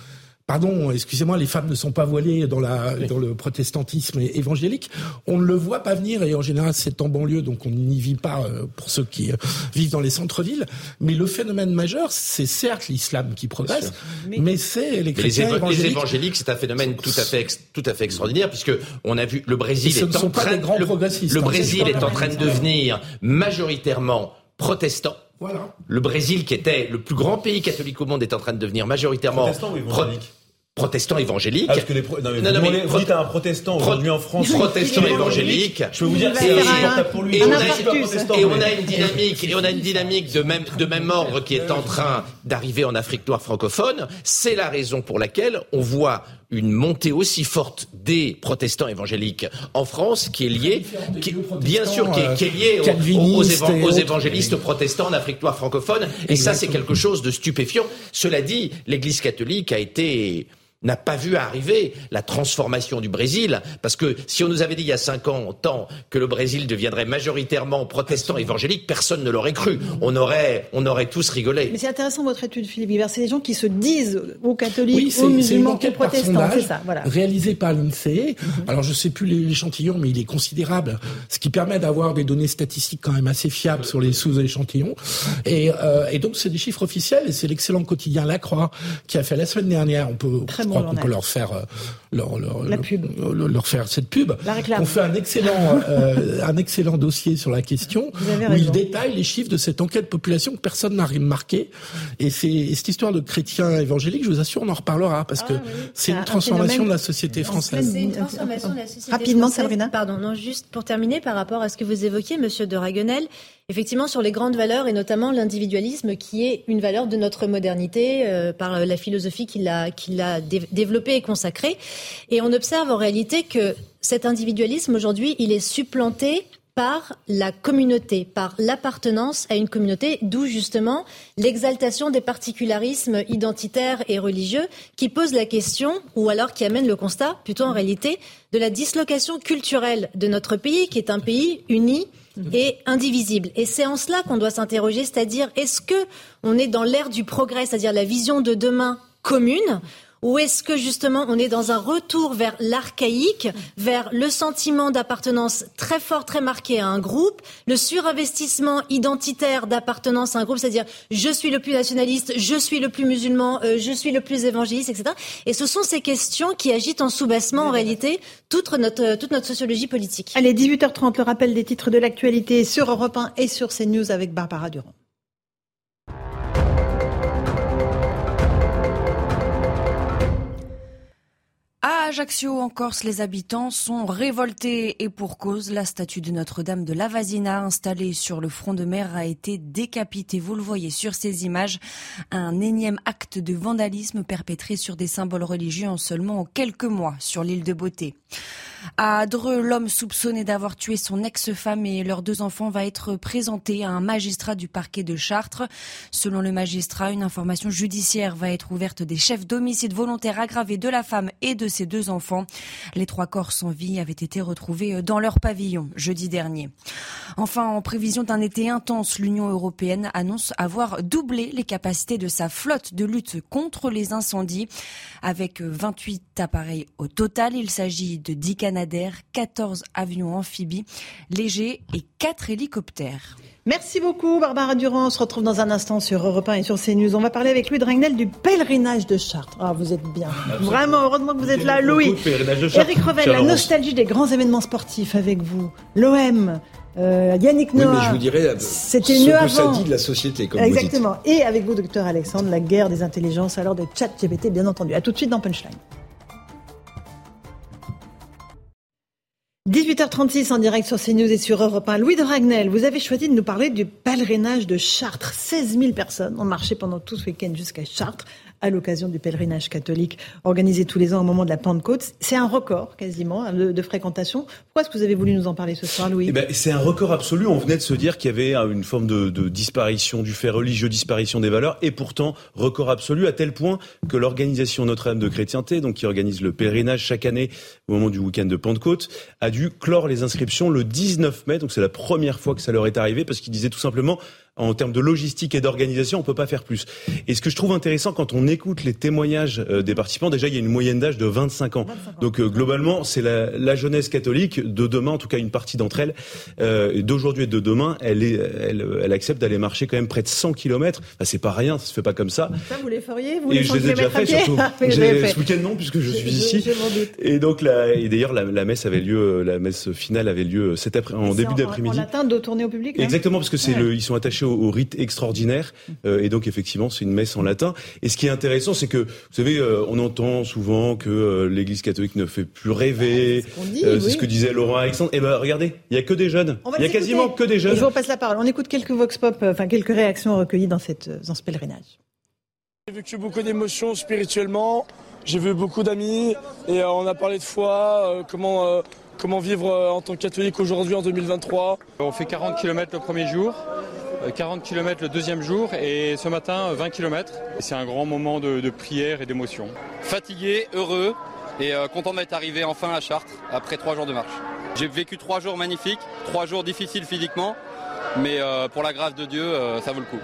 pardon, excusez-moi, les femmes ne sont pas voilées dans, la, dans le protestantisme évangélique. On ne le voit pas venir et en général c'est en banlieue, donc on n'y vit pas euh, pour ceux qui euh, vivent dans les centres-villes. Mais le phénomène majeur, c'est certes l'islam qui progresse, mais, c'est les chrétiens les évangéliques. Les évangéliques, c'est un phénomène tout à fait tout à fait extraordinaire puisque on a vu le Brésil est en train le, le hein, Brésil est en train de devenir majoritairement protestant. Voilà. Le Brésil, qui était le plus grand pays catholique au monde, est en train de devenir majoritairement protestant ou évangélique protestant évangélique. Ah, parce que les non, mais non, vous, vous dites à un protestant aujourd'hui en France. Protestant évangélique. Je peux vous dire que c'est insupportable pour lui. Et, on a, et on a une dynamique, et on a une dynamique de même, de même ordre qui est en train d'arriver en Afrique noire francophone. C'est la raison pour laquelle on voit une montée aussi forte des protestants évangéliques en France qui est liée, qui, bien sûr, qui est, qui est liée aux, aux, aux, évangélistes protestants en Afrique noire francophone. Et ça, c'est quelque chose de stupéfiant. Cela dit, l'Église catholique a été n'a pas vu arriver la transformation du Brésil, parce que si on nous avait dit il y a cinq ans tant que le Brésil deviendrait majoritairement protestant évangélique, personne ne l'aurait cru. On aurait, on aurait tous rigolé. Mais c'est intéressant votre étude, Philippe Hiver. C'est des gens qui se disent aux catholiques, aux musulmans, aux protestants. C'est ça, voilà. Réalisé par l'INSEE. Mhm. Alors je ne sais plus l'échantillon, mais il est considérable, ce qui permet d'avoir des données statistiques quand même assez fiables sur les sous-échantillons. Et, euh, et donc c'est des chiffres officiels, et c'est l'excellent quotidien La Croix qui a fait la semaine dernière. On peut on peut leur faire leur, leur, leur, faire cette pub. on fait un excellent euh, un excellent dossier sur la question où il détaille les chiffres de cette enquête population que personne n'a remarqué. Et c'est cette histoire de chrétiens évangéliques, je vous assure, on en reparlera parce que ah c'est une transformation de la société française. C'est une transformation de la société Rapidement, Sabrina. Pardon, non, juste pour terminer par rapport à ce que vous évoquiez, Monsieur de Raguenel, effectivement sur les grandes valeurs et notamment l'individualisme qui est une valeur de notre modernité euh, par la philosophie qu'il a, qu'il a développée et consacrée. Et on observe en réalité que cet individualisme aujourd'hui, il est supplanté par la communauté, par l'appartenance à une communauté, d'où justement l'exaltation des particularismes identitaires et religieux qui pose la question, ou alors qui amène le constat, plutôt en réalité, de la dislocation culturelle de notre pays, qui est un pays uni, et indivisible. Et c'est en cela qu'on doit s'interroger, c'est-à-dire est-ce que on est dans l'ère du progrès, c'est-à-dire la vision de demain commune, ou est-ce que justement on est dans un retour vers l'archaïque, vers le sentiment d'appartenance très fort, très marqué à un groupe, le surinvestissement identitaire d'appartenance à un groupe, c'est-à-dire je suis le plus nationaliste, je suis le plus musulman, euh, je suis le plus évangéliste, etc. Et ce sont ces questions qui agitent en sous-bassement en réalité toute notre, toute notre sociologie politique. Allez, 18h30, le rappel des titres de l'actualité sur Europe 1 et sur CNews avec Barbara Durand. Ajaccio, en Corse, les habitants sont révoltés et pour cause, la statue de Notre-Dame de Lavazina installée sur le front de mer a été décapitée. Vous le voyez sur ces images, un énième acte de vandalisme perpétré sur des symboles religieux en seulement quelques mois sur l'île de Beauté. À Dreux, l'homme soupçonné d'avoir tué son ex-femme et leurs deux enfants va être présenté à un magistrat du parquet de Chartres. Selon le magistrat, une information judiciaire va être ouverte des chefs d'homicide volontaire aggravé de la femme et de ses deux enfants. Les trois corps sans vie avaient été retrouvés dans leur pavillon jeudi dernier. Enfin, en prévision d'un été intense, l'Union européenne annonce avoir doublé les capacités de sa flotte de lutte contre les incendies. Avec 28 appareils au total, il s'agit de 10 Canadair, 14 avions amphibies légers et 4 hélicoptères. Merci beaucoup Barbara Durand. On se retrouve dans un instant sur Europe 1 et sur CNews. On va parler avec Louis Dragnel du pèlerinage de Chartres. Ah, vous êtes bien. Vraiment, heureusement que vous êtes là, Louis. Eric Revel, la nostalgie des grands événements sportifs avec vous. L'OM, euh, Yannick Noah. Oui, mais je vous dirais, c'était mieux avant. ça dit de la société, comme Exactement. Vous dites. Et avec vous, docteur Alexandre, la guerre des intelligences alors de chat GPT, bien entendu. À tout de suite dans Punchline. 18h36 en direct sur CNews et sur Europe 1. Louis de Ragnel, vous avez choisi de nous parler du pèlerinage de Chartres. 16 000 personnes ont marché pendant tout ce week-end jusqu'à Chartres à l'occasion du pèlerinage catholique organisé tous les ans au moment de la Pentecôte. C'est un record quasiment hein, de, fréquentation. Pourquoi est-ce que vous avez voulu nous en parler ce soir, Louis? Eh ben, C'est un record absolu. On venait de se dire qu'il y avait une forme de, de, disparition du fait religieux, disparition des valeurs, et pourtant record absolu à tel point que l'organisation Notre-Dame de Chrétienté, donc qui organise le pèlerinage chaque année au moment du week-end de Pentecôte, a dû clore les inscriptions le 19 mai. Donc c'est la première fois que ça leur est arrivé parce qu'ils disaient tout simplement en termes de logistique et d'organisation, on peut pas faire plus. Et ce que je trouve intéressant quand on écoute les témoignages euh, des participants, déjà il y a une moyenne d'âge de 25 ans. Donc euh, globalement, c'est la, la, jeunesse catholique de demain, en tout cas une partie d'entre elles, euh, d'aujourd'hui et de demain, elle, est, elle, elle accepte d'aller marcher quand même près de 100 km. Enfin, c'est pas rien, ça se fait pas comme ça. Ça, vous les feriez vous Et je les ai déjà fait, surtout. [laughs] Ce week-end non, puisque je suis ici. et donc là, et d'ailleurs la, la, messe avait lieu, la messe finale avait lieu cet après, en début d'après-midi. En latin de tourner au public. Exactement, parce que c'est le, ils sont attachés au, au rite extraordinaire. Euh, et donc effectivement, c'est une messe en latin. Et ce qui est intéressant, c'est que vous savez, euh, on entend souvent que euh, l'Église catholique ne fait plus rêver. c'est ce, que disait Laurent Alexandre. Et eh ben regardez, il y a que des jeunes. Il y a quasiment que des jeunes. je vous passe la parole. On écoute quelques vox pop, enfin quelques réactions recueillies dans cette dans ce pèlerinage. J'ai vécu beaucoup d'émotions spirituellement. J'ai vu beaucoup d'amis et on a parlé de foi, comment comment vivre en tant que catholique aujourd'hui en 2023. On fait 40 km le premier jour. 40 euh, km le deuxième jour et ce matin 20 km. C'est un grand moment de, prière et d'émotion. Fatigué, heureux et euh, content d'être arrivé enfin à Chartres après trois jours de marche. J'ai vécu trois jours magnifiques, trois jours difficiles physiquement, mais euh, pour la grâce de Dieu, ça vaut le coup.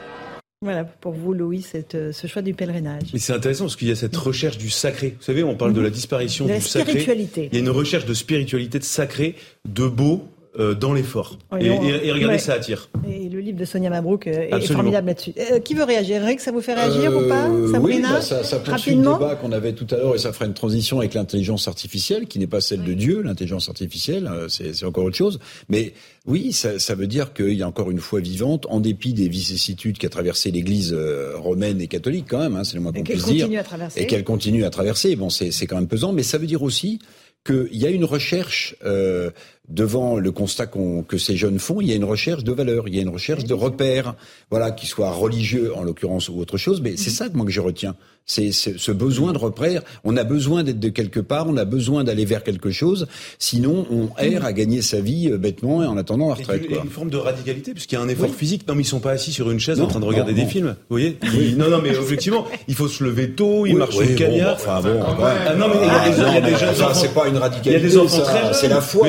Voilà, pour vous, Louis, cette, ce choix du pèlerinage. Mais c'est intéressant parce qu'il y a cette recherche du sacré. Vous savez, on parle de la disparition du sacré. Il y a une recherche de spiritualité, de sacré, de beau, euh, dans l'effort. et, regardez, ça attire. Et le livre de Sonia Mabrouk euh, est formidable là-dessus. Euh, qui veut réagir? Eric, ça vous fait réagir ou pas? Oui, bah, ça, ça poursuit le débat qu'on avait tout à l'heure et ça fera une transition avec l'intelligence artificielle, qui n'est pas celle de Dieu. L'intelligence artificielle, c'est encore autre chose. Mais oui, ça, ça veut dire qu'il y a encore une foi vivante, en dépit des vicissitudes qu'a traversé l'Église romaine et catholique quand même, hein, c'est le moins qu'on puisse dire. Et qu'elle continue à traverser. Bon, c'est quand même pesant, mais ça veut dire aussi qu'il y a une recherche euh, devant le constat que ces jeunes font, il y a une recherche de valeurs, il y a une recherche de repères, voilà, qui soient religieux en l'occurrence ou autre chose. Mais c'est ça que moi que je retiens, c'est ce besoin de repères. On a besoin d'être de quelque part, on a besoin d'aller vers quelque chose. Sinon, on erre à gagner sa vie euh, bêtement et en attendant la retraite. Il y a une forme de radicalité puisqu'il y a un effort physique. Non, mais ils sont pas assis sur une chaise en train de regarder des films. Vous voyez Non, non, mais objectivement, il faut se lever tôt, il marche oui, sur le enfin bon. Ah, non, mais il y a des, jeunes C'est pas une radicalité. Il y a des enfants très C'est la foi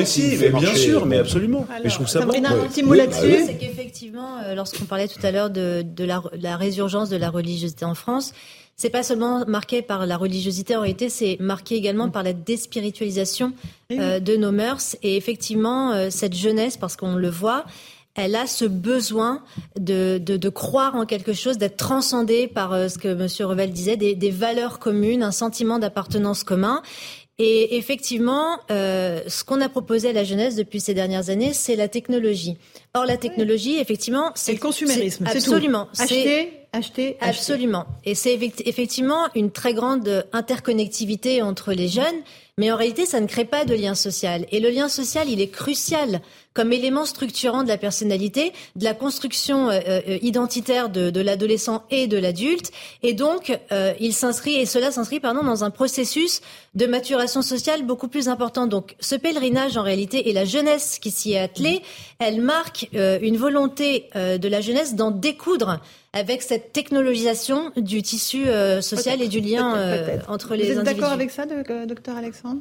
bien sûr, mais absolument. mais je trouve ça bon. un petit mot là-dessus. C'est qu'effectivement, euh, lorsqu'on parlait tout à l'heure de, la, résurgence de la religiosité en France, c'est pas seulement marqué par la religiosité en réalité, c'est marqué également par la déspiritualisation euh, de nos mœurs. Et effectivement, euh, cette jeunesse, parce qu'on le voit, elle a ce besoin de, de, croire en quelque chose, d'être transcendée par ce que M. Revel disait, des, des valeurs communes, un sentiment d'appartenance commun. Et effectivement, euh, ce qu'on a proposé à la jeunesse depuis ces dernières années, c'est la technologie. Or, la technologie, effectivement, c'est le consumérisme. Absolument. Acheter, acheter, Absolument. Et c'est effectivement une très grande interconnectivité entre les jeunes, mais en réalité, ça ne crée pas de lien social. Et le lien social, il est crucial comme élément structurant de la personnalité, de la construction euh, euh, identitaire de, de l'adolescent et de l'adulte. Et donc, euh, il s'inscrit, et cela s'inscrit, pardon, dans un processus de maturation sociale beaucoup plus important. Donc, ce pèlerinage, en réalité, et la jeunesse qui s'y est attelée, elle marque une volonté de la jeunesse d'en découdre avec cette technologisation du tissu social et du lien entre les. Vous êtes d'accord avec ça, docteur Alexandre?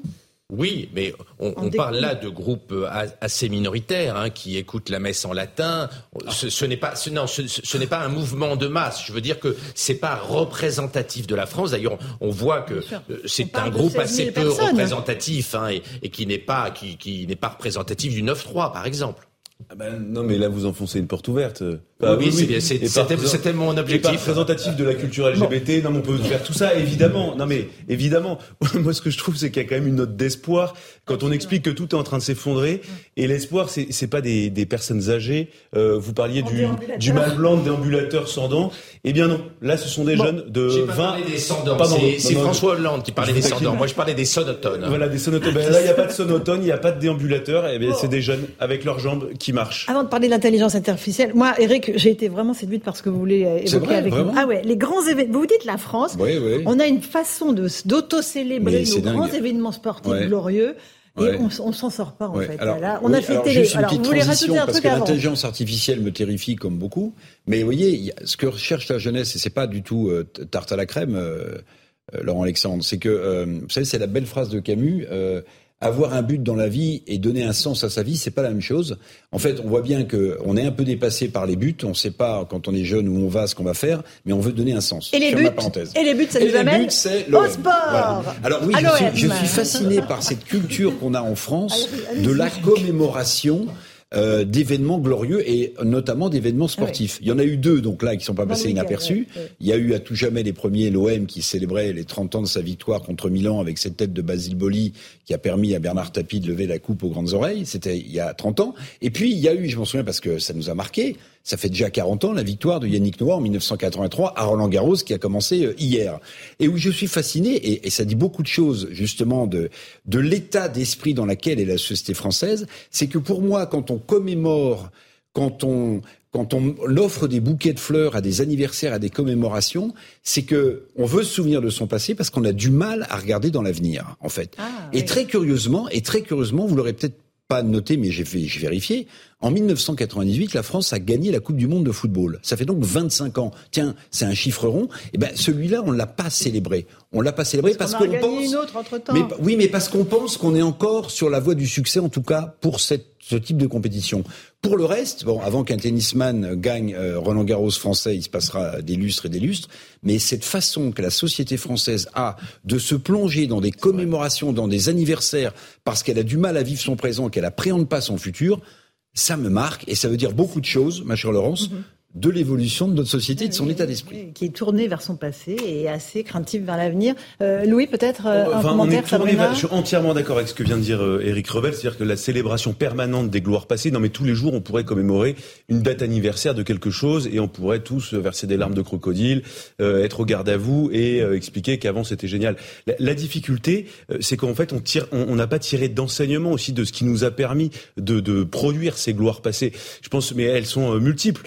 Oui, mais on, on parle là de groupes euh, assez minoritaires hein, qui écoutent la messe en latin. Ce, ce n'est pas, ce, non, ce, ce n'est pas un mouvement de masse. Je veux dire que c'est pas représentatif de la France. D'ailleurs, on voit que euh, c'est un groupe assez peu représentatif hein, et, et, qui n'est pas, qui, qui n'est pas représentatif du 9-3, par exemple. Ah ben, non, mais là, vous enfoncez une porte ouverte. Bah, oui, oui c'était mon objectif. représentatif de la culture LGBT. Non, mais on peut faire tout ça, évidemment. Non, mais évidemment. [laughs] Moi, ce que je trouve, c'est qu'il y a quand même une note d'espoir quand on explique que tout est en train de s'effondrer. Et l'espoir, c'est c'est pas des, des personnes âgées. Euh, vous parliez du, du mal blanc déambulateur sans dents. Eh bien non. Là, ce sont des jeunes de 20. des sans dents. C'est François Hollande qui parlait des sans dents. Moi, je parlais des sonotones. Voilà, des sonotones. Ben, là, il n'y a pas de sonotones, il n'y a pas de déambulateur. Eh bien, c'est des jeunes avec leurs jambes qui marchent. Avant de parler de l'intelligence artificielle, moi, Eric, j'ai été vraiment séduite par ce que vous voulez euh, évoquer avec nous. Ah ouais, les grands événements. Vous dites la France. Oui, oui. On a une façon d'auto-célébrer nos grands événements sportifs glorieux. Et on, on s'en sort pas en fait. Alors, on a fait télé. Alors, vous voulez rajouter un parce que l'intelligence artificielle me terrifie comme beaucoup. Mais vous voyez, ce que recherche la jeunesse, et c'est pas du tout euh, tarte à la crème, euh, Laurent Alexandre, c'est que vous savez, c'est la belle phrase de Camus avoir un but dans la vie et donner un sens à sa vie, c'est pas la même chose. En fait, on voit bien que on est un peu dépassé par les buts. On ne sait pas quand on est jeune où on va, ce qu'on va faire, mais on veut donner un sens. Et les buts, et les buts, ça nous amène au sport. Alors oui, je suis, je suis, fasciné par cette culture qu'on a en France de la commémoration euh, d'événements glorieux et notamment d'événements ah sportifs. Il y en a eu deux, donc là, qui sont pas passés inaperçus. Il y a eu à tout jamais les premiers l'OM qui célébrait les 30 ans de sa victoire contre Milan avec cette tête de Basile Boli qui a permis à Bernard Tapie de lever la coupe aux grandes oreilles. C'était il y a 30 ans. Et puis il y a eu, je m'en souviens parce que ça nous a marqué, ça fait déjà 40 ans, la victoire de Yannick Noah en 1983 à Roland Garros qui a commencé euh, hier. Et où je suis fasciné, et, et ça dit beaucoup de choses justement de, de l'état d'esprit dans lequel est la société française, c'est que pour moi, quand on commémore, quand on, quand on offre des bouquets de fleurs à des anniversaires, à des commémorations, c'est que on veut se souvenir de son passé parce qu'on a du mal à regarder dans l'avenir, en fait. Ah, et très curieusement, et très curieusement, vous l'aurez peut-être pas noté, mais j'ai vérifié. En 1998, la France a gagné la Coupe du Monde de football. Ça fait donc 25 ans. Tiens, c'est un chiffre rond. Et eh ben, celui-là, on l'a pas célébré. On l'a pas célébré parce, qu'on pense. Une autre entre -temps. Mais, oui, mais parce qu'on pense qu'on est encore sur la voie du succès, en tout cas pour cette, ce type de compétition. Pour le reste, bon, avant qu'un tennisman gagne euh, Roland Garros français, il se passera des lustres et des lustres. Mais cette façon que la société française a de se plonger dans des commémorations, dans des anniversaires, parce qu'elle a du mal à vivre son présent, qu'elle appréhende pas son futur, ça me marque et ça veut dire beaucoup de choses, ma chère Laurence. Mhm de l'évolution de notre société et de son état d'esprit. Qui est tourné vers son passé et assez craintif vers l'avenir. Euh, Louis, peut-être euh, un commentaire, Je suis entièrement d'accord avec ce que vient de dire euh, Éric Revel, c'est-à-dire que la célébration permanente des gloires passées, non mais tous les jours on pourrait commémorer une date anniversaire de quelque chose et on pourrait tous verser des larmes de crocodile, euh, être au garde à vous et expliquer qu'avant c'était génial. La, la difficulté, c'est qu'en fait on tire, on n'a pas tiré d'enseignement aussi de ce qui nous a permis de, de, produire ces gloires passées. Je pense, mais elles sont multiples.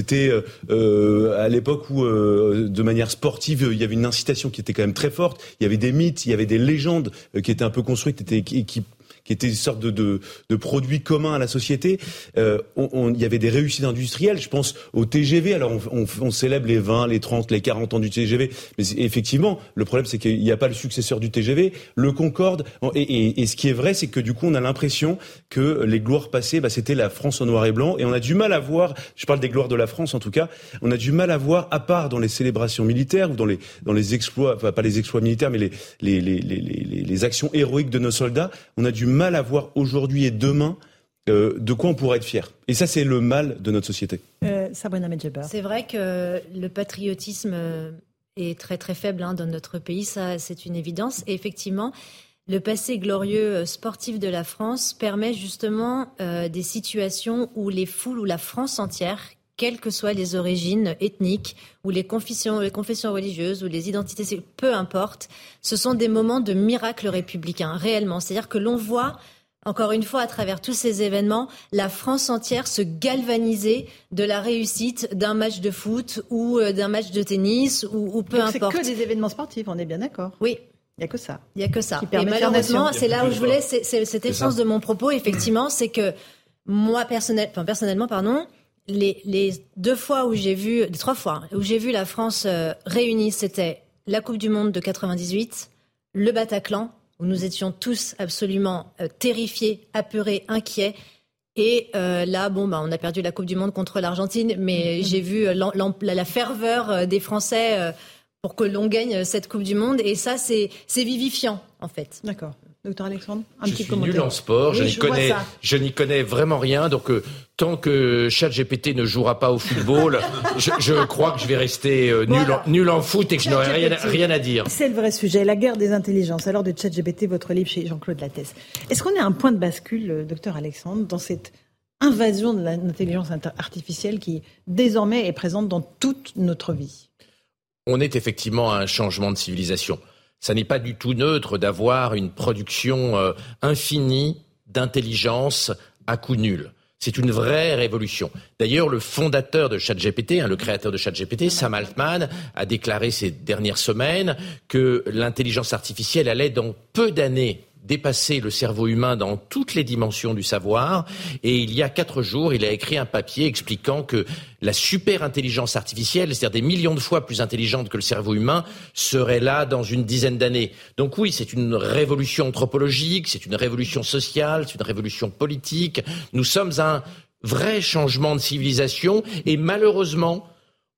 C'était euh, euh, à l'époque où, euh, de manière sportive, il y avait une incitation qui était quand même très forte. Il y avait des mythes, il y avait des légendes qui étaient un peu construites, qui qui était une sorte de, de, de produit commun à la société. Euh, on, il y avait des réussites industrielles. Je pense au TGV. Alors on, on, on, célèbre les 20, les 30, les 40 ans du TGV, mais effectivement, le problème c'est qu'il n'y a pas le successeur du TGV, le Concorde. Et, et, et ce qui est vrai, c'est que du coup, on a l'impression que les gloires passées, bah, c'était la France en noir et blanc, et on a du mal à voir. Je parle des gloires de la France en tout cas. On a du mal à voir, à part dans les célébrations militaires ou dans les dans les exploits, enfin pas les exploits militaires, mais les, les, les, les, les actions héroïques de nos soldats. On a du mal mal à voir aujourd'hui et demain euh, de quoi on pourrait être fier. Et ça, c'est le mal de notre société. Euh, c'est vrai que le patriotisme est très très faible hein, dans notre pays, ça c'est une évidence. Et effectivement, le passé glorieux sportif de la France permet justement euh, des situations où les foules, où la France entière, quelles que soient les origines ethniques ou les confessions, les confessions religieuses ou les identités, peu importe, ce sont des moments de miracle républicain, réellement. C'est-à-dire que l'on voit encore une fois, à travers tous ces événements, la France entière se galvaniser de la réussite d'un match de foot ou euh, d'un match de tennis ou, ou peu importe. C'est que des événements sportifs, on est bien d'accord? Oui, il n'y a que ça. Il n'y a que ça. Et malheureusement, c'est là où je voulais, c'est cette essence de mon propos, effectivement, c'est que moi, personnel, enfin, personnellement, pardon, les, les, deux fois où j'ai vu, les trois fois où j'ai vu la France euh, réunie, c'était la Coupe du Monde de 98, le Bataclan, où nous étions tous absolument euh, terrifiés, apeurés, inquiets. Et euh, là, bon, bah, on a perdu la Coupe du Monde contre l'Argentine, mais j'ai vu la, ferveur des Français pour que l'on gagne cette Coupe du Monde. Et ça, c'est vivifiant, en fait. D'accord. Docteur Alexandre, un je petit suis nul en sport, je n'y connais, je n'y connais vraiment rien. Donc euh, tant que ChatGPT ne jouera pas au football, [laughs] je, crois que je vais rester euh, nul, en, nul, en, foot et que je n'aurai rien, rien, à dire. C'est le vrai sujet, la guerre des intelligences. Alors de ChatGPT, votre livre chez Jean-Claude Lattès. Est-ce qu'on est à un point de bascule, euh, docteur Alexandre, dans cette invasion de l'intelligence artificielle qui désormais est présente dans toute notre vie? On est effectivement à un changement de civilisation. Ça n'est pas du tout neutre d'avoir une production euh, infinie d'intelligence à coût nul. C'est une vraie révolution. D'ailleurs, le fondateur de ChatGPT, hein, le créateur de ChatGPT, Sam Altman, a déclaré ces dernières semaines que l'intelligence artificielle allait dans peu d'années dépasser le cerveau humain dans toutes les dimensions du savoir. Et il y a quatre jours, il a écrit un papier expliquant que la super intelligence artificielle, c'est-à-dire des millions de fois plus intelligente que le cerveau humain, serait là dans une dizaine d'années. Donc oui, c'est une révolution anthropologique, c'est une révolution sociale, c'est une révolution politique. Nous sommes un vrai changement de civilisation et malheureusement,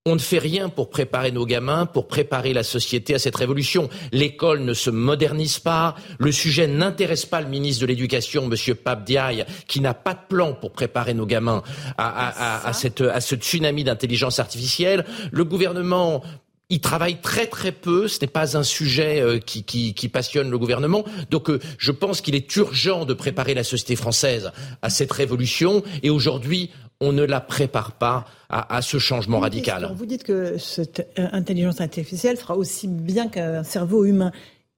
on ne fait rien pour préparer nos gamins, pour préparer la société à cette révolution. L'école ne se modernise pas. Le sujet n'intéresse pas le ministre de l'Éducation, Monsieur Pape Diaye, qui n'a pas de plan pour préparer nos gamins à, cette, à ce tsunami d'intelligence artificielle. Le gouvernement il travaille très très peu. Ce n'est pas un sujet euh, qui, qui, passionne le gouvernement. Donc euh, je pense qu'il est urgent de préparer la société française à cette révolution. Et aujourd'hui, on ne la prépare pas à, ce changement radical. Vous dites que cette intelligence artificielle sera aussi bien qu'un cerveau humain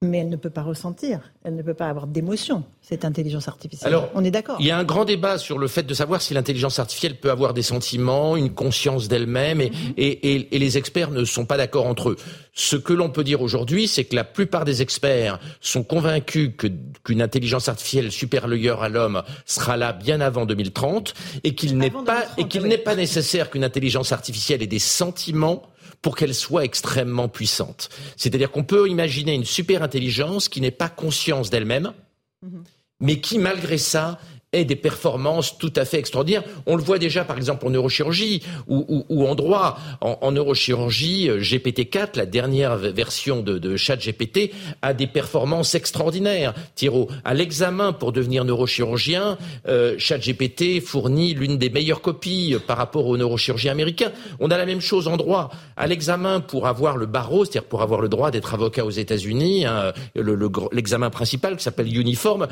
mais elle ne peut pas ressentir, elle ne peut pas avoir d'émotion, cette intelligence artificielle. Alors, on est d'accord. Il y a un grand débat sur le fait de savoir si l'intelligence artificielle peut avoir des sentiments, une conscience d'elle-même, et, mm-hmm. et, et, les experts ne sont pas d'accord entre eux. Ce que l'on peut dire aujourd'hui, c'est que la plupart des experts sont convaincus qu'une intelligence artificielle supérieure à l'homme sera là bien avant 2030, et qu'il n'est pas, et qu'il n'est pas nécessaire qu'une intelligence artificielle ait des sentiments pour qu'elle soit extrêmement puissante. C'est-à-dire qu'on peut imaginer une super intelligence qui n'est pas conscience d'elle-même, mhm. mais qui, malgré ça, ait des performances tout à fait extraordinaires. On le voit déjà, par exemple, en neurochirurgie ou, ou, en droit. En, neurochirurgie, euh, GPT-4, la dernière version de, de ChatGPT, a des performances extraordinaires. Thiro, à l'examen pour devenir neurochirurgien, euh, ChatGPT fournit l'une des meilleures copies par rapport aux neurochirurgiens américains. On a la même chose en droit. À l'examen pour avoir le barreau, c'est-à-dire pour avoir le droit d'être avocat aux États-Unis, hein, l'examen principal qui s'appelle Uniform,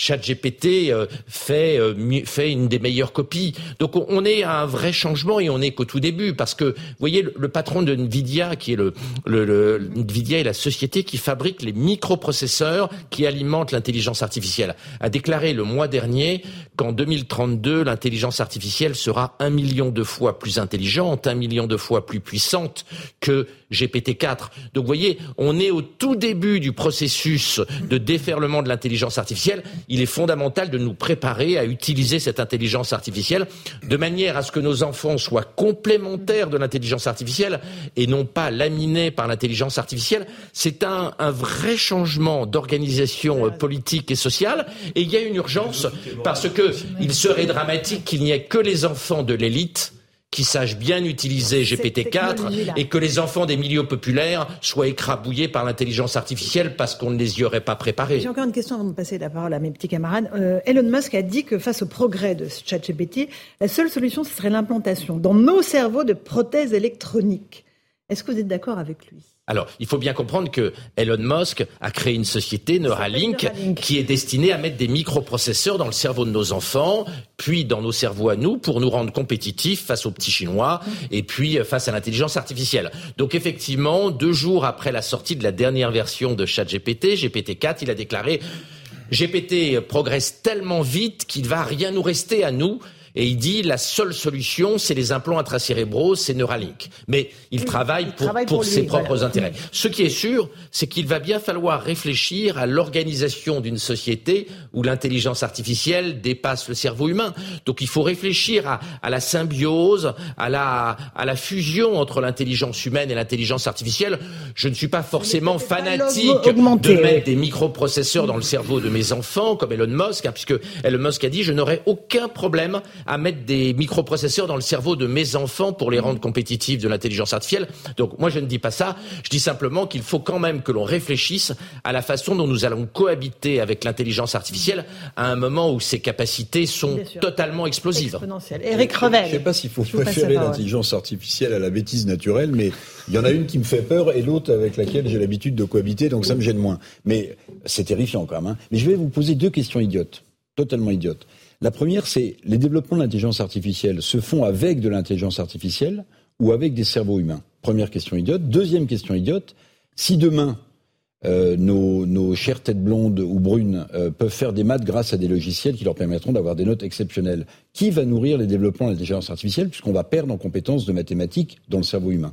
ChatGPT euh, fait euh, fait une des meilleures copies. Donc on est à un vrai changement et on n'est qu'au tout début parce que vous voyez le, patron de Nvidia qui est le, le, Nvidia est la société qui fabrique les microprocesseurs qui alimentent l'intelligence artificielle a déclaré le mois dernier qu'en 2032 l'intelligence artificielle sera un million de fois plus intelligente, un million de fois plus puissante que GPT-4. Donc vous voyez, on est au tout début du processus de déferlement de l'intelligence artificielle. Il est fondamental de nous préparer à utiliser cette intelligence artificielle de manière à ce que nos enfants soient complémentaires de l'intelligence artificielle et non pas laminés par l'intelligence artificielle. C'est un, vrai changement d'organisation euh, politique et sociale. Et il y a une urgence parce que il serait dramatique qu'il n'y ait que les enfants de l'élite qui sachent bien utiliser GPT-4 et que les enfants des milieux populaires soient écrabouillés par l'intelligence artificielle parce qu'on ne les y aurait pas préparés. J'ai encore une question avant de passer la parole à mes petits camarades. Euh, Elon Musk a dit que face au progrès de ChatGPT, la seule solution, ce serait l'implantation dans nos cerveaux de prothèses électroniques. Est-ce que vous êtes d'accord avec lui? Alors, il faut bien comprendre que Elon Musk a créé une société, Neuralink, qui est destinée à mettre des microprocesseurs dans le cerveau de nos enfants, puis dans nos cerveaux à nous, pour nous rendre compétitifs face aux petits Chinois, et puis euh, face à l'intelligence artificielle. Donc, effectivement, deux jours après la sortie de la dernière version de ChatGPT, GPT-4, il a déclaré GPT progresse tellement vite qu'il va rien nous rester à nous et il dit la seule solution, c'est les implants intracérébraux, c'est Neuralink. Mais il travaille pour, ses propres intérêts. Ce qui est sûr, c'est qu'il va bien falloir réfléchir à l'organisation d'une société où l'intelligence artificielle dépasse le cerveau humain. Donc il faut réfléchir à, à la symbiose, à la, à la fusion entre l'intelligence humaine et l'intelligence artificielle. Je ne suis pas forcément fanatique de mettre des microprocesseurs dans le cerveau de mes enfants, comme Elon Musk, hein, puisque Elon Musk a dit je n'aurai aucun problème à mettre des microprocesseurs dans le cerveau de mes enfants pour les rendre compétitifs de l'intelligence artificielle. Donc moi je ne dis pas ça, je dis simplement qu'il faut quand même que l'on réfléchisse à la façon dont nous allons cohabiter avec l'intelligence artificielle à un moment où ses capacités sont totalement explosives. Eric Revel. Je ne sais pas s'il faut préférer l'intelligence artificielle à la bêtise naturelle, mais il y en a une qui me fait peur et l'autre avec laquelle j'ai l'habitude de cohabiter, donc ça me gêne moins. Mais c'est terrifiant quand même. Hein. Mais je vais vous poser deux questions idiotes, totalement idiotes. La première, c'est les développements de l'intelligence artificielle se font avec de l'intelligence artificielle ou avec des cerveaux humains Première question idiote. Deuxième question idiote, si demain euh, nos, chères têtes blondes ou brunes euh, peuvent faire des maths grâce à des logiciels qui leur permettront d'avoir des notes exceptionnelles. Qui va nourrir les développements de l'intelligence artificielle puisqu'on va perdre en compétences de mathématiques dans le cerveau humain?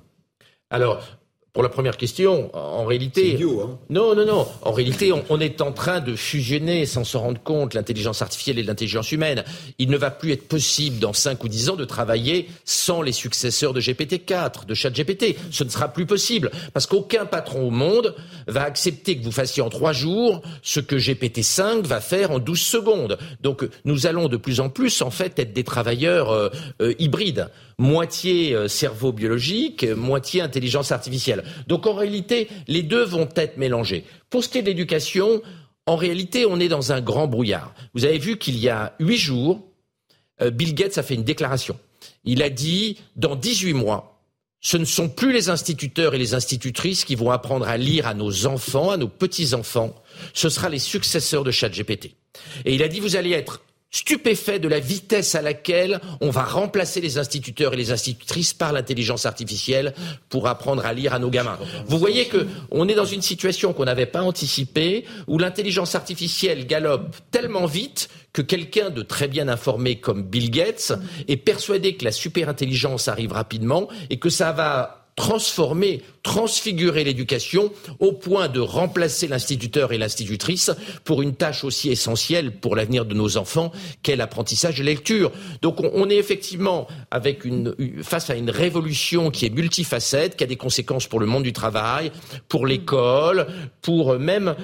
Pour la première question, en réalité, hein. non, non, non. En réalité, on, est en train de fusionner, sans se rendre compte, l'intelligence artificielle et l'intelligence humaine. Il ne va plus être possible dans 5 ou 10 ans de travailler sans les successeurs de GPT-4, de ChatGPT. Ce ne sera plus possible parce qu'aucun patron au monde va accepter que vous fassiez en 3 jours ce que GPT-5 va faire en 12 secondes. Donc, nous allons de plus en plus, en fait, être des travailleurs euh, euh, hybrides moitié euh, cerveau biologique, moitié intelligence artificielle. Donc en réalité, les deux vont être mélangés. Pour ce qui est de l'éducation, en réalité, on est dans un grand brouillard. Vous avez vu qu'il y a huit jours, euh, Bill Gates a fait une déclaration. Il a dit, dans 18 mois, ce ne sont plus les instituteurs et les institutrices qui vont apprendre à lire à nos enfants, à nos petits-enfants, ce sera les successeurs de ChatGPT. Et il a dit, vous allez être stupéfait de la vitesse à laquelle on va remplacer les instituteurs et les institutrices par l'intelligence artificielle pour apprendre à lire à nos gamins. Vous voyez que on est dans une situation qu'on n'avait pas anticipée, où l'intelligence artificielle galope tellement vite que quelqu'un de très bien informé comme Bill Gates est persuadé que la superintelligence arrive rapidement et que ça va transformer, transfigurer l'éducation au point de remplacer l'instituteur et l'institutrice pour une tâche aussi essentielle pour l'avenir de nos enfants qu'est l'apprentissage de lecture. Donc on, est effectivement avec une, face à une révolution qui est multifacette, qui a des conséquences pour le monde du travail, pour l'école, pour même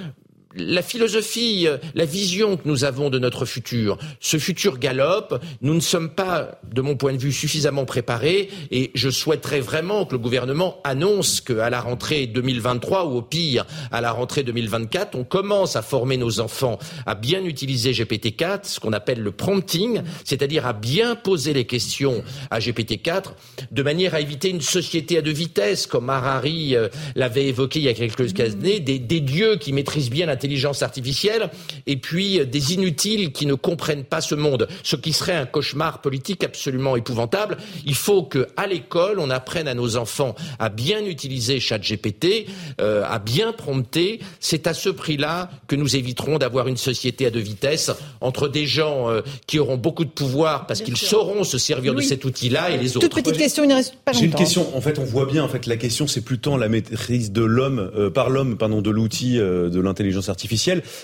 la philosophie, euh, la vision que nous avons de notre futur, ce futur galope, nous ne sommes pas, de mon point de vue, suffisamment préparés et je souhaiterais vraiment que le gouvernement annonce qu'à la rentrée 2023 ou au pire à la rentrée 2024, on commence à former nos enfants à bien utiliser GPT-4, ce qu'on appelle le prompting, c'est-à-dire à bien poser les questions à GPT-4 de manière à éviter une société à deux vitesses, comme Harari euh, l'avait évoqué il y a quelques années, des, des dieux qui maîtrisent bien la intelligence artificielle et puis des inutiles qui ne comprennent pas ce monde, ce qui serait un cauchemar politique absolument épouvantable. Il faut que à l'école, on apprenne à nos enfants à bien utiliser ChatGPT, euh, à bien prompter. C'est à ce prix-là que nous éviterons d'avoir une société à deux vitesses entre des gens euh, qui auront beaucoup de pouvoir parce qu'ils sauront se servir de cet outil-là et les autres. Toute petite question, il ne reste pas longtemps. J'ai une question. En fait, on voit bien. En fait, la question, c'est plutôt la maîtrise de l'homme euh, par l'homme, pardon, de l'outil de l'intelligence artificielle.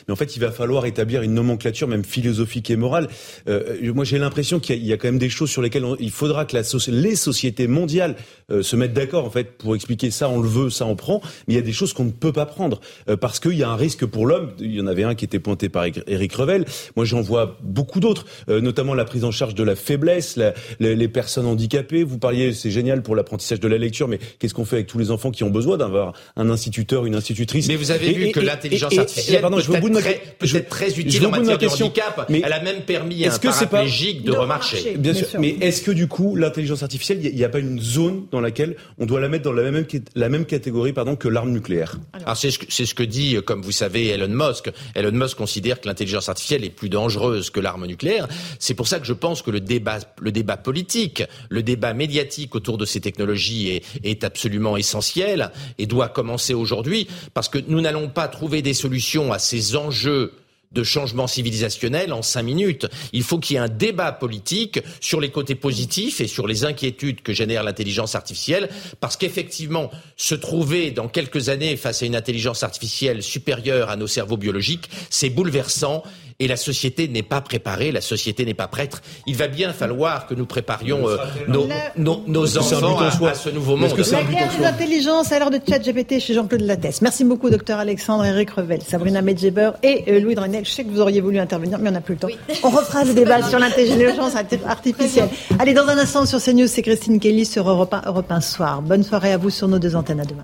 Mais en fait, il va falloir établir une nomenclature même philosophique et morale. Euh, moi, j'ai l'impression qu'il y, a quand même des choses sur lesquelles il faudra que la les sociétés mondiales euh, se mettent d'accord en fait pour expliquer ça, on le veut, ça on prend. Mais il y a des choses qu'on ne peut pas prendre euh, parce qu'il y a un risque pour l'homme. Il y en avait un qui était pointé par Eric Revel. Moi, j'en vois beaucoup d'autres, notamment la prise en charge de la faiblesse, la, les, les, personnes handicapées. Vous parliez, c'est génial pour l'apprentissage de la lecture, mais qu'est-ce qu'on fait avec tous les enfants qui ont besoin d'avoir un instituteur, une institutrice Mais vous avez vu que l'intelligence artificielle artificielle peut être très, utile en matière de handicap. Mais elle a même permis à un paraplégique de remarcher. Bien sûr. Mais est-ce que du coup, l'intelligence artificielle, il n'y a, pas une zone dans laquelle on doit la mettre dans la même, la même catégorie pardon, que l'arme nucléaire? Alors, c'est ce, ce, que dit, comme vous savez, Elon Musk. Elon Musk considère que l'intelligence artificielle est plus dangereuse que l'arme nucléaire. C'est pour ça que je pense que le débat, le débat politique, le débat médiatique autour de ces technologies est, est absolument essentiel et doit commencer aujourd'hui parce que nous n'allons pas trouver des solutions à ces enjeux de changement civilisationnel en cinq minutes. Il faut qu'il y ait un débat politique sur les côtés positifs et sur les inquiétudes que génère l'intelligence artificielle, parce qu'effectivement, se trouver dans quelques années face à une intelligence artificielle supérieure à nos cerveaux biologiques, c'est bouleversant et la société n'est pas préparée, la société n'est pas prête. Il va bien falloir que nous préparions euh, nos, nos, nos, enfants à, à, ce nouveau monde. Que la guerre des intelligences à l'heure de chat GPT chez Jean-Claude Lattès. Merci beaucoup, docteur Alexandre, Eric Revel, Sabrina Medjeber et euh, Louis Drenel. Je sais que vous auriez voulu intervenir, mais on n'a plus le temps. On refera le débat [laughs] sur l'intelligence artificielle. Allez, dans un instant sur CNews, c'est Christine Kelly sur Europe 1, Europe 1 Soir. Bonne soirée à vous sur nos deux antennes. À demain.